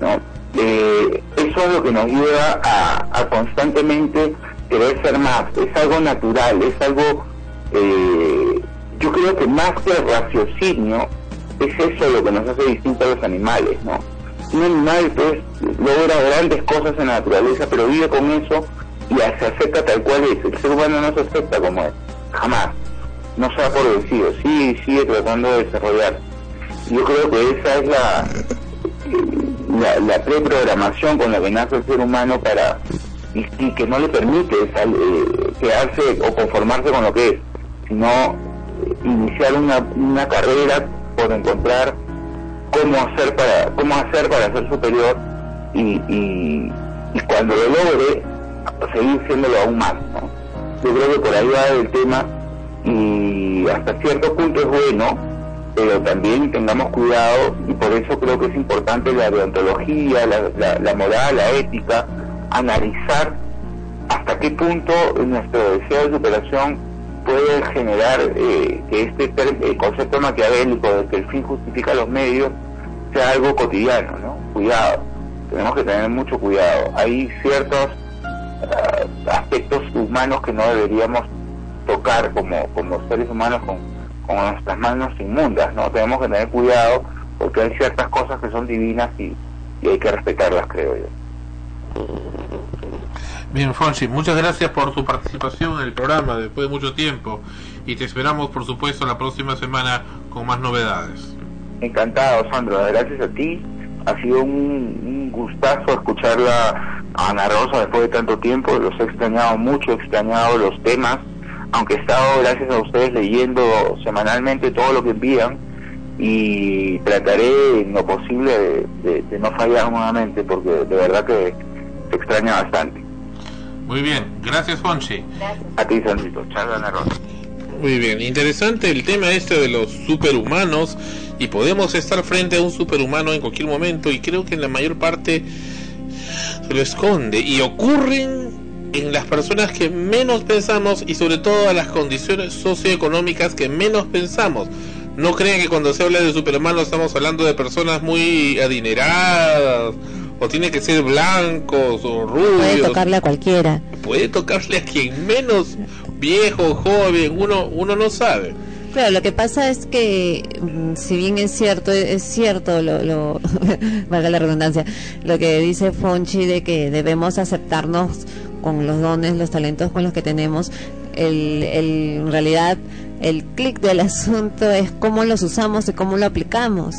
¿no? Eh, eso es lo que nos lleva a, constantemente querer ser más, es algo natural, es algo, eh, yo creo que más que el raciocinio, es eso lo que nos hace distintos a los animales, ¿no? Un animal pues logra grandes cosas en la naturaleza, pero vive con eso y se acepta tal cual es. El ser humano no se acepta como es, jamás. No se por vencido, sí, sigue tratando de desarrollar. Yo creo que esa es la, la, preprogramación con la que nace el ser humano para y, que no le permite sal- eh, quedarse o conformarse con lo que es, sino iniciar una, una carrera por encontrar cómo hacer para cómo hacer para ser superior y, y, y cuando lo logre seguir siéndolo aún más ¿no? yo creo que por ahí va el tema y hasta cierto punto es bueno pero también tengamos cuidado y por eso creo que es importante la deontología la, la, la moral la ética analizar hasta qué punto nuestro deseo de superación puede generar eh, que este eh, concepto maquiavélico de que el fin justifica los medios sea algo cotidiano, ¿no? Cuidado, tenemos que tener mucho cuidado. Hay ciertos aspectos humanos que no deberíamos tocar como, como seres humanos con, con nuestras manos inmundas, ¿no? Tenemos que tener cuidado porque hay ciertas cosas que son divinas y, y hay que respetarlas, creo yo. Bien, Fonsi, muchas gracias por tu participación en el programa después de mucho tiempo y te esperamos, por supuesto, la próxima semana con más novedades. Encantado, Sandro. Gracias a ti. Ha sido un, un gustazo escucharla a Ana Rosa después de tanto tiempo. Los he extrañado mucho, he extrañado los temas, aunque he estado, gracias a ustedes, leyendo semanalmente todo lo que envían y trataré en lo posible de, de- de no fallar nuevamente porque de verdad que se extraña bastante. Muy bien, gracias, Fonsi. A ti, Sandrito. Chao, Ana Rosa. Muy bien, interesante el tema este de los superhumanos y podemos estar frente a un superhumano en cualquier momento y creo que en la mayor parte se lo esconde y ocurren en las personas que menos pensamos y sobre todo a las condiciones socioeconómicas que menos pensamos. No crean que cuando se habla de superhumanos estamos hablando de personas muy adineradas o tiene que ser blancos o rubios Puede tocarle a cualquiera. puede tocarle a quien menos viejo, joven, uno, uno no sabe. Claro, lo que pasa es que, mm, si bien es cierto, es cierto, lo, lo valga la redundancia, lo que dice Fonchi de que debemos aceptarnos con los dones, los talentos con los que tenemos, el, el, en realidad el clic del asunto es cómo los usamos y cómo lo aplicamos.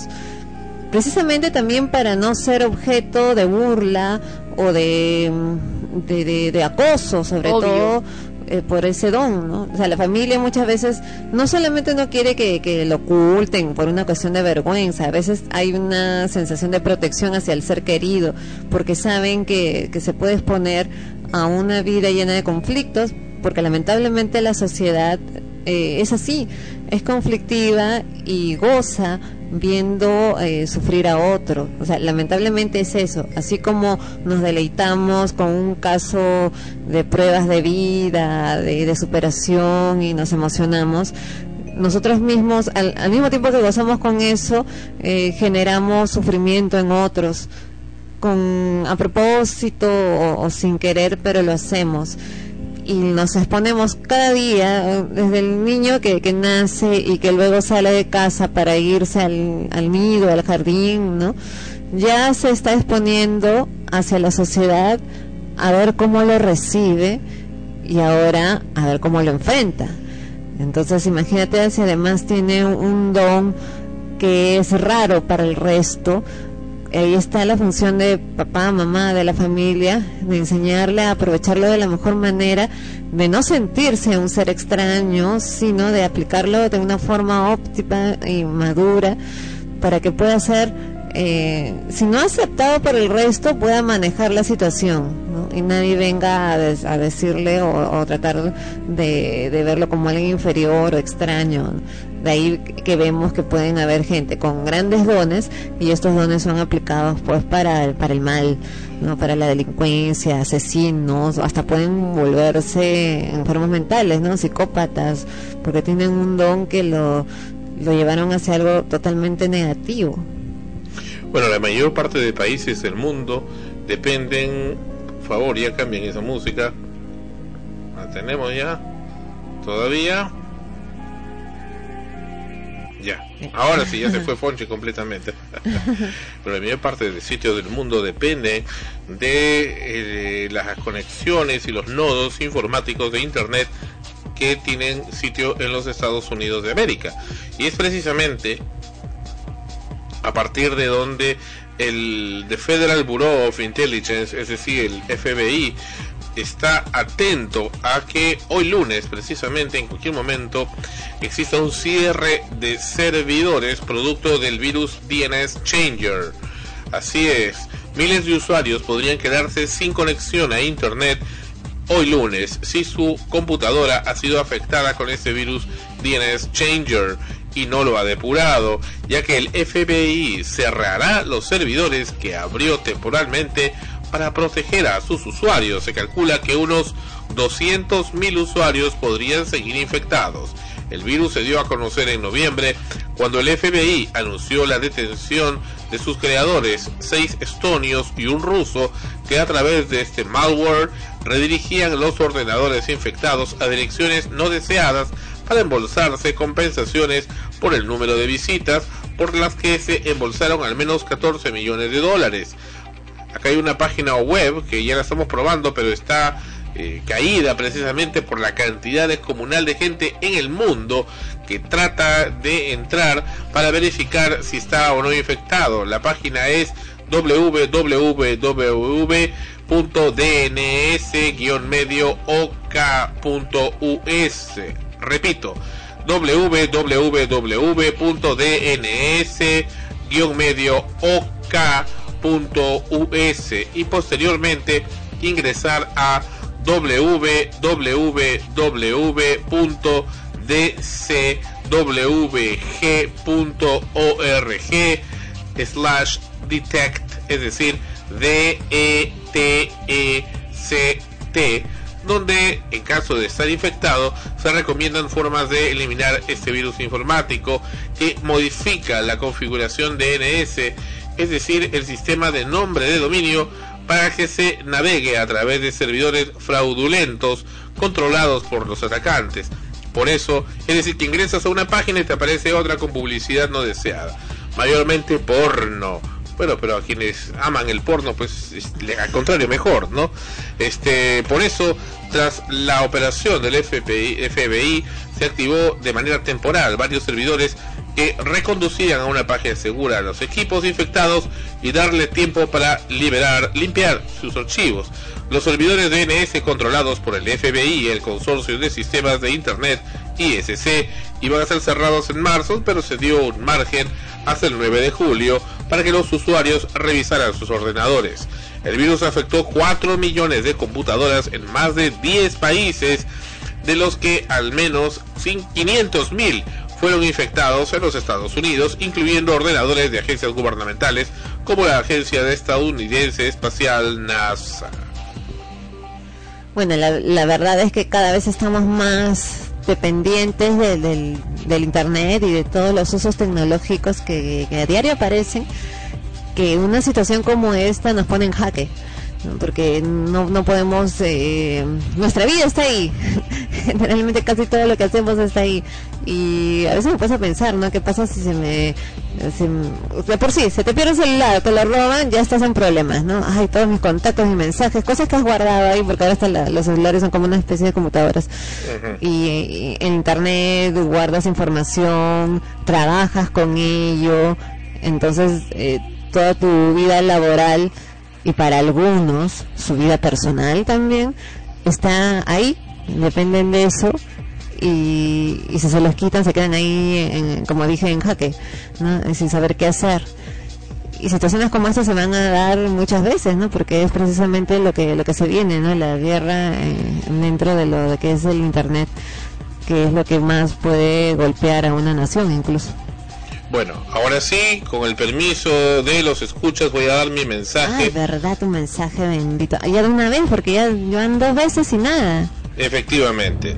Precisamente también para no ser objeto de burla o de, mm, de, de- de acoso, sobre Obvio. todo eh, por ese don, ¿no? O sea, la familia muchas veces no solamente no quiere que, que lo oculten por una cuestión de vergüenza, a veces hay una sensación de protección hacia el ser querido, porque saben que, que se puede exponer a una vida llena de conflictos, porque lamentablemente la sociedad eh, es así, es conflictiva y goza viendo eh, sufrir a otro. O sea, lamentablemente es eso. Así como nos deleitamos con un caso de pruebas de vida, de, superación y nos emocionamos, nosotros mismos, al, al mismo tiempo que gozamos con eso, eh, generamos sufrimiento en otros, con a propósito o sin querer, pero lo hacemos y nos exponemos cada día, desde el niño que, que nace y que luego sale de casa para irse al, al nido, al jardín, ¿no? Ya se está exponiendo hacia la sociedad a ver cómo lo recibe y ahora a ver cómo lo enfrenta. Entonces imagínate si además tiene un don que es raro para el resto, ahí está la función de papá, mamá, de la familia, de enseñarle a aprovecharlo de la mejor manera, de no sentirse un ser extraño, sino de aplicarlo de una forma óptima y madura para que pueda ser, eh, si no aceptado por el resto, pueda manejar la situación y nadie venga a, des- a decirle o, tratar de, verlo como alguien inferior o extraño. De ahí que vemos que pueden haber gente con grandes dones y estos dones son aplicados pues para el, para el mal, no para la delincuencia, asesinos, hasta pueden volverse enfermos mentales, no psicópatas, porque tienen un don que lo lo llevaron hacia algo totalmente negativo. Bueno, la mayor parte de países del mundo dependen, por favor, ya cambien esa música, La tenemos ya. Todavía. Ahora sí, ya se fue Fonchi completamente. Pero la mayor parte del sitio del mundo depende de eh, las conexiones y los nodos informáticos de Internet que tienen sitio en los Estados Unidos de América. Y es precisamente a partir de donde el The Federal Bureau of Intelligence, es decir, el FBI, está atento a que hoy lunes, precisamente en cualquier momento, exista un cierre de servidores producto del virus DNS Changer. Así es, miles de usuarios podrían quedarse sin conexión a Internet hoy lunes si su computadora ha sido afectada con este virus DNS Changer y no lo ha depurado, ya que el FBI cerrará los servidores que abrió temporalmente para proteger a sus usuarios. Se calcula que unos 200.000 usuarios podrían seguir infectados. El virus se dio a conocer en noviembre cuando el FBI anunció la detención de sus creadores, seis estonios y un ruso, que a través de este malware redirigían los ordenadores infectados a direcciones no deseadas para embolsarse compensaciones por el número de visitas por las que se embolsaron al menos 14 millones de dólares. Acá hay una página web que ya la estamos probando, pero está eh, caída precisamente por la cantidad descomunal de gente en el mundo que trata de entrar para verificar si está o no infectado. La página es www.dns-mediook.us. Repito, www.dns-mediook.us y posteriormente ingresar a www.dcwg.org slash detect, es decir, D-E-T-E-C-T, donde en caso de estar infectado se recomiendan formas de eliminar este virus informático que modifica la configuración DNS, es decir, el sistema de nombre de dominio para que se navegue a través de servidores fraudulentos controlados por los atacantes. Por eso, es decir, que ingresas a una página y te aparece otra con publicidad no deseada. Mayormente porno. Bueno, pero a quienes aman el porno, pues al contrario, mejor, ¿no? Este, por eso, tras la operación del FBI, FBI se activó de manera temporal varios servidores que reconducían a una página segura a los equipos infectados y darle tiempo para liberar, limpiar sus archivos. Los servidores DNS controlados por el FBI y el Consorcio de Sistemas de Internet ISC iban a ser cerrados en marzo, pero se dio un margen hasta el 9 de julio para que los usuarios revisaran sus ordenadores. El virus afectó 4 millones de computadoras en más de 10 países, de los que al menos 500 mil fueron infectados en los Estados Unidos, incluyendo ordenadores de agencias gubernamentales como la agencia de estadounidense espacial NASA. Bueno, la, verdad es que cada vez estamos más dependientes de, del, del Internet y de todos los usos tecnológicos que, que a diario aparecen, que una situación como esta nos pone en jaque. Porque no, no podemos eh, nuestra vida está ahí. Generalmente casi todo lo que hacemos está ahí. Y a veces me pasa a pensar no qué pasa si se me si, de por sí se te pierde el celular te lo roban ya estás en problemas no ay todos mis contactos mis mensajes cosas que has guardado ahí porque ahora hasta la, los celulares son como una especie de computadoras. Y, y en internet guardas información trabajas con ello. Entonces eh, toda tu vida laboral y para algunos su vida personal también está ahí, dependen de eso y, y si se los quitan se quedan ahí, en, como dije, en jaque, ¿no? sin saber qué hacer. Y situaciones como esta se van a dar muchas veces, ¿no? Porque es precisamente lo que lo que se viene, ¿no? La guerra eh, dentro de lo que es el internet, que es lo que más puede golpear a una nación incluso. Bueno, ahora sí, con el permiso de los escuchas, voy a dar mi mensaje. Ay, verdad, tu mensaje bendito. Ya de una vez, porque ya van dos veces y nada. Efectivamente.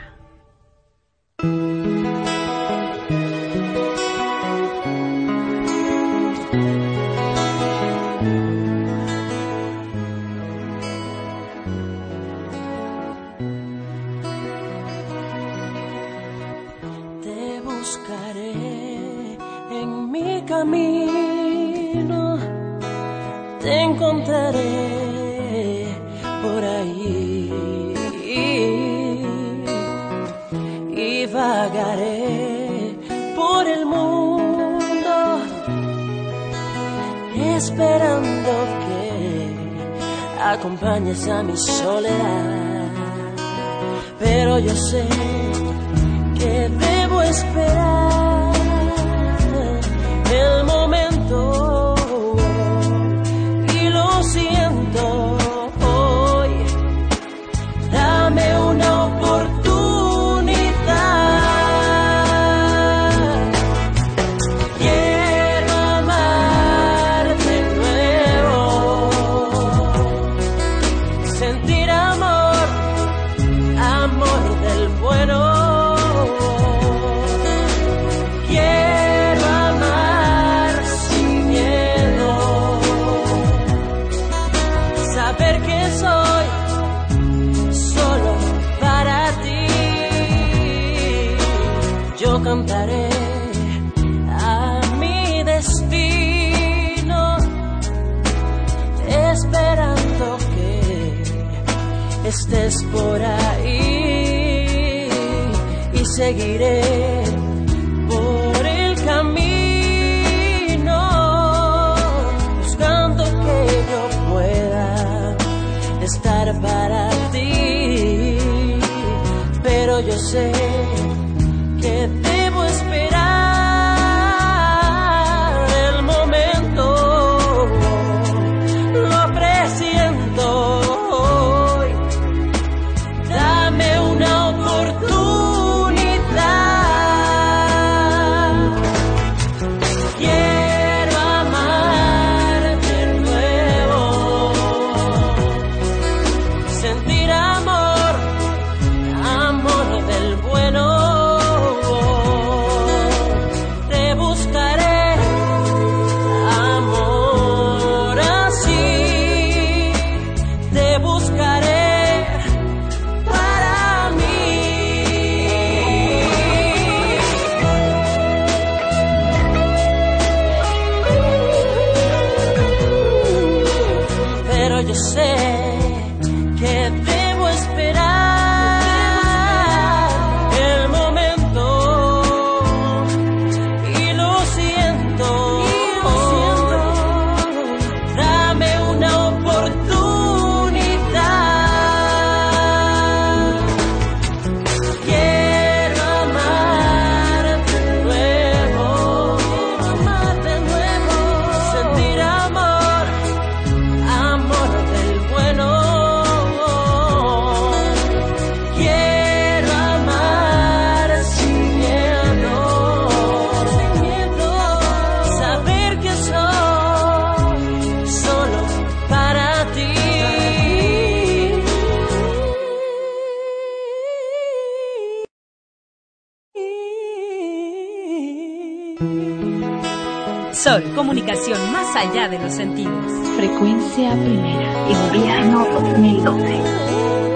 comunicación más allá de los sentidos. Frecuencia primera. Invierno 2012.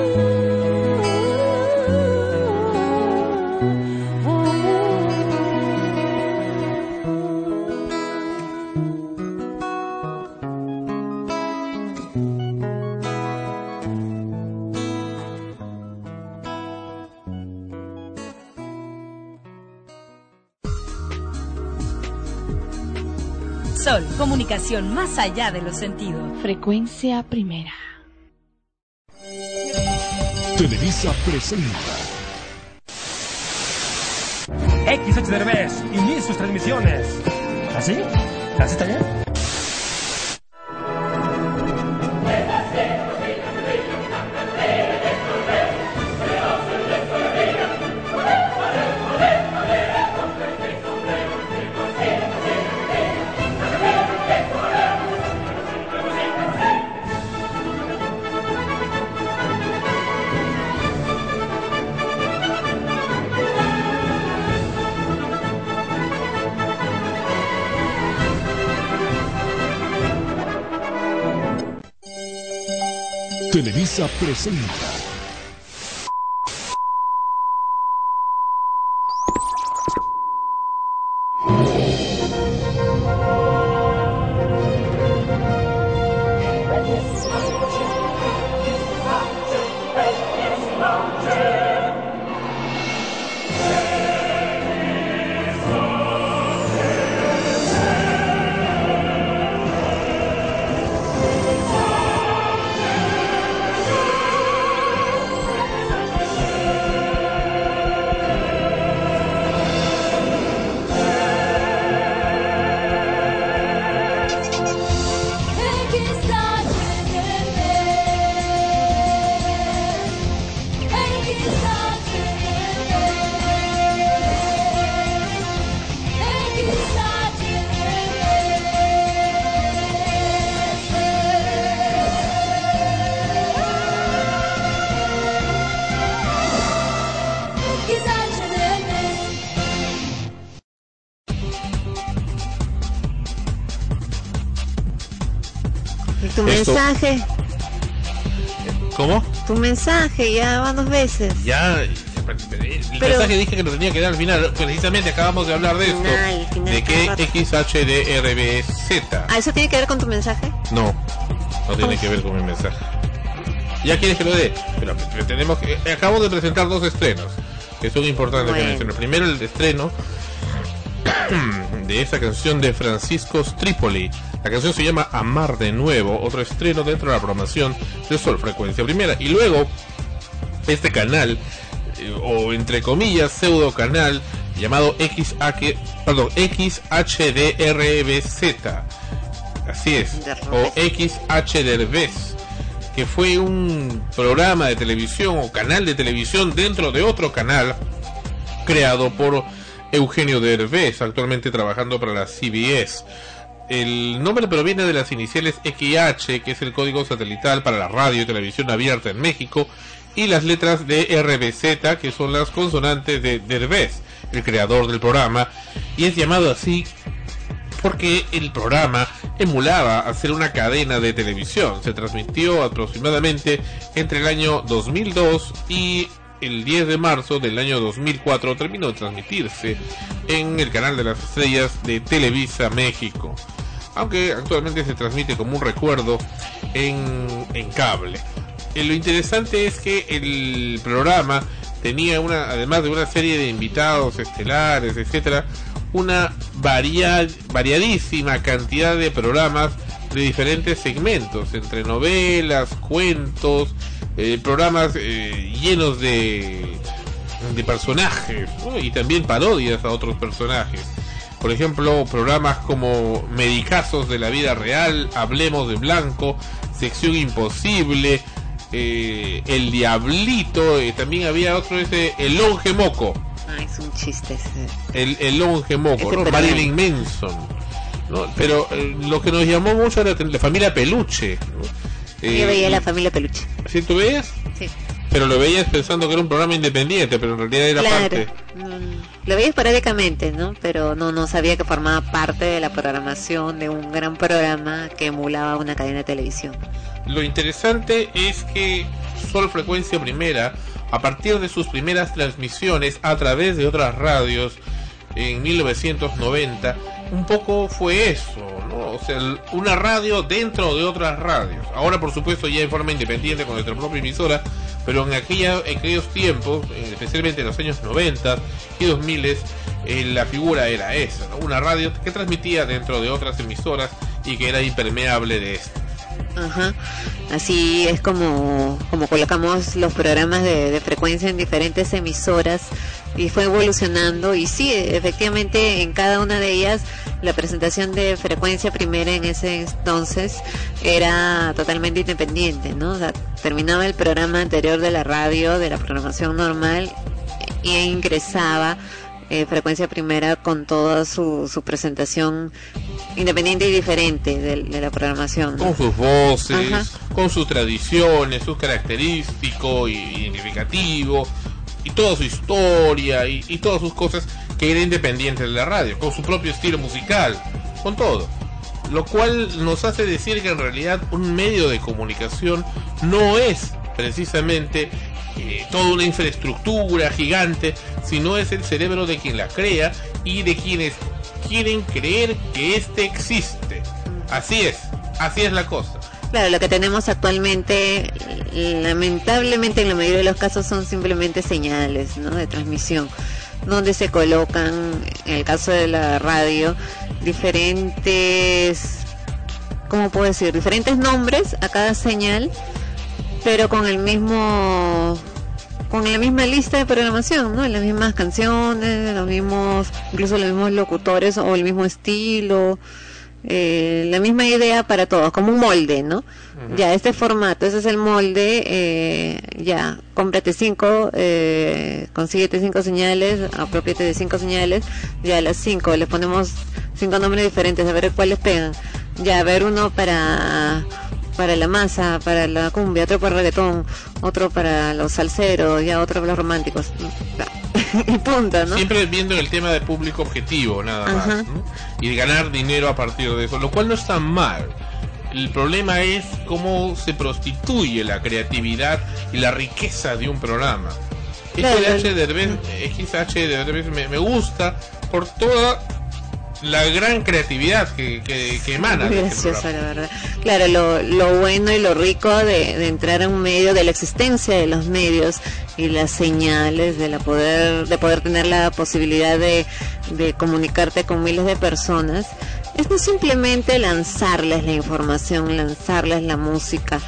más allá de los sentidos. Frecuencia primera. Televisa presenta. XH Derbez, inicia sus transmisiones. ¿Ah, ¿Así? ¿Así ¿Ah, está bien? Presenta. Mensaje ya van dos veces. Ya, el Pero- mensaje dije que lo tenía que dar al final. Precisamente acabamos de hablar de esto. Final, final, de que. XHDRBZ. Ah, ¿eso tiene que ver con tu mensaje? No, no tiene que ver con mi mensaje. Ya quieres que lo dé, pero tenemos que. eh, Acabo de presentar dos estrenos que son importantes que Bueno. mencionar. Primero el estreno de esa canción de Francisco Tripoli. La canción se llama Amar de Nuevo, otro estreno dentro de la programación de Sol Frecuencia Primera. Y luego, este canal, eh, o entre comillas, pseudo canal, llamado XH, perdón, XHDRBZ. Así es, o XHDRBZ, que fue un programa de televisión o canal de televisión dentro de otro canal creado por Eugenio Derbez, actualmente trabajando para la CBS. El nombre proviene de las iniciales XH, que es el código satelital para la radio y televisión abierta en México, y las letras de RBZ, que son las consonantes de Derbez, el creador del programa, y es llamado así porque el programa emulaba hacer una cadena de televisión. Se transmitió aproximadamente entre el año 2002 y el 10 de marzo del año 2004 terminó de transmitirse en el canal de las estrellas de Televisa México. Aunque actualmente se transmite como un recuerdo en, cable. Eh, lo interesante es que el programa tenía una, además de una serie de invitados estelares, etcétera, una varia- variadísima cantidad de programas de diferentes segmentos, entre novelas, cuentos, eh, programas eh, llenos de, de personajes y también parodias a otros personajes. Por ejemplo, programas como Medicazos de la vida real, Hablemos de Blanco, Sección Imposible, eh, El Diablito, eh, también había otro ese, El Longe Moco. Ah, es un chiste ese. El, el longe moco, Ese ¿no? Marilyn Manson. ¿no? Pero eh, lo que nos llamó mucho era la familia Peluche. ¿no? Yo veía la familia Peluche. ¿Sí tú veías? Sí. Pero lo veías pensando que era un programa independiente, pero en realidad era Claro. parte. Mm, Lo veía esporádicamente, ¿no? Pero no, no sabía que formaba parte de la programación de un gran programa que emulaba una cadena de televisión. Lo interesante es que Sol Frecuencia Primera, a partir de sus primeras transmisiones a través de otras radios en 1990, un poco fue eso, ¿no? O sea, una radio dentro de otras radios. Ahora, por supuesto, ya en forma independiente con nuestra propia emisora, pero en, aquella, en aquellos tiempos, eh, especialmente en los años 90 y 2000, eh, la figura era esa. Una radio que transmitía dentro de otras emisoras y que era impermeable de esto. Ajá. Así es como, como colocamos los programas de frecuencia en diferentes emisoras y fue evolucionando y sí, efectivamente en cada una de ellas la presentación de frecuencia primera en ese entonces era totalmente independiente, ¿no? O sea, terminaba el programa anterior de la radio, de la programación normal y ingresaba eh, frecuencia primera con toda su, su presentación independiente y diferente de, de la programación. ¿no? con sus voces, Ajá. con sus tradiciones, sus característicos y identificativo y toda su historia y, y todas sus cosas que era independiente de la radio, con su propio estilo musical, con todo. Lo cual nos hace decir que en realidad un medio de comunicación no es precisamente eh, toda una infraestructura gigante, sino es el cerebro de quien la crea y de quienes quieren creer que éste existe. Así es, así es la cosa. Claro, lo que tenemos actualmente, lamentablemente en la mayoría de los casos son simplemente señales ¿no? de transmisión, donde se colocan, en el caso de la radio, diferentes, ¿cómo puedo decir? Diferentes nombres a cada señal, pero con el mismo con la misma lista de programación, ¿no? Las mismas canciones, los mismos, incluso los mismos locutores o el mismo estilo, eh, la misma idea para todos, como un molde, ¿no? Ya, este formato, ese es el molde, eh, ya, cómprate cinco, eh, consíguete cinco señales, apropiate de cinco señales, ya las cinco, le ponemos cinco nombres diferentes, a ver cuáles pegan. Ya, a ver uno para para la masa, para la cumbia, otro para el reggaetón, otro para los salseros, ya otro para los románticos. y punto, ¿no? Siempre viendo el tema de público objetivo, nada más. ¿no? Y de ganar dinero a partir de eso, lo cual no está mal. El problema es cómo se prostituye la creatividad y la riqueza de un programa. XH Derbez, XH Derbez me, me gusta por toda la gran creatividad que, que, que emana. Este gracioso, programa. la verdad. Claro, lo, lo bueno y lo rico de, de entrar a un medio, de la existencia de los medios y las señales, de la poder, de poder tener la posibilidad de, de comunicarte con miles de personas, es no simplemente lanzarles la información, lanzarles la música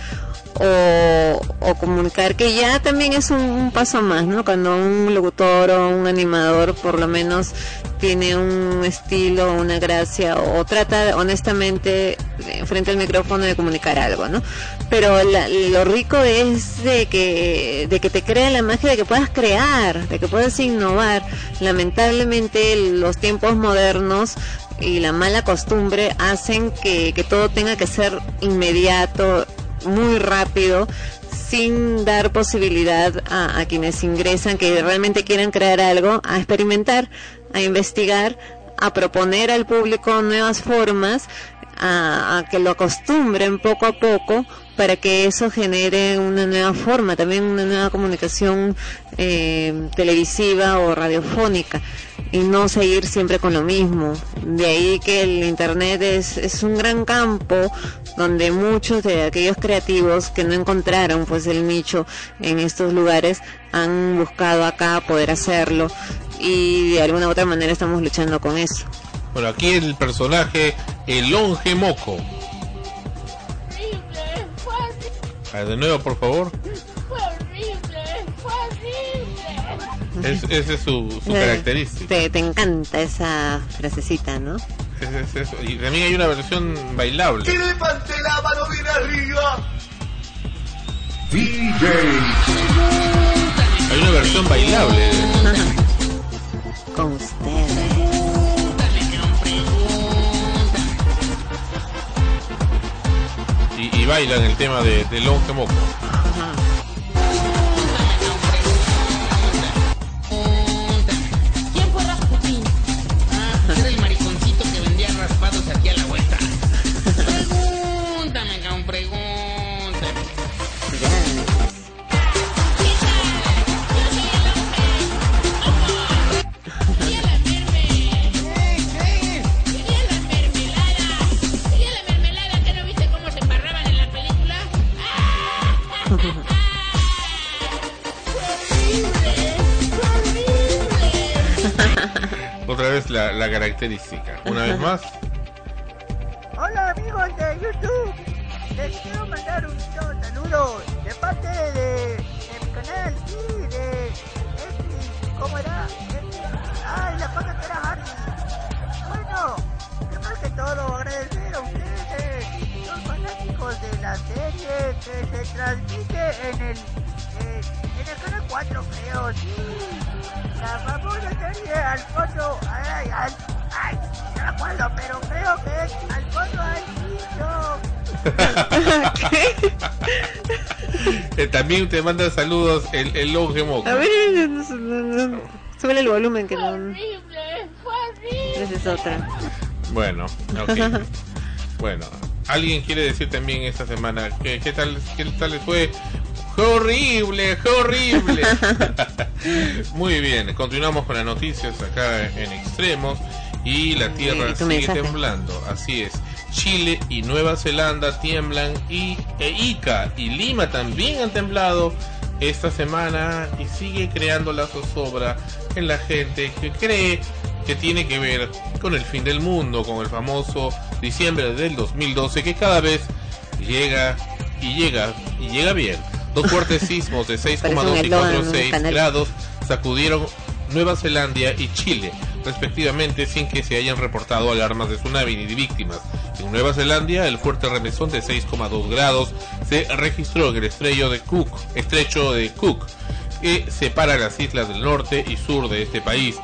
o, o comunicar, que ya también es un, un paso más, ¿no? Cuando un locutor o un animador por lo menos tiene un estilo, una gracia o, trata honestamente eh, frente al micrófono de comunicar algo, ¿no? Pero la- lo rico es de que, de que te crea la magia de que puedas crear, de que puedas innovar. Lamentablemente los tiempos modernos y la mala costumbre hacen que, todo tenga que ser inmediato, muy rápido, sin dar posibilidad a, a quienes ingresan, que realmente quieran crear algo, a experimentar, a investigar, a proponer al público nuevas formas, a, que lo acostumbren poco a poco para que eso genere una nueva forma, también una nueva comunicación eh, televisiva o radiofónica y no seguir siempre con lo mismo. De ahí que el Internet es, es un gran campo donde muchos de aquellos creativos que no encontraron pues el nicho en estos lugares han buscado acá poder hacerlo y de alguna u otra manera estamos luchando con eso. Bueno, aquí el personaje, el Longe Moco. A ver, de nuevo, por favor. Es- esa es su, su Eh, característica. Te, te encanta esa frasecita, ¿no? Es- es eso. Y también hay una versión bailable. levante la mano bien arriba. Hay una versión bailable. Con ustedes. Y, y bailan el tema de, de Longe Moco. ¿Quién Otra vez la, la característica. Una vez más. Hola amigos de YouTube. Les quiero mandar un saludo de parte de, de mi canal y de X, ¿cómo era? X, ay, la cosa que era Harry. Bueno, primero que todo agradecer a ustedes, los fanáticos de la serie que se transmite en el eh, en el canal 4 creo, sí. La famosa serie al fondo, ay, ay, ay, no me acuerdo, pero creo que es al fondo hay niños. Eh, también te manda saludos el, el Longe Moco. A ver, no, no, no, súbele el volumen que no. Esa es otra. Bueno, ok. bueno, alguien quiere decir también esta semana que qué tal qué tal les fue ¡Qué horrible, qué horrible. Muy bien, continuamos con las noticias acá en extremos y la tierra ¿Y tu sigue mensaje? temblando, así es. Chile y Nueva Zelanda tiemblan y e Ica y Lima también han temblado esta semana y sigue creando la zozobra en la gente que cree que tiene que ver con el fin del mundo, con el famoso diciembre del 2012 que cada vez llega y llega y llega bien. Dos fuertes sismos de 6,2 y eslogan en un 4,6 canal. grados sacudieron Nueva Zelanda y Chile, respectivamente, sin que se hayan reportado alarmas de tsunami ni de víctimas. En Nueva Zelanda, el fuerte remesón de 6,2 grados se registró en el estrecho de Cook, estrecho de Cook, que separa las islas del norte y sur de este país.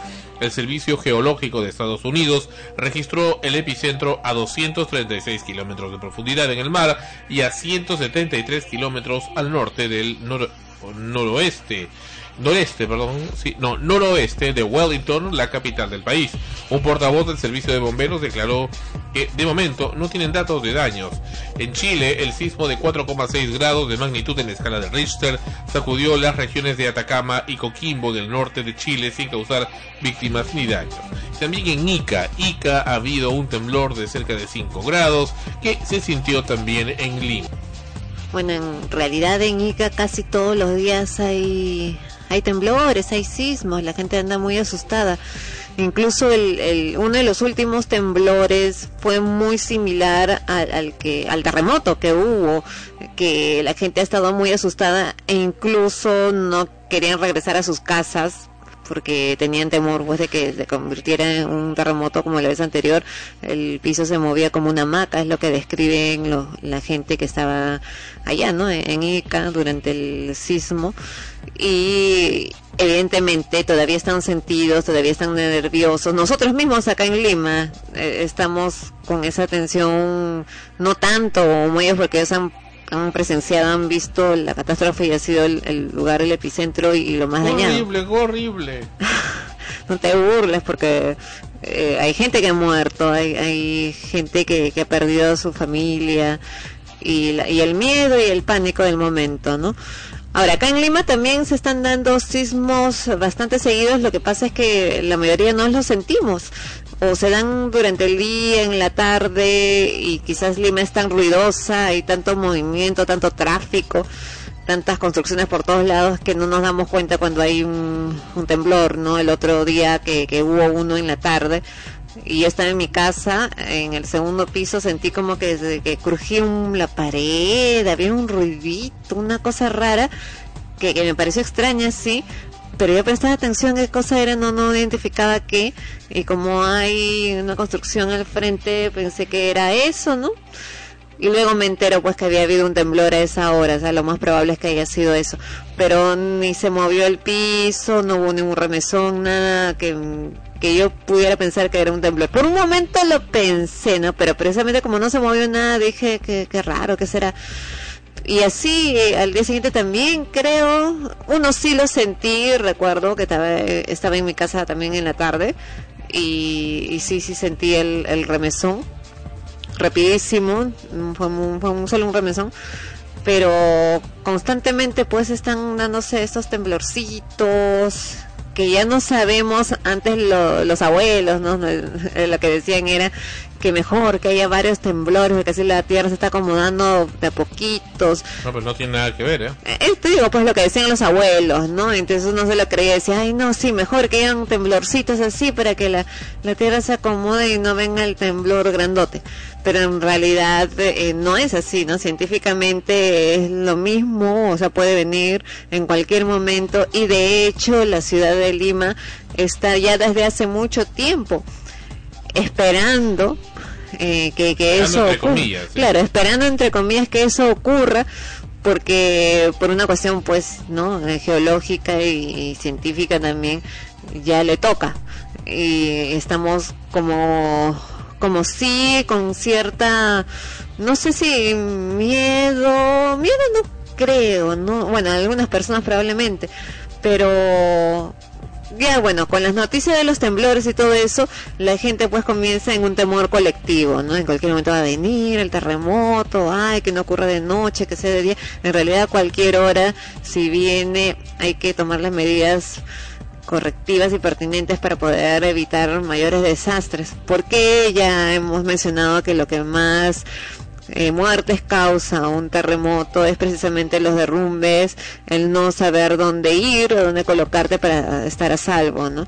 El Servicio Geológico de Estados Unidos registró el epicentro a 236 kilómetros de profundidad en el mar y a 173 kilómetros al norte del nor- noroeste. Noreste, perdón, sí, no, noroeste de Wellington, la capital del país. Un portavoz del servicio de bomberos declaró que de momento no tienen datos de daños. En Chile, el sismo de 4,6 grados de magnitud en la escala de Richter sacudió las regiones de Atacama y Coquimbo del norte de Chile sin causar víctimas ni daños. También en Ica, Ica ha habido un temblor de cerca de 5 grados que se sintió también en Lima. Bueno, en realidad en Ica casi todos los días hay, hay temblores, hay sismos, la gente anda muy asustada. Incluso el, uno de los últimos temblores fue muy similar al, al terremoto que hubo, que la gente ha estado muy asustada e incluso no querían regresar a sus casas porque tenían temor pues de que se convirtiera en un terremoto como la vez anterior. El piso se movía como una hamaca es lo que describen lo- la gente que estaba allá no en Ica durante el sismo. Y evidentemente todavía están sentidos todavía están nerviosos. Nosotros mismos acá en Lima eh, estamos con esa tensión no tanto como ellos porque ellos han han presenciado, han visto la catástrofe y ha sido el, el lugar, el epicentro y, y lo más dañado Horrible, horrible. no te burles porque eh, hay gente que ha muerto, hay, hay gente que, que ha perdido a su familia y, la- y el miedo y el pánico del momento, ¿no? Ahora, acá en Lima también se están dando sismos bastante seguidos, lo que pasa es que la mayoría no los sentimos, o se dan durante el día, en la tarde, y quizás Lima es tan ruidosa, hay tanto movimiento, tanto tráfico, tantas construcciones por todos lados que no nos damos cuenta cuando hay un, temblor, ¿no? El otro día que, que hubo uno en la tarde y yo estaba en mi casa, en el segundo piso sentí como que, que crujía la pared, había un ruidito, una cosa rara que, que me pareció extraña, sí, pero yo prestaba atención qué cosa era, no, no identificaba qué, y como hay una construcción al frente, pensé que era eso, ¿no? Y luego me entero pues que había habido un temblor a esa hora, o sea, lo más probable es que haya sido eso. Pero ni se movió el piso, no hubo ningún remesón, nada que, que yo pudiera pensar que era un temblor. Por un momento lo pensé, ¿no? Pero precisamente como no se movió nada, dije que, que raro, ¿qué será? Y así eh, al día siguiente también creo, uno sí lo sentí, recuerdo que estaba, estaba en mi casa también en la tarde y, sí, sí sentí el, el remesón rapidísimo, fue, un- fue solo un remesón, pero constantemente pues están dándose estos temblorcitos que ya no sabemos, antes lo- los abuelos, ¿no? Lo que decían era que mejor que haya varios temblores, porque así la tierra se está acomodando de a poquitos, No, pues no tiene nada que ver, ¿eh? esto digo, pues lo que decían los abuelos, ¿no? Entonces uno se lo creía, decía, ay, no, sí, mejor que hayan temblorcitos así para que la, la tierra se acomode y no venga el temblor grandote. Pero en realidad eh, no es así, ¿no? Científicamente es lo mismo, o sea, puede venir en cualquier momento y de hecho la ciudad de Lima está ya desde hace mucho tiempo esperando eh, que, que Esperando eso entre comillas, sí. Claro, esperando entre comillas que eso ocurra porque por una cuestión pues no Eh, geológica y, y científica también ya le toca. Y estamos como como sí con cierta no sé si miedo miedo no creo no bueno algunas personas probablemente pero ya bueno, con las noticias de los temblores y todo eso, la gente pues comienza en un temor colectivo, ¿no? En cualquier momento va a venir el terremoto, ay, que no ocurra de noche, que sea de día. En realidad, a cualquier hora, si viene, hay que tomar las medidas correctivas y pertinentes para poder evitar mayores desastres. Porque ya hemos mencionado que lo que más eh, muertes causa un terremoto es precisamente los derrumbes, el no saber dónde ir o dónde colocarte para estar a salvo, ¿no?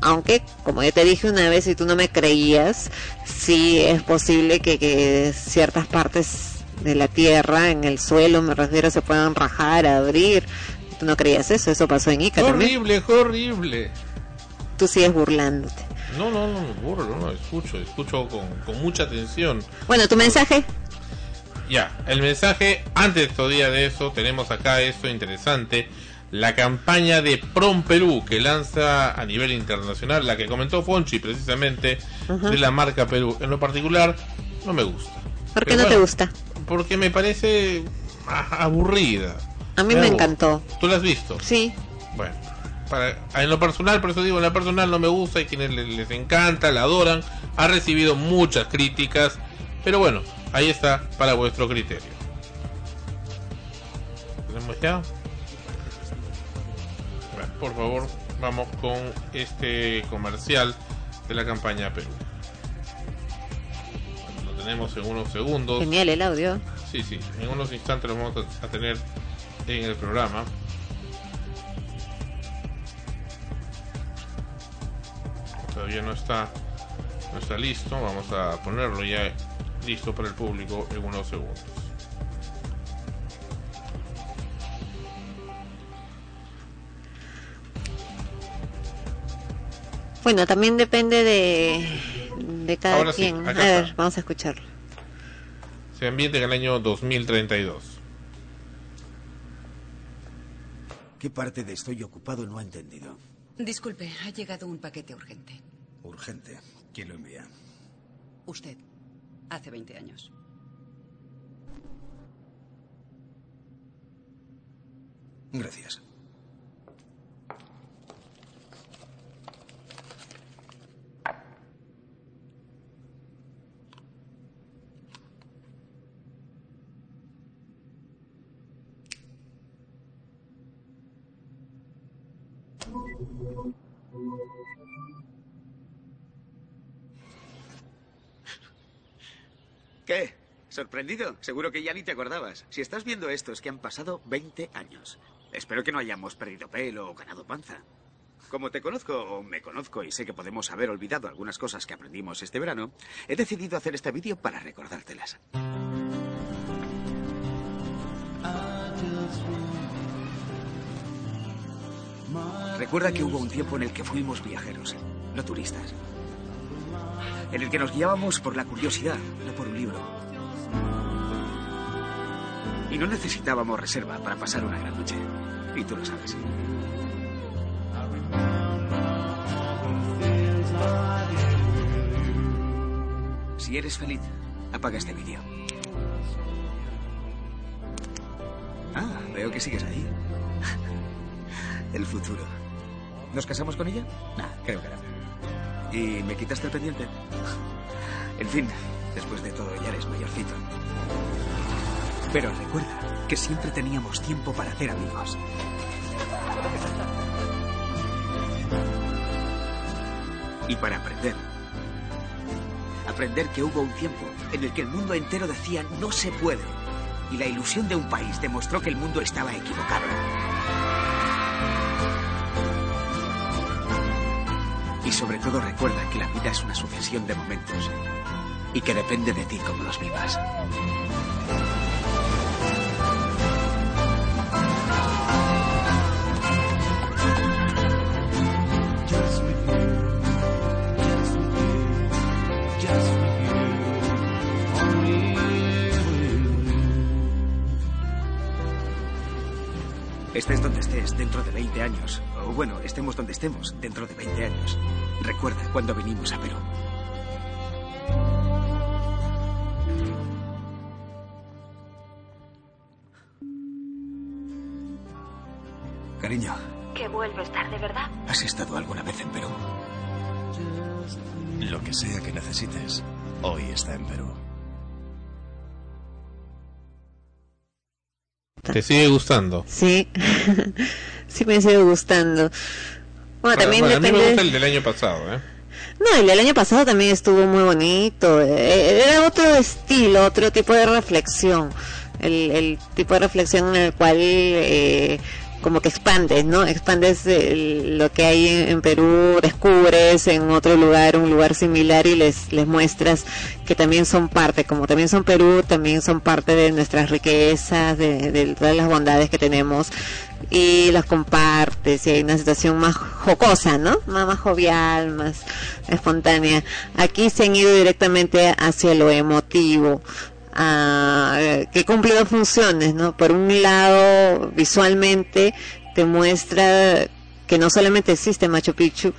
Aunque, como ya te dije una vez y tú no me creías, sí es posible que, que ciertas partes de la tierra, en el suelo, me refiero, se puedan rajar, abrir. Tú no creías eso, eso pasó en Ica también. Horrible, horrible. Tú sigues burlándote. No, no, no me burlo, no, escucho, escucho con, con mucha atención. Bueno, tu mensaje. Ya, el mensaje, antes todavía de eso, tenemos acá esto interesante, la campaña de Prom Perú que lanza a nivel internacional, la que comentó Fonchi precisamente, de la marca Perú. En lo particular, no me gusta. ¿Por qué Pero no te gusta? Porque me parece aburrida. A mí me encantó. ¿Tú la has visto? Sí. Bueno, para, en lo personal, por eso digo, en lo personal no me gusta, hay quienes les, les encanta, la adoran, ha recibido muchas críticas, pero bueno, ahí está para vuestro criterio. ¿Tenemos ya? Bueno, por favor, vamos con este comercial de la campaña Perú. Lo tenemos en unos segundos. Genial el audio. Sí, sí, en unos instantes lo vamos a, a tener en el programa. Todavía no está, no está listo, vamos a ponerlo ya listo para el público en unos segundos. Bueno, también depende de, de cada Ahora quien. a ver, está. vamos a escucharlo. Se ambienta en el año 2032. ¿Qué parte de estoy ocupado no ha entendido? Disculpe, ha llegado un paquete urgente. Urgente. ¿Quién lo envía? Usted, hace 20 años. Gracias. ¿Qué? ¿Sorprendido? Seguro que ya ni te acordabas. Si estás viendo esto es que han pasado 20 años. Espero que no hayamos perdido pelo o ganado panza. Como te conozco o me conozco y sé que podemos haber olvidado algunas cosas que aprendimos este verano, he decidido hacer este vídeo para recordártelas. Recuerda que hubo un tiempo en el que fuimos viajeros, no turistas. En el que nos guiábamos por la curiosidad, no por un libro. Y no necesitábamos reserva para pasar una gran noche. Y tú lo sabes. Si eres feliz, apaga este vídeo. Ah, veo que sigues ahí. El futuro. ¿Nos casamos con ella? Nah, creo que no. ¿Y me quitaste el pendiente? En fin, después de todo ya eres mayorcito. Pero recuerda que siempre teníamos tiempo para hacer amigos. Y para aprender. Aprender que hubo un tiempo en el que el mundo entero decía no se puede. Y la ilusión de un país demostró que el mundo estaba equivocado. Y sobre todo recuerda que la vida es una sucesión de momentos y que depende de ti cómo los vivas. Estés donde estés dentro de 20 años, o bueno, estemos donde estemos dentro de 20 años. Recuerda cuando vinimos a Perú. Cariño, ¿Qué vuelve a estar de verdad. ¿Has estado alguna vez en Perú? Lo que sea que necesites, hoy está en Perú. ¿Te sigue gustando? Sí, sí me sigue gustando. Bueno, también Bueno, a mí me depende... gusta el del año pasado, ¿eh? No, el del año pasado también estuvo muy bonito. Eh, Era otro estilo, otro tipo de reflexión. El, el tipo de reflexión en el cual eh, como que expandes, ¿no? Expandes lo que hay en, Perú, descubres en otro lugar un lugar similar y les, les muestras que también son parte, como también son Perú, también son parte de nuestras riquezas, de, de todas las bondades que tenemos y las compartes y hay una situación más jocosa, ¿no? Más, más jovial, más espontánea. Aquí se han ido directamente hacia lo emotivo, ah, que cumple dos funciones, ¿no? Por un lado, visualmente te muestra que no solamente existe Machu Picchu,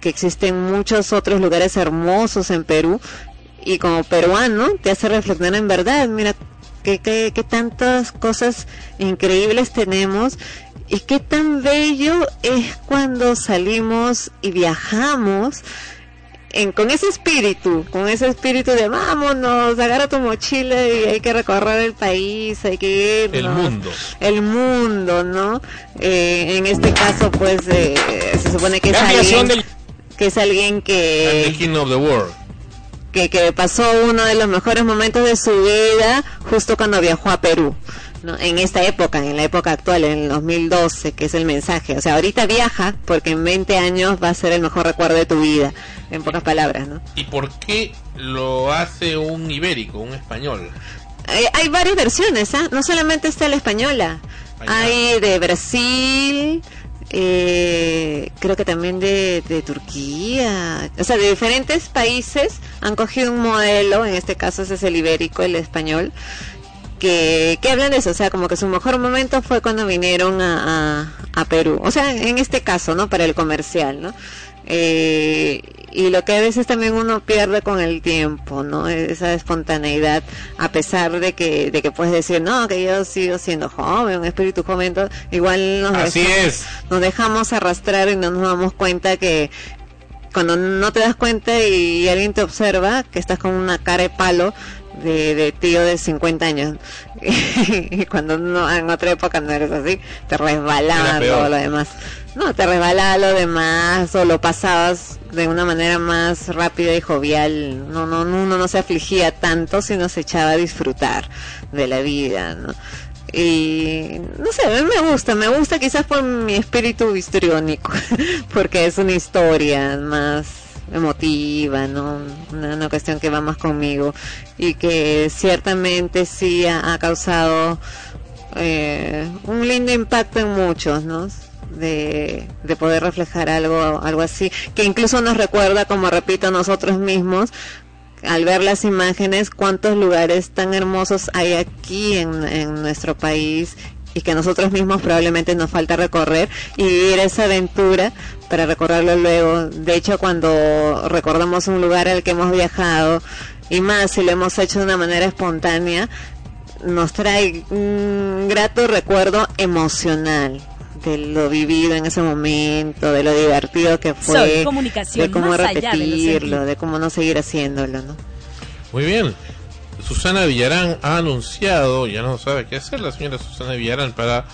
que existen muchos otros lugares hermosos en Perú y como peruano te hace reflexionar en verdad, mira qué, qué, qué tantas cosas increíbles tenemos y qué tan bello es cuando salimos y viajamos en, con ese espíritu, con ese espíritu de vámonos, agarra tu mochila y hay que recorrer el país, hay que ir El mundo. el mundo, ¿no? Eh, en este caso, pues, eh, se supone que es alguien, del- que es alguien que, The King of the World. que, que pasó uno de los mejores momentos de su vida justo cuando viajó a Perú. ¿No? En esta época, en la época actual, en el 2012, que es el mensaje. O sea, ahorita viaja porque en 20 años va a ser el mejor recuerdo de tu vida, en pocas palabras, ¿no? ¿Y por qué lo hace un ibérico, un español? Hay, hay varias versiones, ¿ah? No solamente está la española. Hay de Brasil, eh, creo que también de, de Turquía. O sea, de diferentes países han cogido un modelo, en este caso ese es el ibérico, el español, que, que hablan de eso. O sea, como que su mejor momento fue cuando vinieron a, a, a Perú. O sea, en este caso, ¿no? Para el comercial, ¿no? Eh, y lo que a veces también uno pierde con el tiempo, ¿no? Esa espontaneidad, a pesar de que, de que puedes decir, no, que yo sigo siendo joven, un espíritu joven, igual nos, Así dejamos, es. nos dejamos arrastrar y no nos damos cuenta que cuando no te das cuenta y alguien te observa, que estás con una cara de palo, de, de tío de 50 años. y cuando no, en otra época no eres así, te resbalaba todo lo demás. No, te resbalaba lo demás o lo pasabas de una manera más rápida y jovial. No, no, no, uno no se afligía tanto, sino se echaba a disfrutar de la vida, ¿no? Y no sé, a mí me gusta, me gusta quizás por mi espíritu histriónico, porque es una historia más emotiva, ¿no? Una, cuestión que va más conmigo y que ciertamente sí ha, causado eh, un lindo impacto en muchos, ¿no? De, de poder reflejar algo, algo así, que incluso nos recuerda, como repito, nosotros mismos, al ver las imágenes, cuántos lugares tan hermosos hay aquí en, en nuestro país y que nosotros mismos probablemente nos falta recorrer y vivir esa aventura para recorrerlo luego. De hecho, cuando recordamos un lugar al que hemos viajado y más si lo hemos hecho de una manera espontánea, nos trae un grato recuerdo emocional de lo vivido en ese momento, de lo divertido que fue, Soy comunicación de cómo más allá de los repetirlo, de cómo no seguir haciéndolo, ¿no? Muy bien. Susana Villarán ha anunciado, ya no sabe qué hacer la señora Susana Villarán para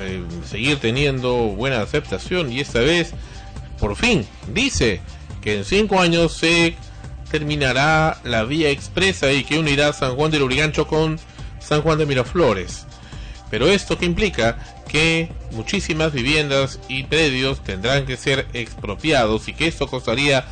eh, seguir teniendo buena aceptación y esta vez, por fin, dice que en cinco años se terminará la vía expresa y que unirá San Juan del Urigancho con San Juan de Miraflores. Pero esto que implica que muchísimas viviendas y predios tendrán que ser expropiados y que esto costaría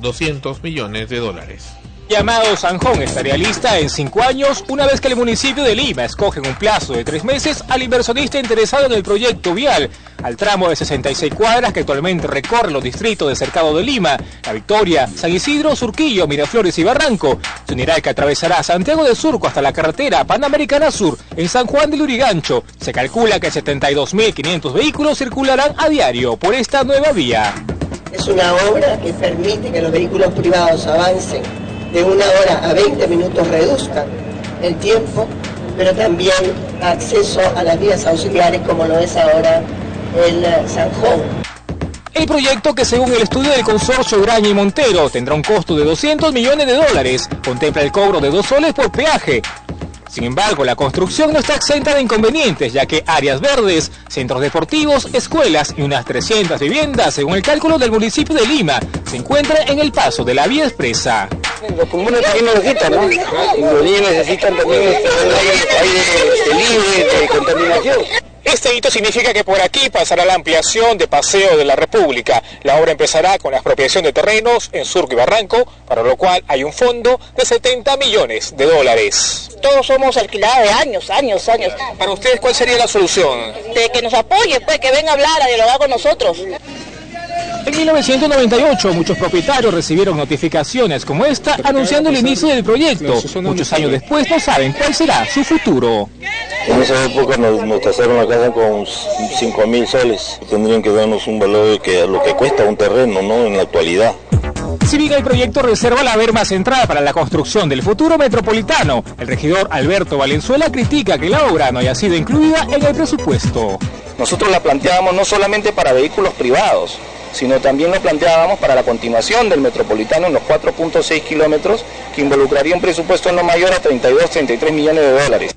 200 millones de dólares. Llamado Sanjón estaría lista en cinco años una vez que el municipio de Lima escoge en un plazo de tres meses al inversionista interesado en el proyecto vial al tramo de 66 cuadras que actualmente recorre los distritos de Cercado de Lima, La Victoria, San Isidro, Surquillo, Miraflores y Barranco. Se unirá que atravesará Santiago de Surco hasta la carretera Panamericana Sur en San Juan del Urigancho. Se calcula que 72.500 vehículos circularán a diario por esta nueva vía. Es una obra que permite que los vehículos privados avancen de una hora a 20 minutos, reduzcan el tiempo, pero también acceso a las vías auxiliares como lo es ahora el eh, zanjón. El proyecto que según el estudio del consorcio Graña y Montero tendrá un costo de 200 millones de dólares, contempla el cobro de dos soles por peaje. Sin embargo, la construcción no está exenta de inconvenientes, ya que áreas verdes, centros deportivos, escuelas y unas 300 viviendas, según el cálculo del municipio de Lima, se encuentran en el paso de la vía expresa. Los también necesitan, ¿no? Los necesitan también este, de contaminación. Este hito significa que por aquí pasará la ampliación de Paseo de la República. La obra empezará con la expropiación de terrenos en Surco y Barranco, para lo cual hay un fondo de 70 millones de dólares. Todos somos alquilados de años, años, años. Para ustedes, ¿cuál sería la solución? De que nos apoye, pues, que venga a hablar, a dialogar con nosotros. En 1998, muchos propietarios recibieron notificaciones como esta anunciando el inicio del proyecto. Muchos años después no saben cuál será su futuro. En esa época nos, nos tasaron la casa con 5 mil soles. Tendrían que darnos un valor de que lo que cuesta un terreno, ¿no? En la actualidad. Si bien el proyecto reserva la verma central para la construcción del futuro metropolitano, el regidor Alberto Valenzuela critica que la obra no haya sido incluida en el presupuesto. Nosotros la planteábamos no solamente para vehículos privados, sino también lo planteábamos para la continuación del metropolitano en los 4.6 kilómetros, que involucraría un presupuesto no mayor a 32, 33 millones de dólares.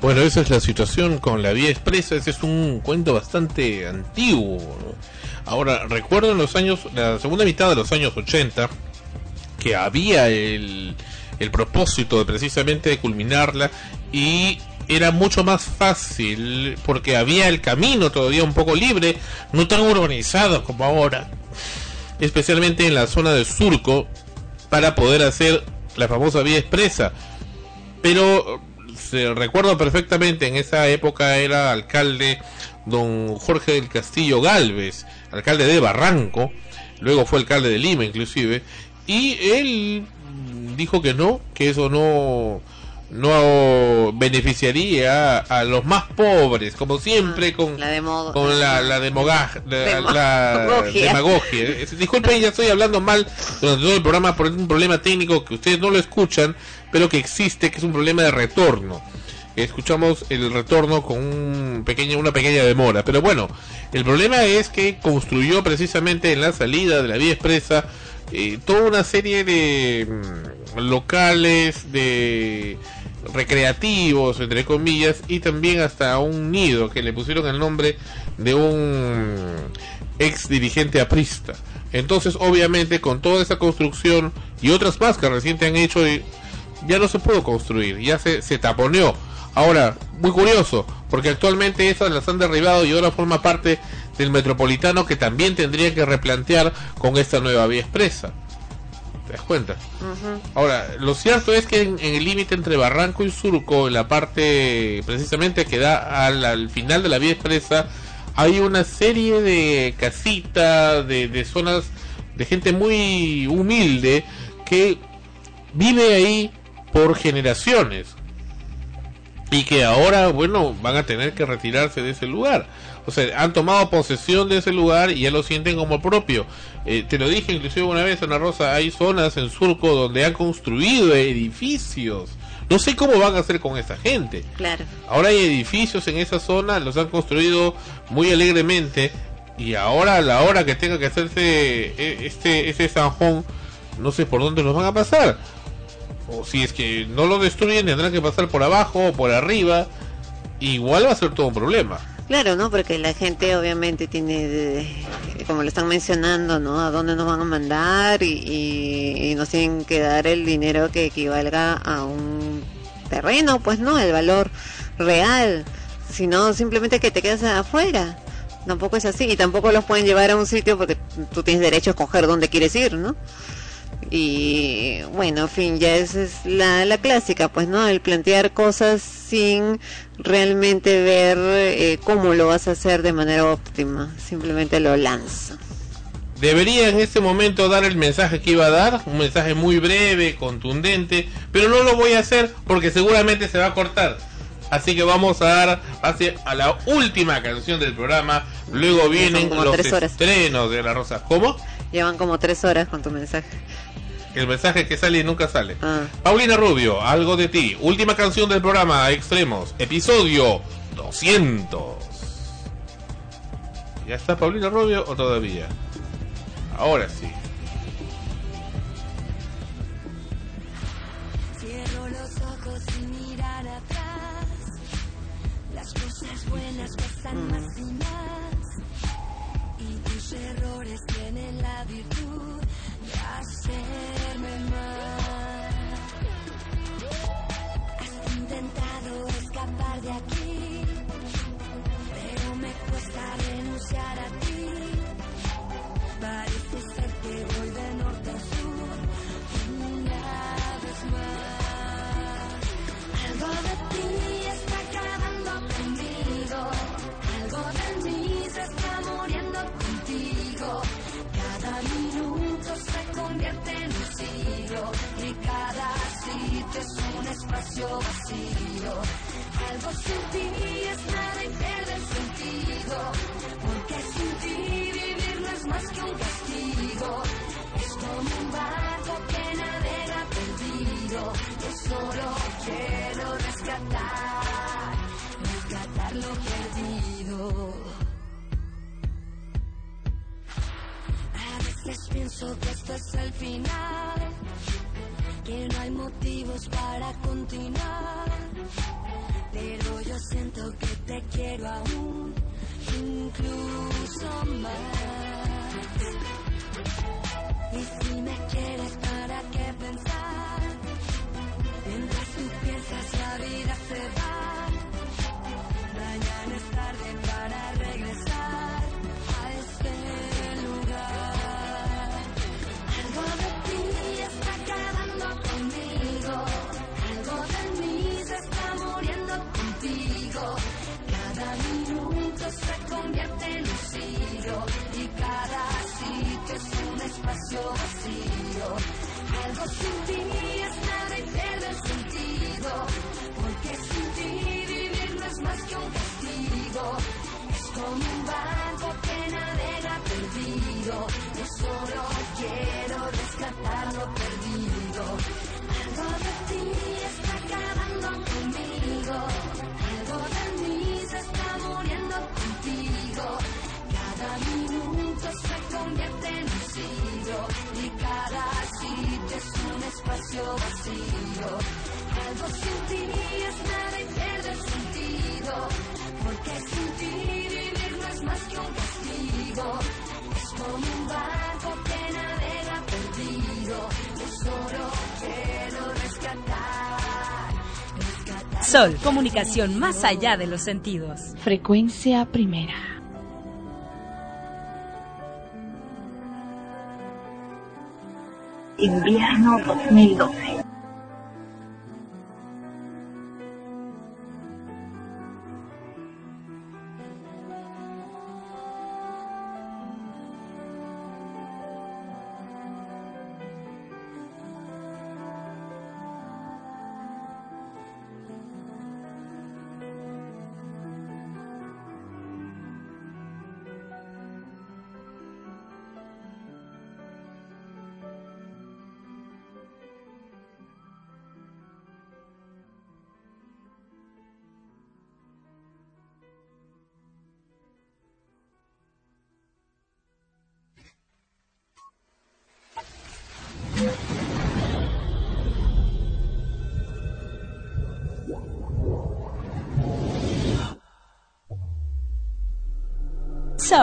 Bueno, esa es la situación con la vía expresa. Ese es un cuento bastante antiguo. Ahora, recuerdo en los años, la segunda mitad de los años 80, que había el, el propósito de precisamente culminarla y era mucho más fácil porque había el camino todavía un poco libre, no tan urbanizado como ahora, especialmente en la zona del surco, para poder hacer la famosa vía expresa. Pero se recuerdo perfectamente, en esa época era alcalde don Jorge del Castillo Galvez, alcalde de Barranco, luego fue alcalde de Lima inclusive, y él dijo que no, que eso no no beneficiaría a los más pobres, como siempre con La demo- con la, la, demoga- la- Demo- la demagogia. demagogia. Eh, Disculpen, ya estoy hablando mal durante todo el programa por un problema técnico que ustedes no lo escuchan, pero que existe, que es un problema de retorno. Escuchamos el retorno con un pequeño, una pequeña demora. Pero bueno, el problema es que construyó precisamente en la salida de la vía expresa eh, toda una serie de mm, locales, de recreativos, entre comillas, y también hasta un nido que le pusieron el nombre de un ex dirigente aprista. Entonces, obviamente, con toda esa construcción y otras más que recién han hecho, ya no se pudo construir, ya se, se taponeó. Ahora, muy curioso, porque actualmente esas las han derribado y ahora forma parte del metropolitano que también tendría que replantear con esta nueva vía expresa. ¿Te das cuenta? Ahora, lo cierto es que en, el límite entre Barranco y Surco, en la parte precisamente que da al, al final de la vía expresa, hay una serie de casitas, de, de zonas de gente muy humilde que vive ahí por generaciones y que ahora, bueno, van a tener que retirarse de ese lugar. O sea, han tomado posesión de ese lugar y ya lo sienten como propio. Eh, te lo dije inclusive una vez, Ana Rosa, hay zonas en Surco donde han construido edificios. No sé cómo van a hacer con esa gente. Claro. Ahora hay edificios en esa zona, los han construido muy alegremente y ahora a la hora que tenga que hacerse eh, este este zanjón, no sé por dónde los van a pasar. O si es que no lo destruyen, tendrán que pasar por abajo o por arriba. Igual va a ser todo un problema. Claro, ¿no? Porque la gente obviamente tiene, eh, como lo están mencionando, ¿no? A dónde nos van a mandar y, y- y nos tienen que dar el dinero que equivalga a un terreno, pues, ¿no? El valor real. Si no, simplemente que te quedas afuera. Tampoco es así. Y tampoco los pueden llevar a un sitio porque tú tienes derecho a escoger dónde quieres ir, ¿no? Y bueno, en fin, ya esa es la, la clásica, pues, ¿no? El plantear cosas sin realmente ver eh, cómo lo vas a hacer de manera óptima. Simplemente lo lanza. Debería en este momento dar el mensaje que iba a dar, un mensaje muy breve, contundente, pero no lo voy a hacer porque seguramente se va a cortar. Así que vamos a dar pase a la última canción del programa. Luego vienen los estrenos de La Rosa. ¿Cómo? Llevan como tres horas con tu mensaje. El mensaje que sale y nunca sale. Ah. Paulina Rubio, algo de ti. Última canción del programa Extremos, episodio 200. ¿Ya está Paulina Rubio o todavía? Ahora sí. Cierro los ojos y mirar atrás. Las cosas buenas pasan más y más. De aquí, pero me cuesta renunciar a ti. Parece ser que voy de norte a sur una vez más. Algo de ti está acabando conmigo, algo de mí se está muriendo contigo. Cada minuto se convierte en un siglo y cada sitio es un espacio vacío. Algo sin ti es nada y pierde el sentido, porque sin ti vivir no es más que un castigo. Es como un barco que navega perdido. Yo solo quiero rescatar, rescatar lo perdido. A veces pienso que esto es el final, que no hay motivos para continuar. Pero yo siento que te quiero aún, incluso más. Y si me quieres, ¿para qué pensar? Mientras tú piensas, la vida se va. Mañana es tarde para regresar a este lugar. Algo de ti está acabando conmigo. Algo de mí se está muriendo contigo. Cada minuto se convierte en un siglo y cada sitio es un espacio vacío. Algo sin ti es nada y el sentido. Porque sin ti vivir no es más que un castigo. Es como un barco que navega perdido. Yo solo quiero rescatar lo perdido. Algo de ti está minuto se convierte en un siglo y cada sitio es un espacio vacío. Algo sin ti es nada y pierde el sentido. Porque sin ti vivir no es más que un castigo. Es como un barco que navega perdido. Yo solo quiero rescatar. rescatar Sol, comunicación más allá de los sentidos. Frecuencia primera. Invierno 2012.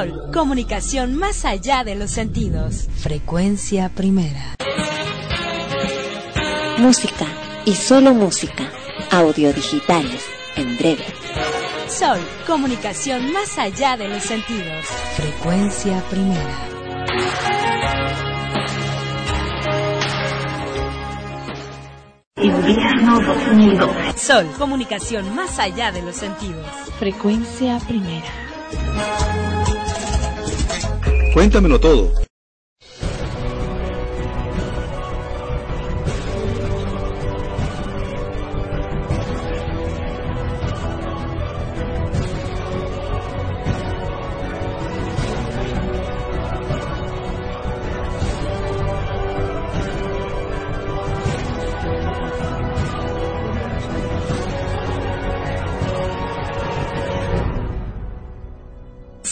Sol, comunicación más allá de los sentidos. Frecuencia primera. Música y solo música. Audio digitales. En breve. Sol, comunicación más allá de los sentidos. Frecuencia primera. Invierno 2012. Sol, comunicación más allá de los sentidos. Frecuencia primera. Cuéntamelo todo.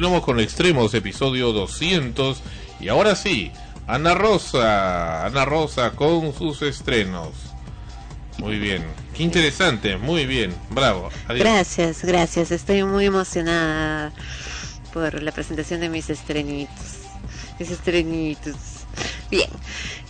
Continuamos con Extremos, episodio 200. Y ahora sí, Ana Rosa, Ana Rosa con sus estrenos. Muy bien, qué interesante, muy bien, bravo. Adiós. Gracias, gracias. Estoy muy emocionada por la presentación de mis estrenitos. Mis estrenitos. Bien,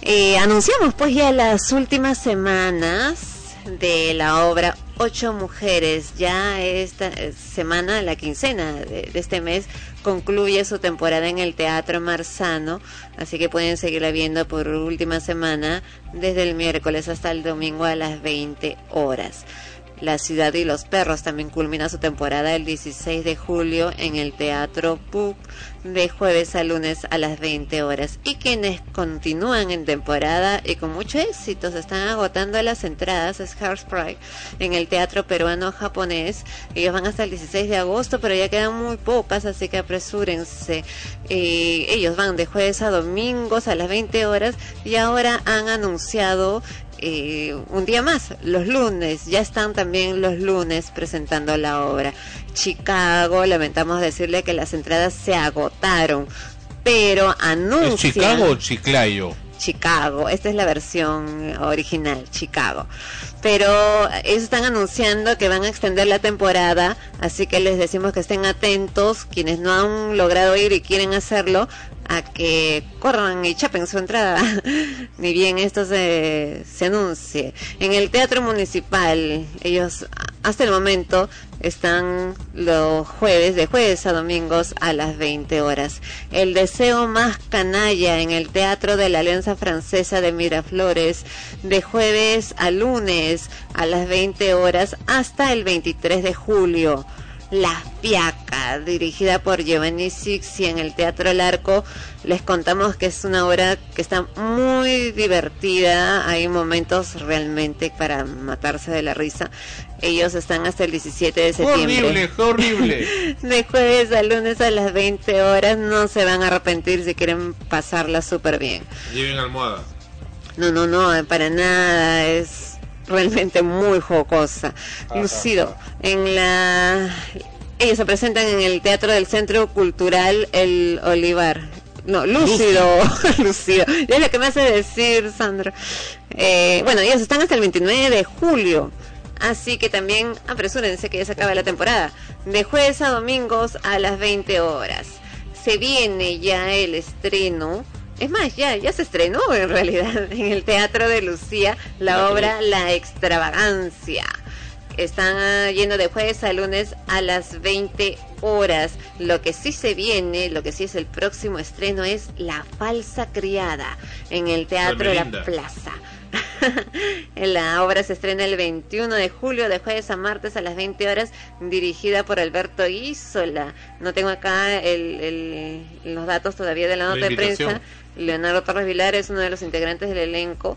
eh, anunciamos pues ya las últimas semanas de la obra Ocho Mujeres. Ya esta eh, semana, la quincena de, este mes, concluye su temporada en el Teatro Marzano, así que pueden seguirla viendo por última semana desde el miércoles hasta el domingo a las 20 horas. La ciudad y los perros también culmina su temporada el 16 de julio en el Teatro PUC de jueves a lunes a las 20 horas. Y quienes continúan en temporada y con mucho éxito se están agotando las entradas es Hairspray en el Teatro Peruano Japonés. Ellos van hasta el 16 de agosto, pero ya quedan muy pocas, así que apresúrense. Eh, ellos van de jueves a domingos a las 20 horas y ahora han anunciado eh, un día más, los lunes, ya están también los lunes presentando la obra. Chicago, lamentamos decirle que las entradas se agotaron, pero ¿Es anuncian... Chicago o Chiclayo? Chicago, esta es la versión original, Chicago. Pero ellos están anunciando que van a extender la temporada, así que les decimos que estén atentos, quienes no han logrado ir y quieren hacerlo, a que corran y chapen su entrada, ni bien esto se, se anuncie. En el Teatro Municipal, ellos hasta el momento están los jueves, de jueves a domingos a las 20 horas. El deseo más canalla en el Teatro de la Alianza Francesa de Miraflores, de jueves a lunes a las 20 horas hasta el 23 de julio. La Fiaca, dirigida por Giovanni Sixi en el Teatro El Arco. Les contamos que es una obra que está muy divertida. Hay momentos realmente para matarse de la risa. Ellos están hasta el 17 de septiembre. Horrible, horrible. De jueves a lunes a las 20 horas. No se van a arrepentir si quieren pasarla súper bien. Lleven almohada. No, no, no, para nada. Es realmente muy jocosa. Ajá. Lucido, en la... Ellos se presentan en el Teatro del Centro Cultural El Olivar. No, Lúcido, Lúcido. Es lo que me hace decir, Sandra. Eh, bueno, ellos están hasta el 29 de julio. Así que también apresúrense que ya se acaba la temporada. De jueves a domingos a las 20 horas. Se viene ya el estreno. Es más, ya, ya se estrenó en realidad en el Teatro de Lucía la obra La Extravagancia. Están ah, yendo de jueves a lunes a las 20 horas. Lo que sí se viene, lo que sí es el próximo estreno es La Falsa Criada en el Teatro de la Hermelinda. Plaza. La obra se estrena el 21 de julio, de jueves a martes a las 20 horas, dirigida por Alberto Isola. No tengo acá el- el- los datos todavía de la La nota de prensa. Leonardo Torres Vilar es uno de los integrantes del elenco.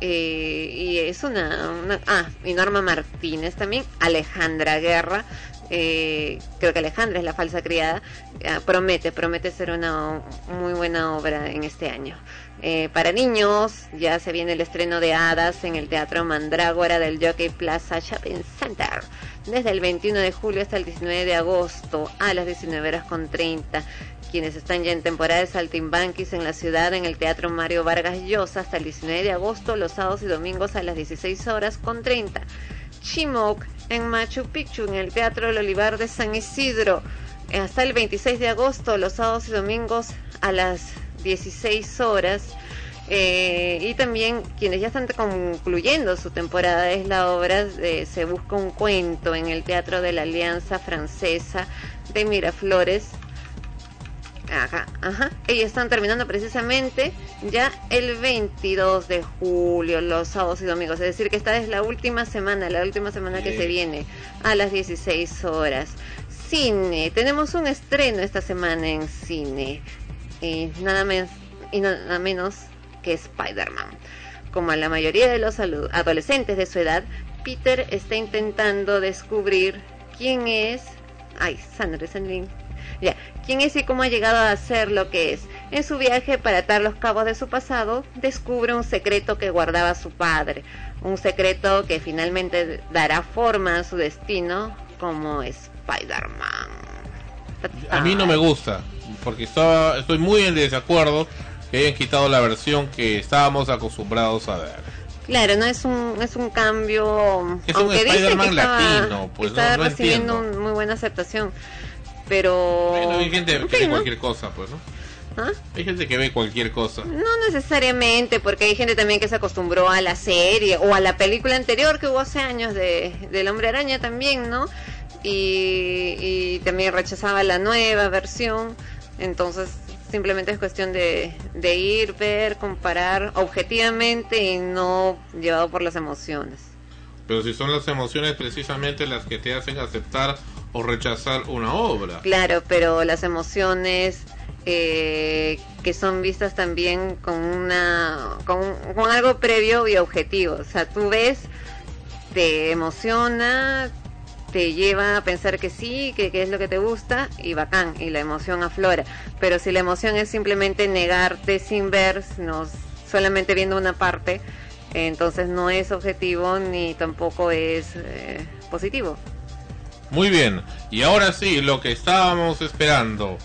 eh, y es una, Ah, y Norma Martínez también. Alejandra Guerra. eh, creo que Alejandra es la falsa criada. ah, promete, promete ser una muy buena obra en este año. Eh, para niños, ya se viene el estreno de Hadas en el Teatro Mandrágora del Jockey Plaza Shopping Center. Desde el 21 de julio hasta el 19 de agosto a las 19 horas con 30. Quienes están ya en temporada de Saltimbanquis en la ciudad, en el Teatro Mario Vargas Llosa, hasta el 19 de agosto, los sábados y domingos a las 16 horas con 30. Chimoc en Machu Picchu, en el Teatro El Olivar de San Isidro, hasta el 26 de agosto, los sábados y domingos a las 16 horas. Eh, y también quienes ya están concluyendo su temporada es la obra de Se Busca un Cuento en el Teatro de la Alianza Francesa de Miraflores. Ajá, ajá. Ellos están terminando precisamente ya el 22 de julio, los sábados y domingos. Es decir, que esta es la última semana, la última semana que se viene a las 16 horas. Cine, tenemos un estreno esta semana en cine. Y nada, menos y nada menos que Spider-Man. Como a la mayoría de los adolescentes de su edad, Peter está intentando descubrir quién es. Ay, Sandra Sandlin. Ya, quién es y cómo ha llegado a ser lo que es. En su viaje para atar los cabos de su pasado, descubre un secreto que guardaba su padre. Un secreto que finalmente dará forma a su destino como Spider-Man. A mí no me gusta, porque estaba, estoy muy en desacuerdo que hayan quitado la versión que estábamos acostumbrados a ver. Claro, no es un es un cambio. Es un aunque dice que estaba- latino, pues, está no- no recibiendo un- muy buena aceptación, pero Bueno, hay gente en que ve cualquier cosa, pues, ¿no? ¿Ah? Hay gente que ve cualquier cosa. No necesariamente, porque hay gente también que se acostumbró a la serie o a la película anterior que hubo hace años de del Hombre Araña también, ¿no? Y, y también rechazaba la nueva versión, entonces simplemente es cuestión de, de ir, ver, comparar objetivamente y no llevado por las emociones. Pero si son las emociones precisamente las que te hacen aceptar o rechazar una obra. Claro, pero las emociones eh, que son vistas también con una con, algo previo y objetivo. O sea, tú ves, te emociona, te lleva a pensar que sí, que, que es lo que te gusta y bacán, y la emoción aflora. Pero si la emoción es simplemente negarte sin ver, no, solamente viendo una parte, entonces no es objetivo ni tampoco es eh, positivo. Muy bien, y ahora sí, lo que estábamos esperando.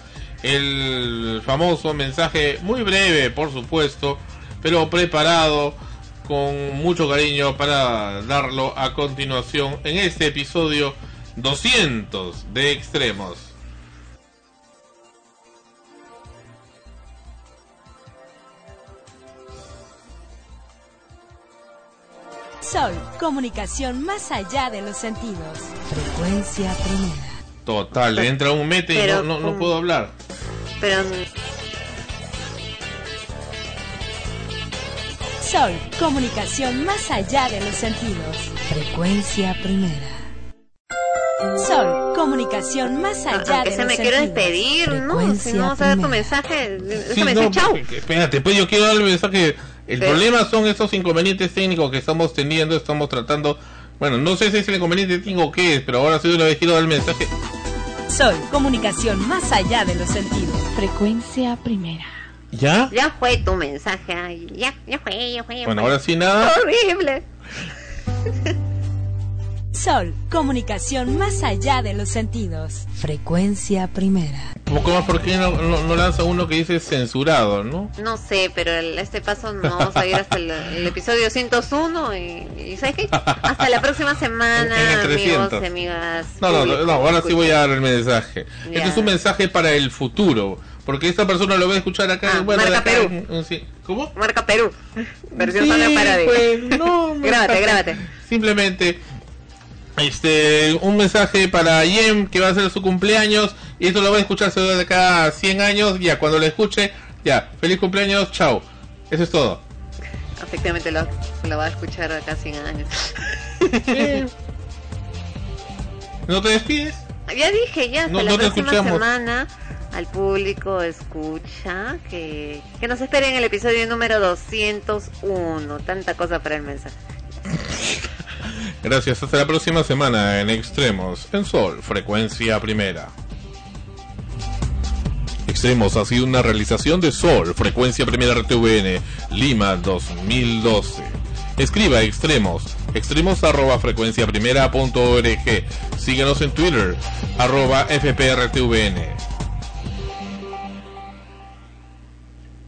El famoso mensaje, muy breve por supuesto, pero preparado con mucho cariño para darlo a continuación en este episodio 200 de Extremos. Sol, comunicación más allá de los sentidos. Frecuencia primera. Total, entra un mete y Pero no, no, puedo hablar. Pero Sol, comunicación más allá de los sentidos. Frecuencia primera. Sol, comunicación más allá aunque de se los me quiero sentidos. despedir, ¿no? Si no vas a dar tu mensaje, Sí, no, porque- espérate, pues yo quiero dar el mensaje. El problema son estos inconvenientes técnicos que estamos teniendo, estamos tratando. Bueno, no sé si es el inconveniente técnico o qué es, pero ahora sí una vez quiero dar el mensaje. Sol, comunicación más allá de los sentidos. Frecuencia primera. ¿Ya? Ya fue tu mensaje, ya, ya fue, ya fue. ya Bueno, fue. ahora sí nada. Horrible. Sol, comunicación más allá de los sentidos. Frecuencia primera. Un poco más, ¿por qué no, no, no lanza uno que dice censurado, no? No sé, pero el- este paso no vamos a ir hasta el, el episodio 101 y, y ¿sabes qué? Hasta la próxima semana, En el amigos 300. y amigas. No, no, no, no, ahora sí voy a dar el mensaje. Ya. Este es un mensaje para el futuro. Porque esta persona lo va a escuchar acá. Ah, bueno, marca acá Perú. en- en- sí. ¿Cómo? Marca Perú. Versión Sí, Paradis. pues, no, no grábate, grábate. Simplemente este un mensaje para Yem que va a ser su cumpleaños y esto lo va a escuchar de acá a 100 años. Ya, cuando lo escuche, ya, feliz cumpleaños, chao. Eso es todo. Efectivamente lo, lo va a escuchar acá 100 años. ¿No te despides? Ya dije, ya, hasta No- la no próxima semana al público escucha que, que nos esperen en el episodio número 201. Tanta cosa para el mensaje. Gracias, hasta la próxima semana en Extremos, en Sol, frecuencia primera. Extremos ha sido una realización de Sol, frecuencia primera RTVN, Lima 2012. Escriba Extremos, extremos arroba frecuencia primera org. Síguenos en Twitter, arroba FPRTVN.